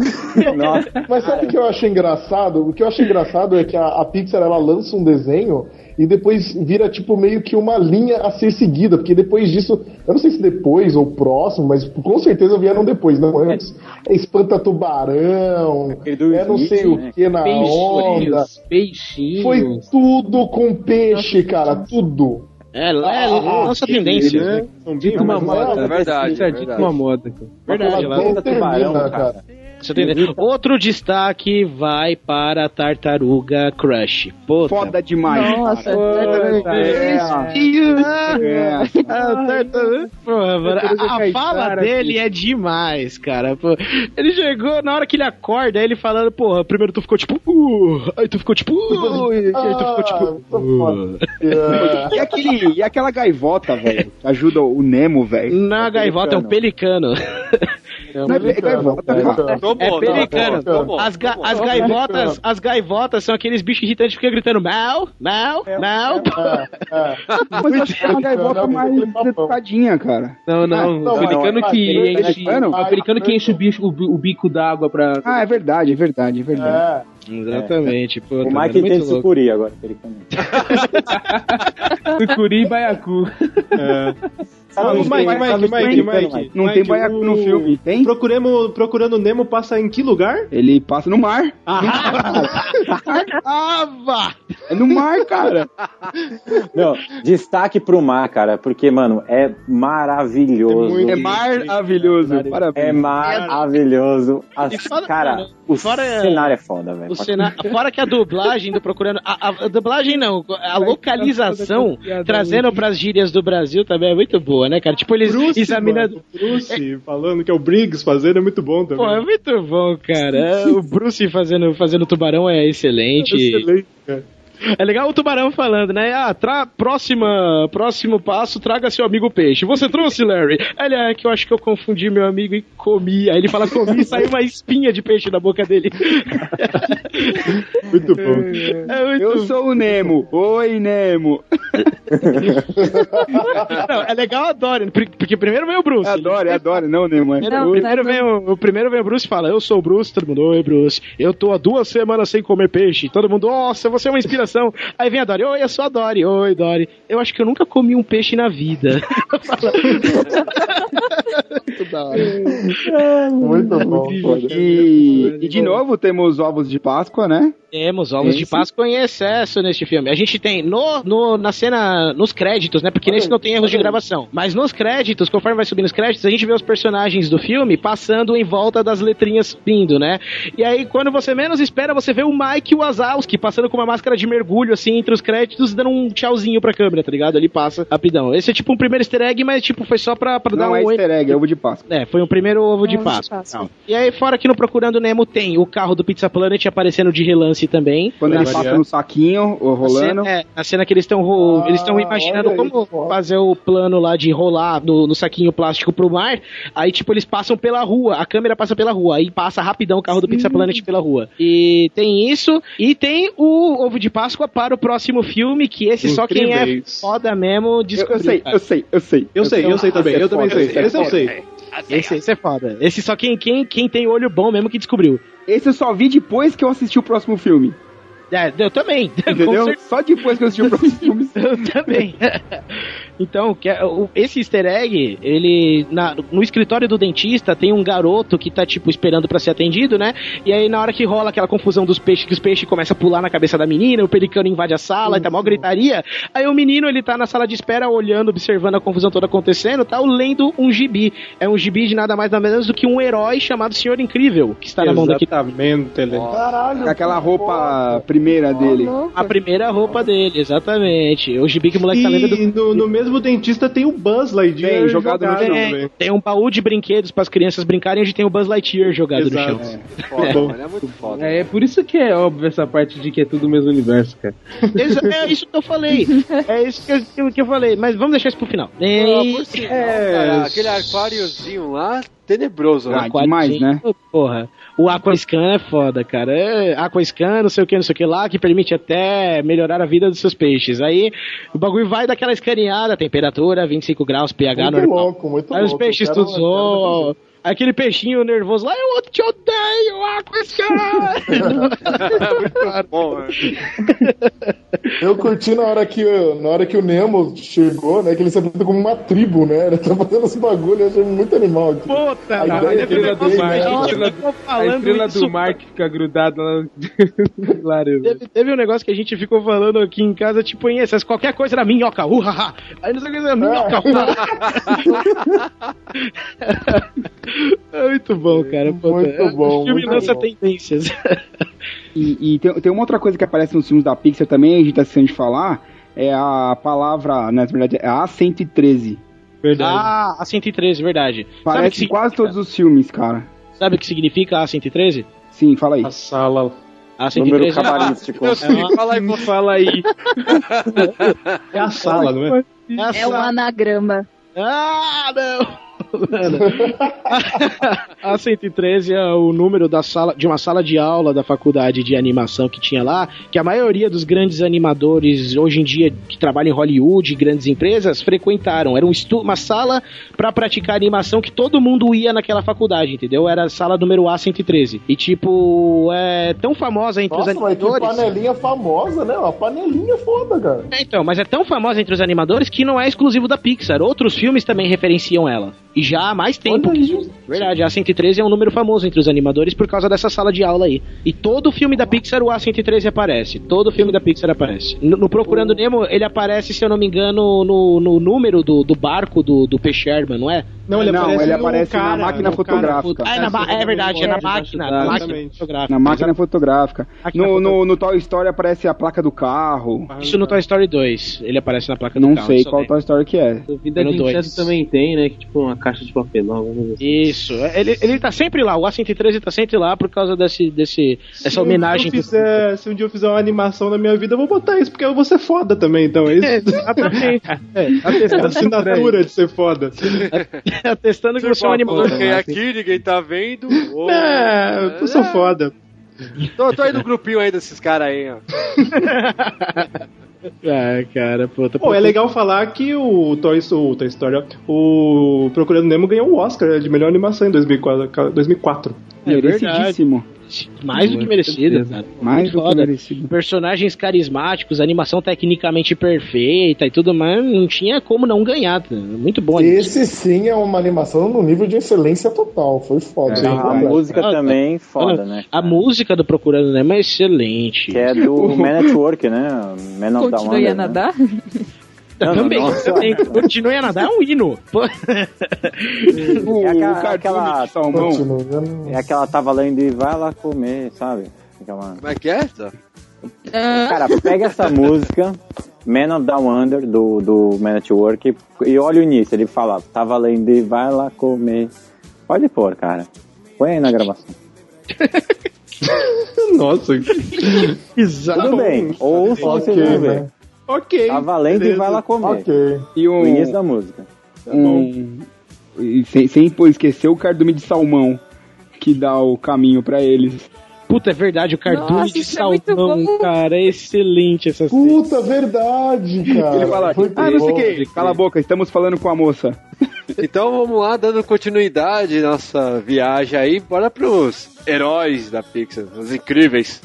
K: Nossa,
H: Mas sabe o que eu acho engraçado? O que eu acho engraçado é que a, a Pixar ela lança um desenho e depois vira tipo meio que uma linha a ser seguida, porque depois disso, eu não sei se depois ou próximo, mas com certeza vieram depois, não antes. É espanta tubarão, é não sei
K: Smith,
H: o
K: né?
H: que na onda.
L: Peixinhos, peixinhos.
H: Foi tudo com peixe, cara, tudo.
F: É, é lança tendência.
L: né?
G: São
L: Dito
G: bem
L: uma moda.
D: é verdade, é
L: é dito
D: verdade.
L: uma moda, cara.
F: Verdade,
H: não termina,
K: tubarão,
H: cara.
F: Você entendendo? Outro destaque vai para a Tartaruga Crush. Puta.
I: Foda demais.
J: Nossa,
I: É. É.
F: A tartaruga- Porra, mano, a, a
L: Tartaruga
F: fala dele é demais, cara. Ele chegou, na hora que ele acorda, ele falando, porra, primeiro tu ficou tipo, uh, aí tu ficou tipo, uh, e aí tu ficou tipo,
H: Ah,
F: uh.
H: é.
I: E, aquele, e aquela gaivota, velho, que ajuda o Nemo, velho.
F: Na gaivota é um pelicano.
I: Não é gaivota.
D: Tô
F: É
D: bom,
F: pelicano.
D: tô bom, tô bom.
F: As, ga- as gaivotas, as gaivotas são aqueles bichos irritantes que ficam gritando mal, mal, mal.
I: Mas eu acho que é uma gaivota mais educadinha, cara.
L: Não, não.
H: Não,
L: o pelicano que enche. É o pelicano que enche o, o, o bico d'água pra.
I: Ah, é verdade, é verdade, é verdade.
H: É.
F: Exatamente, pô.
K: o
F: tá
K: Mike tem sucuri agora, pelicano.
L: Sucuri e baiacu.
G: Ah, Mike, Mike, Mike, Mike.
I: Não tem baiacu no filme, tem?
G: Procuremos, procurando o Nemo passa em que lugar?
I: Ele passa no mar.
F: Ah, vá!
I: É no mar, cara.
K: Não, destaque pro mar, cara, porque, mano, é maravilhoso.
I: É maravilhoso.
K: É
I: Parabéns.
K: maravilhoso. As-
F: fora-
K: cara, o
F: fora-
K: cenário é foda, velho.
F: Cena... Fora que a dublagem do Procurando. A, a- a dublagem não, a localização trazendo pras gírias do Brasil também é muito boa, né, cara? Tipo, eles
G: Bruce,
F: examinando.
G: mano, Bruce falando que é o Briggs fazendo, é muito bom também.
F: Pô, é muito bom, cara. É, O Bruce fazendo, fazendo tubarão é excelente.
G: Excelente, cara.
F: É legal o tubarão falando, né? Ah, tra... próxima, próximo passo, traga seu amigo peixe. Você trouxe, Larry? Ele é que eu acho que eu confundi meu amigo e comi. Aí ele fala comi e saiu uma espinha de peixe da boca dele.
G: Muito bom.
F: É muito
I: Eu sou o Nemo. Oi, Nemo.
F: Não, é legal a Dory, porque primeiro vem o Bruce.
I: Adoro, adoro. Não, Nemo. É
F: Primeiro, primeiro vem o, o primeiro vem o Bruce e fala, eu sou o Bruce, todo mundo, oi Bruce, eu tô há duas semanas sem comer peixe, todo mundo, nossa, você é uma inspiração. Aí vem a Dory, oi, eu sou a Dory, oi Dory, eu acho que eu nunca comi um peixe na vida. Muito da hora.
H: Muito bom.
I: E, e de novo temos ovos de Páscoa, né?
F: Temos ovos de Páscoa em excesso neste filme. A gente tem no, no- na cena, nos créditos, né? Porque nesse não tem erros de gravação. Mas nos créditos, conforme vai subindo os créditos, a gente vê os personagens do filme passando em volta das letrinhas subindo, né? E aí, quando você menos espera, você vê o Mike Wazowski passando com uma máscara de mergulho, assim, entre os créditos, dando um tchauzinho pra câmera, tá ligado? Ele passa rapidão. Esse é tipo um primeiro easter egg, mas tipo, foi só pra, pra dar
I: Não
F: um.
I: é easter egg, é ovo de Páscoa.
F: É, foi o primeiro ovo de
J: Ovo de
F: Páscoa.
J: Páscoa.
F: Não. E aí, fora que no Procurando Nemo tem o carro do Pizza Planet aparecendo de relance também.
I: Quando ele passa no saquinho, ou
F: a
I: rolando.
F: cena, é, a cena que eles estão ro- eles estão imaginando
H: aí,
F: como fazer o plano lá de rolar no, no saquinho plástico pro mar. Aí, tipo, eles passam pela rua, a câmera passa pela rua, aí passa rapidão o carro do Pizza Planet pela rua. E tem isso, e tem o ovo de Páscoa para o próximo filme, que esse só quem é foda mesmo
I: Eu,
F: descobriu.
I: eu sei,
F: cara.
I: eu sei, eu sei.
G: Eu sei, eu sei também. Eu também sei. Esse eu sei.
F: Esse, esse é foda. Esse só quem, quem, quem tem olho bom mesmo que descobriu.
I: Esse eu só vi depois que eu assisti o próximo filme.
F: É, eu também.
I: Entendeu? Só depois que eu assisti o próximo filme.
F: Eu também. então, que é- o- esse easter egg, ele. na- no escritório do dentista tem um garoto que tá, tipo, esperando pra ser atendido, né? E aí, na hora que rola aquela confusão dos peixes, que os peixes começam a pular na cabeça da menina, o pelicano invade a sala, e tá mó gritaria. Aí o menino, ele tá na sala de espera, olhando, observando a confusão toda acontecendo, tá lendo um gibi. É um gibi de nada mais nada menos do que um herói chamado Senhor Incrível, que está na mão daqui.
G: Exatamente, ele.
H: Caralho.
I: Aquela roupa primeira dele.
F: A primeira roupa dele, exatamente. O gibi que o moleque tá lendo do
G: E no, no mesmo dentista tem o Buzz Lightyear
I: Tem, jogado no chão
F: Tem, tem um baú de brinquedos para as crianças brincarem onde tem o Buzz Lightyear jogado
G: Exato.
F: no chão.
D: Foda,
G: Bom.
D: mano, é muito foda.
L: É, é por isso que é óbvio essa parte de que é tudo o mesmo universo, cara.
F: É isso que eu falei. É isso que eu, que eu- falei. Mas vamos deixar isso pro final.
D: Ah,
F: E...
D: por sinal, cara, aquele aquáriozinho lá, tenebroso, né?
I: Ah, demais, né?
F: Porra. O Aquascan é foda, cara. É, Aquascan, não sei o que, não sei o que lá, que permite até melhorar a vida dos seus peixes. Aí o bagulho vai daquela escaneada, temperatura, 25 graus, pH
H: Muito
F: normal.
H: louco, muito
F: Aí
H: louco.
F: os peixes tudo zoam. Aquele peixinho nervoso lá, eu te odeio!
D: Muito bom, né?
H: Eu curti na hora que, na hora que o Nemo chegou, né? Que ele se apresenta como uma tribo, né? Ele tá fazendo esse bagulho, eu achei muito animal. aqui.
F: Puta,
H: A
F: cara,
H: ideia
F: teve
H: que
F: um
H: ele
F: negócio
H: tem,
F: que
H: né?
F: a gente
L: estrela-
F: ficou
L: A estrela do mar que fica grudada lá no lareira.
F: Teve, teve um negócio que a gente ficou falando aqui em casa, tipo, em essas, qualquer coisa era minhoca, uhaha. Aí não sei o que era minhoca, uhaha. É muito bom, cara.
H: Muito
F: É
H: bom,
F: filme
H: muito
F: lança
H: bom.
F: tendências.
I: E, e tem, tem uma outra coisa que aparece nos filmes da Pixar também, a gente tá esquecendo de falar, é a palavra, né, na verdade, é a 113.
G: Verdade.
F: Ah, a 113, verdade.
I: Parece
F: que
I: em quase todos os filmes, cara.
F: Sabe o que significa a 113?
I: Sim, fala aí.
G: A sala.
F: A
K: Número
F: 113
K: cabalístico.
D: Eu sei, fala aí,
L: fala aí.
G: É a sala, não é?
F: é
J: É um anagrama.
F: Ah, não! Mano. a 113 é o número da sala, de uma sala de aula da faculdade de animação que tinha lá, que a maioria dos grandes animadores hoje em dia que trabalham em Hollywood, grandes empresas, frequentaram. Era um uma sala para praticar animação que todo mundo ia naquela faculdade, entendeu? Era a sala número A113. E tipo, é tão famosa entre
H: Nossa,
F: os
H: mas que
F: animadores.
H: panelinha famosa, né? Uma panelinha foda, cara.
F: É, então, mas é tão famosa entre os animadores que não é exclusivo da Pixar. Outros filmes também referenciam ela. E já há mais tempo. Verdade, a 113 é um número famoso entre os animadores por causa dessa sala de aula aí. E todo filme da Pixar o A113 aparece. Todo filme da Pixar aparece. No, no Procurando Nemo, ele aparece, se eu não me engano, no, no número do, do barco do, do Peixe Herman, não é?
G: Não, ele
I: Não,
G: aparece,
I: ele aparece na
G: cara,
I: máquina
G: no
I: fotográfica.
F: Ah, é, na é verdade, é na máquina. Na máquina
G: Exatamente.
F: fotográfica.
I: Na máquina fotográfica.
F: Máquina
I: No, no, no Toy Story aparece a placa do carro.
F: Isso no Toy Story 2. Ele aparece na placa do
I: Não
F: carro.
I: sei
F: isso eu
I: qual. Toy Story que é.
L: Vida
F: No
L: de inseto também tem, né? Que tipo uma caixa de papelão. vamos ver.
F: Isso, ele, ele tá sempre lá, o A113 tá sempre lá por causa desse, desse,
G: Se
F: dessa homenagem.
G: fizer, se um dia eu fizer uma animação na minha vida, eu vou botar isso, porque eu vou ser foda também, então é isso.
F: Exatamente. É,
G: É a assinatura de ser foda.
F: atestando que você é um
D: Pô,
F: animador.
D: coloquei aqui, ninguém tá vendo. Ô,
G: É, eu sou foda.
D: Tô, tô aí no grupinho aí desses caras aí, ó.
F: Ah, cara, puta.
G: Pô, é legal falar que o Toy, o Toy Story, o Procurando Nemo ganhou o Oscar de melhor animação em 2004. 2004.
F: É verdade. Mais do que merecido, cara.
I: Mais do que merecido.
F: Personagens carismáticos, animação tecnicamente perfeita e tudo mais, não tinha como não ganhar. tá? Muito bom.
H: Esse sim é uma animação no nível de excelência total. Foi foda. Hein?
K: a música também foda, né?
F: A música do Procurando Nemo é excelente.
K: Que é do Man at Work, né? Man of the
J: Continue
K: Wonder,
J: a
K: né?
J: nadar?
K: Não, não,
F: também,
K: não.
F: também. Continue a nadar é um hino.
K: É aquela- aquela-
I: salmão.
H: Continua,
K: É aquela tava lendo e vai lá comer, sabe? Aquela...
D: Como é que é? Tá?
K: Cara, pega essa música, Man of Down Under, do, do Man at Work, e, e olha o início. Ele fala, tá valendo e vai lá comer. Pode pôr, cara. Põe aí na gravação.
G: Nossa,
K: Tudo bem, ouça se
G: Ok,
K: vocês vão ver.
G: né? Ok.
K: Tá valendo e
G: beleza.
K: vai lá comer.
H: Ok.
I: E um,
K: O início da música.
I: um e sem, sem pô, esquecer o cardume de salmão que dá o caminho pra eles.
F: Puta, é verdade, o cardume
J: Nossa,
F: de
J: é muito
F: salmão,
J: bom.
F: cara, é excelente essa cena.
H: Puta, verdade, cara.
I: Ele fala,
H: Muito
I: ah, não sei o que, cala a boca, estamos falando com a moça.
D: Então vamos lá, dando continuidade à nossa viagem aí, bora pros heróis da Pixar, os incríveis.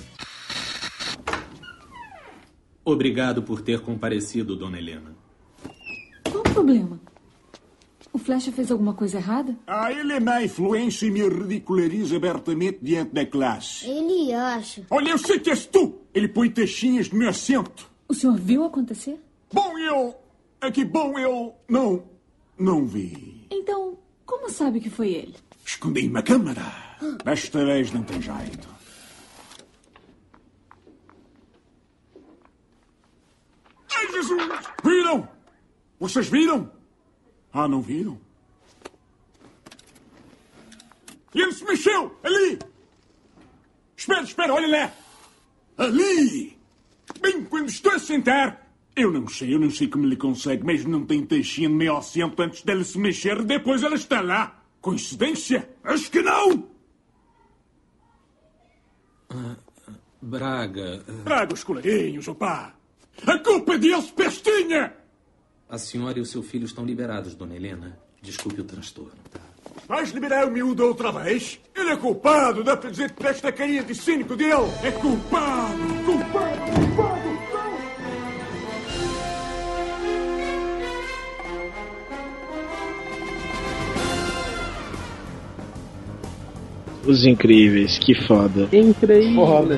W: Obrigado por ter comparecido, dona Helena.
Q: Qual o problema? O Flecha fez alguma coisa errada?
X: Ah, ele é má influência e me ridiculariza abertamente diante da classe.
Y: Ele acha.
X: Olha, eu sei que és tu! Ele põe taxinhas no meu assento.
Q: O senhor viu acontecer?
X: Bom, eu... É que bom, eu... Não... Não vi.
Q: Então, como sabe que foi ele?
X: Escondi uma câmara. Desta vez não tem jeito. Ai, Jesus! Viram? Vocês viram? Ah, não viram? E ele se mexeu! Ali! Espera, espera, olha lá! Ali! Bem, quando estou a sentar... Eu não sei, eu não sei como ele consegue, mas não tem taxinha no meu assento antes dele se mexer depois ela está lá. Coincidência? Acho que não!
W: Braga,
X: Traga os colarinhos, opá! A culpa é deles, pestinha!
W: a senhora e o seu filho estão liberados, dona Helena. Desculpe o transtorno.
X: Vais liberar o miúdo outra vez? Ele é culpado, dizer que desta carinha de cínico dele! É! Culpado! Culpado!
F: Os incríveis, que foda.
L: Incrível.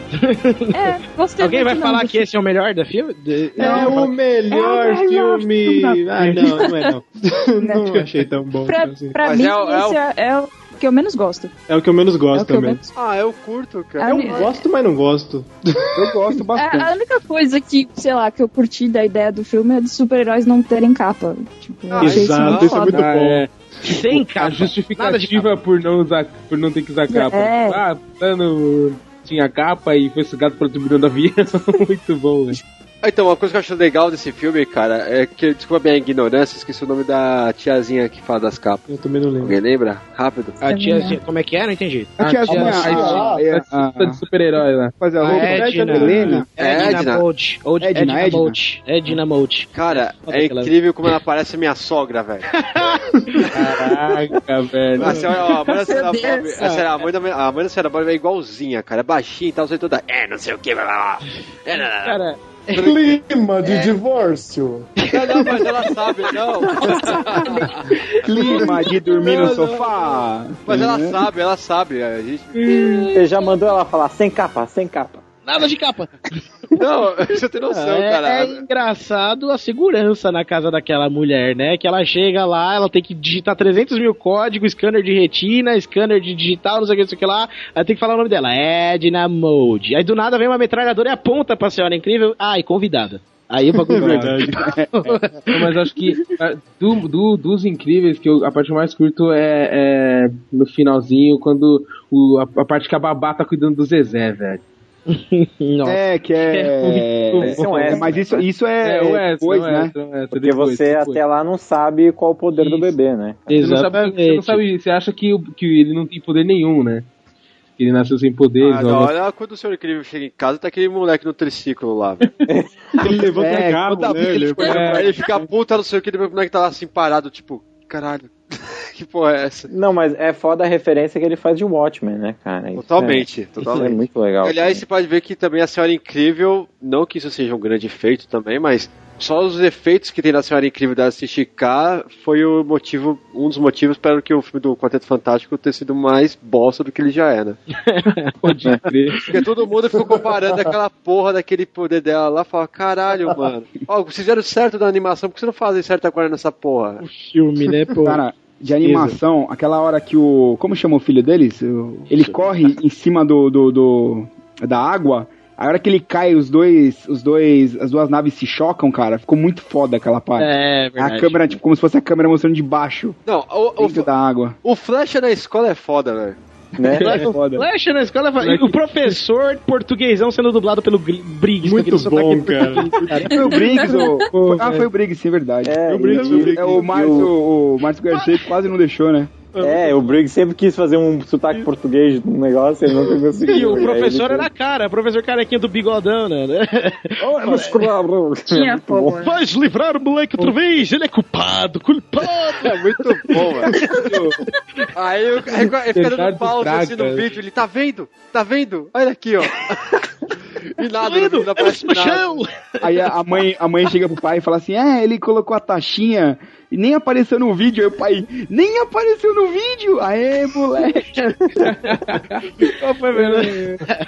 J: É, gostei
F: Alguém vai falar que esse é o melhor da filme? De-
G: É o melhor
J: É o melhor
G: filme.
J: filme da
G: Ah, não, não é não. não achei tão bom.
J: Pra,
G: assim.
J: pra
D: Mas
J: mim,
D: é o- é o-
J: esse é, é o que eu menos gosto.
G: É o que eu menos
J: É
G: gosto
J: eu
G: também.
J: menos...
D: Ah, eu curto, cara.
J: É,
G: Eu gosto, mas não gosto.
I: Eu gosto
J: É,
I: bastante.
J: a única coisa que, sei lá, que eu curti da ideia do filme é de super-heróis não terem capa. Tipo, eu achei
G: Exato, isso é muito
L: Ah,
G: bom.
L: é.
F: Sem
L: A
F: capa. De
L: justificativa por não usar, por não ter que usar capa.
J: É.
L: Ah, dano tinha capa e foi sugado pelo tubarão do avião. Muito bom, velho.
D: Ah, Então, uma coisa que eu acho legal desse filme, cara, é que, desculpa a minha ignorância, esqueci o nome da tiazinha que fala das capas.
G: Eu também não lembro.
D: Alguém lembra? Rápido.
F: A tiazinha, como é que é? Não entendi.
I: A tiazinha,
L: Ah,
I: a- é,
L: Tá de super-herói lá.
I: fazer a
F: A
I: roupa
F: Edna.
I: Helena.
D: Edna.
F: Edna Mold. Old-
I: Edna,
F: Edna
I: Edna.
F: Mold. Edna Mold.
D: Cara, é incrível como ela parece minha sogra, velho.
L: Caraca, velho.
D: Assim, a mãe da senhora é a mãe da, a mãe da senhora Bob é igualzinha, cara. É baixinha e tal, sei toda. É, não sei o que, blá, blá, blá. É, não, não, não.
F: Cara,
H: Clima de divórcio.
D: Não, não, mas ela sabe, não.
I: Clima de dormir no
D: Não, não.
I: sofá.
D: Mas ela sabe, ela sabe. A gente...
K: Você já mandou ela falar sem capa, sem capa.
F: Nada de capa.
D: Não, você tem noção,
F: é,
D: cara.
F: é engraçado a segurança na casa daquela mulher, né? Que ela chega lá, ela tem que digitar 300 mil códigos, scanner de retina, scanner de digital, não sei o que, não sei o que lá. Aí tem que falar o nome dela, Edna Mode. Aí do nada vem uma metralhadora e aponta pra senhora incrível. Ah, e convidada. Aí o bagulho
G: É verdade.
L: Não, mas acho que ah, do, do- dos incríveis, que eu- a parte mais curto é, é no finalzinho, quando o, a, a parte que a babá tá cuidando do Zezé, velho.
F: Nossa.
I: É, que é.
K: Esse é um
I: é,
K: extra,
I: mas isso, isso é,
L: É, extra,
I: depois,
L: o
I: né?
L: extra, o extra,
K: Porque
L: depois,
K: você
L: depois.
K: até lá não sabe qual o poder do
L: Isso.
K: bebê, né?
L: Você não, sabe, você
F: Exatamente.
L: não sabe, você acha que, que ele não tem poder nenhum, né? Que ele nasceu sem poderes.
D: Ah, olha quando o senhor incrível chega em casa, tá aquele moleque no triciclo lá, velho.
G: Ele levanta
I: É,
G: a
I: toda
G: né? Ele foi-
D: Aí ele fica puta, não sei o que, depois o moleque tá lá assim parado, tipo, caralho. que porra é essa?
K: Não, mas é foda a referência que ele faz de Watchmen, né, cara? Isso
D: Totalmente,
K: é,
D: totalmente.
K: Isso é muito legal.
D: Aliás, você pode ver que também a Senhora Incrível, não que isso seja um grande efeito também, mas só os efeitos que tem na Senhora Incrível dela se esticar foi o motivo, um dos motivos para que o filme do Quarteto Fantástico ter sido mais bosta do que ele já é, né?
L: Pode crer.
D: Porque todo mundo ficou comparando aquela porra daquele poder dela lá, fala, caralho, mano. Ó, vocês fizeram certo na animação, por que vocês não fazem certo agora nessa porra?
F: Filme, né, pô?
I: Cara, de animação, aquela hora que o. Como chama o filho deles? O- Ele corre em cima do, do, do- da água. A hora que ele cai, os dois, os dois, as duas naves se chocam, cara. Ficou muito foda aquela parte.
D: É, verdade.
I: A câmera, tipo, como se fosse a câmera mostrando de baixo,
D: Não, o,
I: dentro da água.
D: o, o Flash na escola é foda, velho.
K: Né?
I: É foda.
F: Flash na escola, e o professor portuguesão sendo dublado pelo Briggs.
G: Muito bom, cara.
F: português.
I: Foi o Briggs, o...
G: Pô,
I: Ah, foi o Briggs, sim, é verdade.
K: É,
G: o Briggs,
K: e-
G: o Briggs.
I: É, o Márcio, o Márcio Garcia quase não deixou, né?
K: É, o Briggs sempre quis fazer um sotaque português no negócio e nunca conseguiu.
F: E o
K: aí
F: professor
K: ele-
F: era a cara, o professor carequinha do bigodão, né?
J: Tinha como, né?
F: Vai livrar o moleque outra vez, ele é culpado, culpado.
D: É muito bom, velho. Aí eu, aí ele fica dando pausa assim no
G: Braga.
D: vídeo, ele tá vendo? Tá vendo? Olha aqui, ó. E nada, no vídeo não
F: Ele
D: aparece nada.
F: mexeu.
I: Aí a mãe, a mãe chega pro pai e fala assim: É, ele colocou a taxinha e nem apareceu no vídeo. Aí o pai, nem apareceu no vídeo! Aê, moleque!
F: Qual foi mesmo?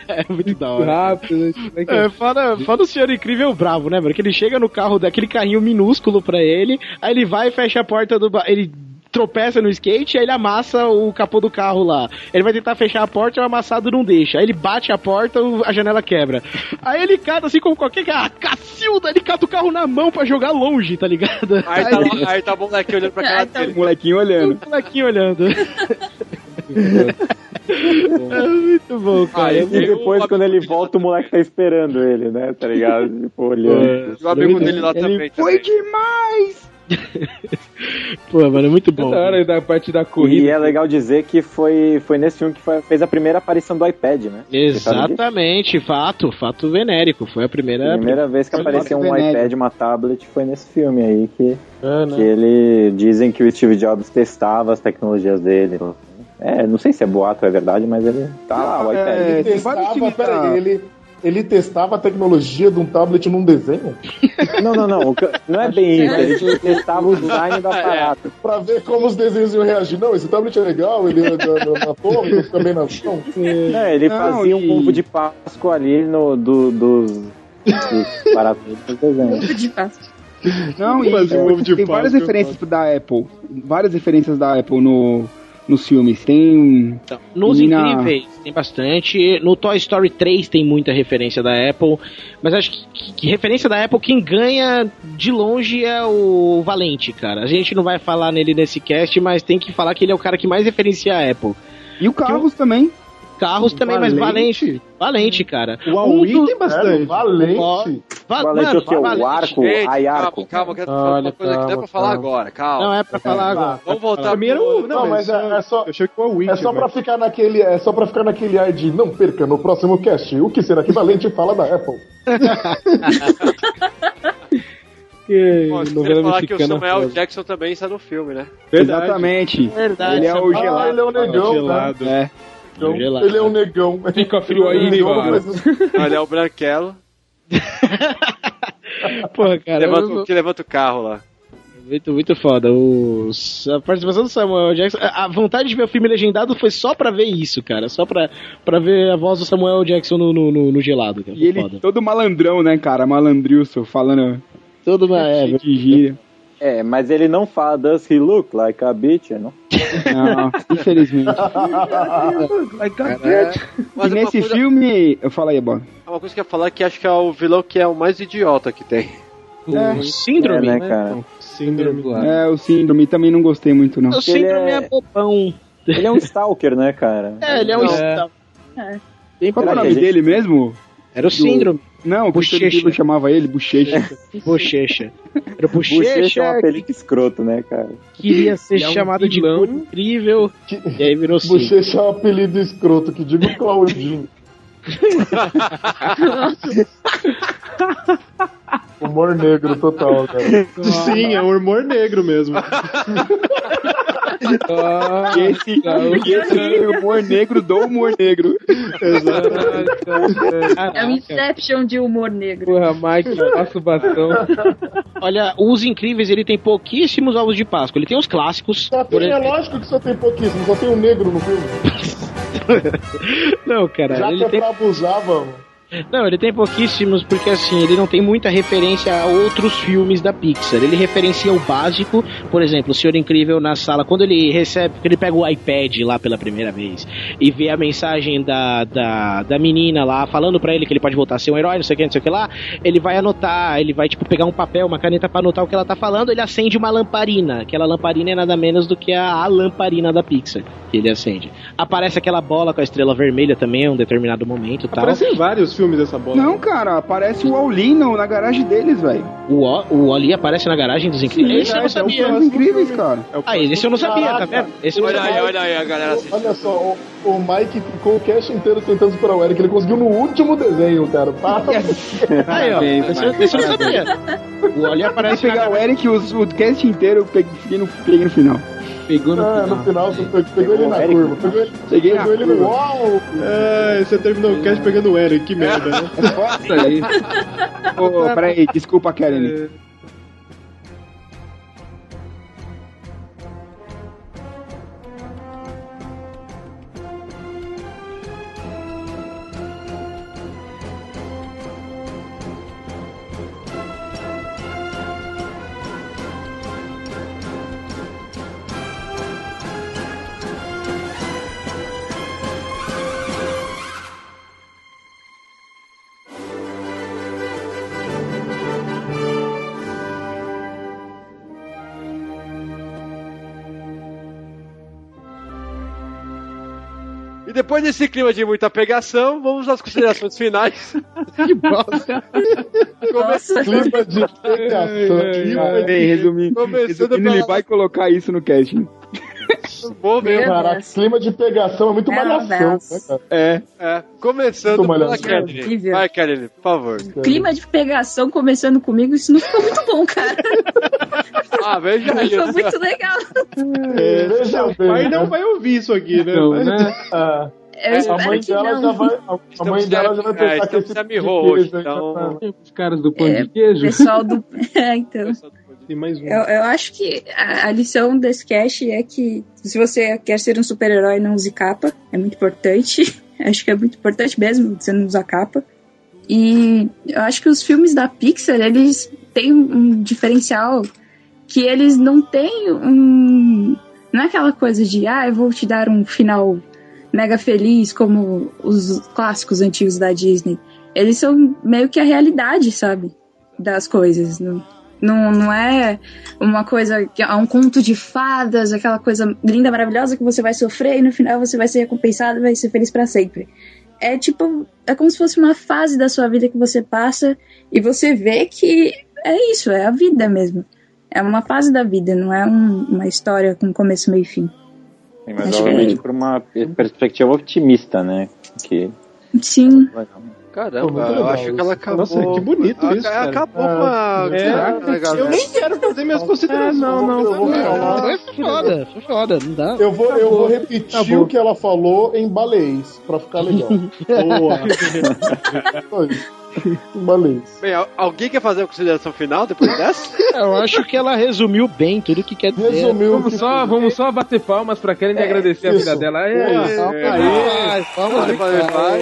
F: É muito da hora.
G: Rápido, né? É
F: É, foda, foda o senhor incrível bravo, né, mano? Que ele chega no carro daquele carrinho minúsculo pra ele, aí ele vai e fecha a porta do. ba- Ele tropeça no skate, aí ele amassa o capô do carro lá. Ele vai tentar fechar a porta e o amassado não deixa. Aí ele bate a porta, a janela quebra. Aí ele cata assim como qualquer cara. Cacilda, ele cata o carro na mão pra jogar longe, tá ligado?
D: Aí tá, aí tá o moleque olhando pra cara dele.
I: O molequinho olhando.
F: O molequinho olhando. é muito bom, cara.
D: Aí
K: E depois, quando ele volta, o moleque tá esperando ele, né? Tá ligado? Tipo, olhando.
D: E o amigo dele lá também.
I: Ele foi
D: também.
I: demais!
F: Pô, mano, é muito bom.
G: Da hora da parte da
K: E
G: corrida.
K: é legal dizer que foi, foi nesse filme que foi- fez a primeira aparição do iPad, né?
F: Exatamente, fato, fato venérico. Foi a primeira.
K: A primeira vez que apareceu um
I: venéreo.
K: iPad, uma tablet, foi nesse filme aí que,
F: Ah, não.
K: que ele dizem que o Steve Jobs testava as tecnologias dele. É, não sei se é boato ou é verdade, mas ele tá lá, o iPad.
I: É,
H: Ele
I: tem vários
H: testava, peraí, ele, ele testava a tecnologia de um tablet num desenho?
K: Não, não, não. Não é bem isso. Ele testava o design do aparato.
H: Pra ver como os desenhos iam reagir. Não, esse tablet é legal, ele é da- da- atômico, também na ação.
K: Não, ele
I: Não,
K: fazia
I: e-
K: um ovo de Páscoa ali no, do, dos, dos parafusos do desenho.
J: De Páscoa.
I: Não, e
G: um ovo de
I: tem várias referências da Apple. Várias referências da Apple no, nos filmes. Tem.
F: Então, nos
I: Menina-
F: Incríveis tem bastante. No Toy Story 3 tem muita referência da Apple. Mas acho que, que- que referência da Apple, quem ganha de longe é o Valente, cara. A gente não vai falar nele nesse cast, mas tem que falar que ele é o cara que mais referencia a Apple.
I: E o Carros também.
F: Carros também, mas
G: Valente?
F: Valente. Valente, cara.
G: O Huawei
F: Um do-
G: tem bastante.
H: É, valente.
F: Va-
K: Valente o que? O
F: Valente.
K: arco?
D: Gente,
K: Ai,
D: calma,
K: arco.
D: calma, eu quero falar uma
G: Olha,
D: coisa que não é pra
G: calma,
D: falar
G: calma.
D: agora, calma.
F: Não é pra falar agora.
D: Vamos voltar
G: Pra mim era o. Não,
H: Não, mas é, é só.
G: Eu achei que o Huawei.
H: É só pra ficar naquele, é só pra ficar naquele ar de não perca no próximo cast. O que será que Valente fala da Apple?
G: Que
D: Pô,
G: novela
D: falar que o Samuel
G: foda.
D: Jackson também está no filme, né?
G: Verdade.
I: Exatamente.
F: Verdade.
I: Ele é o
H: Ah,
I: gelado.
H: ele é o negão,
G: Gelado.
I: É.
H: Então,
F: Gelado.
H: ele é um negão.
G: Fica frio aí,
H: Ele é um negão,
G: cara.
H: mas-
D: Olha, é o Branquelo,
F: Porra, cara.
D: levanta,
F: eu-
D: o- que levanta o carro lá.
F: Muito, muito foda. O, a participação do Samuel Jackson. A a vontade de ver o filme legendado foi só pra ver isso, cara. Só pra, pra ver a voz do Samuel Jackson no, no, no- no gelado, cara.
I: E ele
F: Foda.
I: todo malandrão, né, cara? Malandrilson, falando
F: Todo uma. É.
K: É, mas ele não fala Does he look like a bitch, não?
I: Não, infelizmente.
D: Mas
I: e
D: uma
I: nesse
D: coisa-
I: filme. Eu falo aí, Bob.
D: Uma coisa que eu ia falar é que acho que é o vilão que é o mais idiota que tem.
I: É,
F: síndrome,
K: É, né,
F: né?
K: cara?
G: Síndrome.
I: é, o síndrome também não gostei muito, não.
F: O síndrome
K: é-
F: é... bobão.
K: Ele é um stalker, né, cara?
F: É, ele é um.
D: Não.
F: É.
J: É.
I: Qual é o nome
K: a gente-
I: dele mesmo?
F: Era o síndrome.
I: Não, o
F: Bochecha.
I: Bochecha chamava ele, Bochecha.
F: Bochecha. Era o
K: Bochecha é um
F: Bochecha que
K: apelido escroto, né, cara?
F: queria ser
G: é um
F: chamado de
G: vilão.
F: cor incrível. E aí virou síndrome.
H: Bochecha é um apelido escroto, que digo Claudinho. Humor negro total, cara.
G: Sim, é um humor negro mesmo.
I: E esse, e esse é o humor negro do humor negro.
J: É um Inception de humor negro.
G: Porra, Mike, faço bastão.
F: Olha, os incríveis ele tem pouquíssimos ovos de Páscoa. Ele tem os clássicos.
H: Só
F: por
H: tem, é lógico que só tem pouquíssimo, só tem um negro no filme.
F: Não, cara,
H: Já
F: ele
H: que é
F: tem
H: pra abusar, vamos.
F: Não, ele tem pouquíssimos porque assim, ele não tem muita referência a outros filmes da Pixar. Ele referencia o básico, por exemplo, o Senhor Incrível na sala, quando ele recebe, ele pega o iPad lá pela primeira vez e vê a mensagem da, da, da menina lá falando pra ele que ele pode voltar a ser um herói, não sei o que, não sei o que lá, ele vai anotar, ele vai tipo pegar um papel, uma caneta pra anotar o que ela tá falando, ele acende uma lamparina. Aquela lamparina é nada menos do que a, a lamparina da Pixar que ele acende. Aparece aquela bola com a estrela vermelha também em um determinado momento tal.
G: Aparece em vários filmes essa bola.
I: Não, cara, aparece o no- na garagem deles, velho.
F: O, O- o Oli aparece na garagem dos incríveis? Esse eu não
I: é o
F: sabia.
I: Incríveis, cara.
F: Ah, esse eu não sabia, tá
H: Caraca.
F: vendo? Esse
H: Olha
F: sabia.
H: aí,
D: olha aí, a galera
H: Olha só, o, o Mike ficou o cast inteiro tentando superar o Eric. Ele conseguiu no último desenho, cara. Parabéns.
F: Aí, ó. Esse, eu- não sabia. O Oli aparece
I: pegar o Eric o, o cast inteiro, peguei, no, peguei no final.
L: Pegou
H: Ah, no final você pegou, pegou ele na
I: Eric.
H: curva. Pegou ele,
I: Peguei
H: pegou
I: na
H: ele no uau.
G: É, você terminou o cast pegando o Eric, que merda, né?
I: Isso aí. Ô, peraí, desculpa, Karen.
D: E depois desse clima de muita pegação, vamos às considerações finais.
F: que bosta.
H: Clima de pegação.
I: Bem, resumindo,
D: Começando
I: resumindo ele vai colocar isso no cast.
D: Bom mesmo.
H: Caraca, clima de pegação é muito
J: Meu
H: malhação, né?
I: É.
D: É, começando
H: Muito
D: pela. Kelly. Vai, Kelly, por favor.
J: Clima de pegação começando comigo, isso não ficou muito bom, cara.
D: Ah, veja aí.
J: Ficou muito legal.
H: É, veja bem,
G: pai não
H: né?
G: vai ouvir isso aqui, né?
L: Não,
G: Mas-
L: né?
H: Ah,
J: Eu
H: a mãe
J: que
H: dela já vai. A, a mãe dela já vai
D: é,
H: pensar que
D: estamos
H: esse
D: sem
H: tipo de
D: hoje, então-
H: tá-
L: Os caras do pão
J: É,
L: de queijo.
J: Pessoal do. É, então.
G: Tem mais um.
J: Eu, eu acho que a, a lição desse cast é que se você quer ser um super-herói, não use capa. É muito importante. Acho que é muito importante mesmo você não usar capa. E eu acho que os filmes da Pixar, eles têm um diferencial que eles não têm um. Não é aquela coisa de, ah, eu vou te dar um final mega feliz como os clássicos antigos da Disney. Eles são meio que a realidade, sabe? Das coisas. Não, não, não é uma coisa que é um conto de fadas, aquela coisa linda, maravilhosa que você vai sofrer e no final você vai ser recompensado e vai ser feliz pra sempre. É tipo, é como se fosse uma fase da sua vida que você passa e você vê que é isso, é a vida mesmo. É uma fase da vida, não é um- uma história com começo, meio e fim.
K: Sim, mas
J: Acho
K: obviamente
J: que-
K: por uma perspectiva otimista, né? Que
J: Sim.
D: Caramba,
H: Pô,
D: eu acho que ela acabou.
G: Nossa, que bonito isso, cara.
D: Acabou
H: Ah,
D: com a.
G: é.
D: Caraca.
G: Eu nem quero fazer minhas considerações.
H: não, não,
G: não.
H: falar.
F: Foi foda, foi foda, não dá.
H: Eu vou, eu vou repetir
G: Acabou.
H: o que ela falou em balês, pra ficar legal.
G: Boa.
H: Balês.
D: Bem, al- alguém quer fazer a consideração final depois dessa?
F: Eu acho que ela resumiu bem tudo o que quer dizer.
H: Resumiu
L: Vamos
H: que
L: só, vamos só bater palmas pra Karen e agradecer a
H: isso.
L: vida dela. É.
F: Ai, vamos
D: Vai, vai, vai.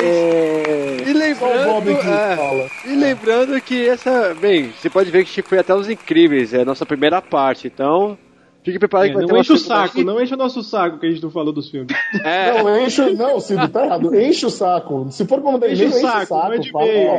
D: E lembrando,
H: que
D: é,
H: fala.
D: e lembrando que essa. Bem, você pode ver que foi até os incríveis, é a nossa primeira parte, então. Fique preparado que vai
G: não enche o saco, não enche o nosso saco que a gente não falou dos filmes.
D: É,
H: Não, enche, não, Cid, tá errado. Enche o saco. Se for pra mandar
G: Enche
H: e-mail,
G: o
H: enche o
G: saco, mande
H: fala,
G: e-mail.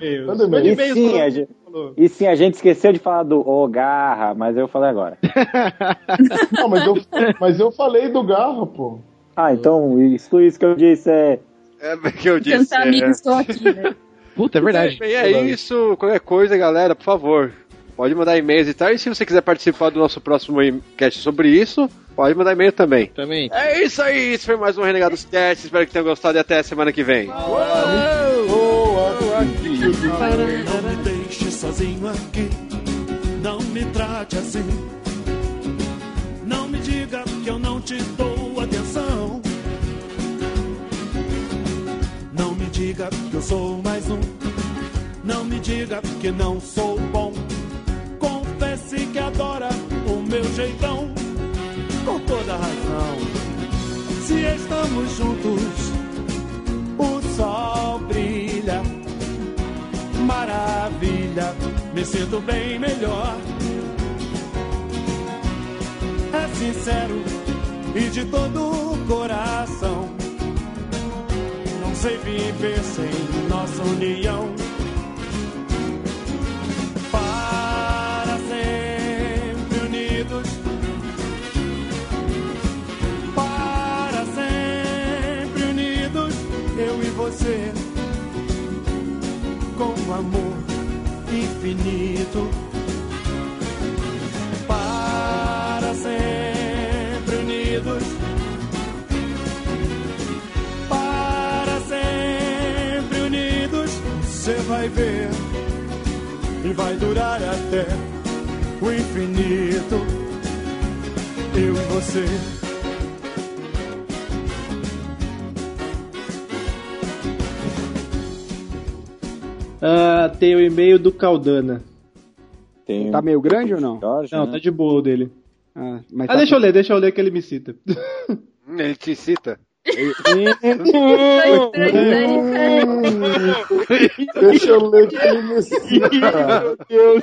H: é.
G: Mande
H: e-mail.
K: E sim, a gente-
G: falou.
K: E sim, a gente esqueceu de falar do O Garra, mas eu falei agora.
H: Não, mas eu, mas eu falei do Garra, pô.
K: Ah, então isso, isso que eu disse é.
D: é que eu disse.
J: Tantos
D: é.
J: amigos estou aqui, né?
F: Puta, é verdade.
D: Bem, é isso. Qualquer coisa, galera, por favor. Pode mandar e-mails e tal. E se você quiser participar do nosso próximo cast sobre isso, pode mandar e-mail também.
F: Também.
D: É isso aí. Isso foi mais um Renegados Cast. Espero que tenham gostado e até a semana que vem.
V: Não me deixe sozinho aqui, não me trate assim. Não me diga que eu não te dou atenção. Não me diga que eu sou mais um. Não me diga que não sou bom. Jeitão. Com toda razão. Se estamos juntos, o sol brilha maravilha, me sinto bem melhor. É sincero e de todo o coração. Não sei viver sem nossa união. Com amor infinito. Para sempre unidos. Para sempre unidos, você vai ver. E vai durar até o infinito. Eu e você.
G: Ah, tem o e-mail do Caldana.
I: Tá meio grande ou não?
G: Não, tá de boa o dele.
I: Ah, mas
G: Ah,
I: tá-
G: deixa eu ler, deixa eu ler que ele me cita.
D: Ele te cita.
H: Deixa eu ler que ele me cita.
I: Meu Deus.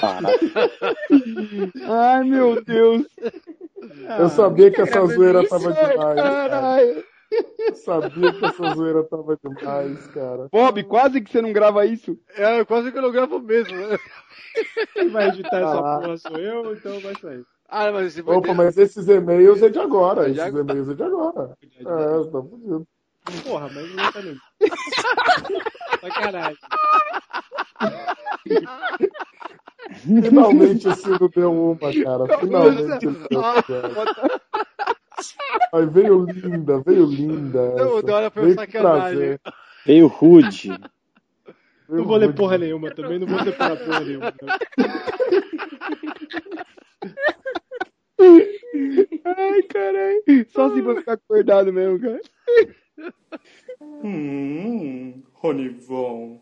I: Ai, meu Deus.
H: Eu sabia que essa zoeira tava demais. cara.
I: Caralho.
H: Eu sabia que essa zoeira tava demais, cara.
I: Bob, quase que você não grava isso.
D: É, quase que eu não gravo mesmo, né?
G: Quem vai editar essa
H: Ah.
G: porra sou eu, então vai sair.
D: Ah, mas se
H: Opa, mas esses e-mails é de agora. Esses e-mails é de agora. É, tá fudido.
G: Porra, mas não tá nem. Sacanagem.
H: Finalmente o Ciro deu uma, cara. Finalmente ele deu uma. Aí veio linda, veio linda.
D: Não,
H: essa.
D: da hora foi
H: Veio
D: sacanagem.
H: prazer.
K: Veio rude.
G: Não vou ler porra nenhuma também, não vou separar porra nenhuma.
I: Ai, caralho. Só se você ficar acordado mesmo, cara.
Z: Hum, Ronivon.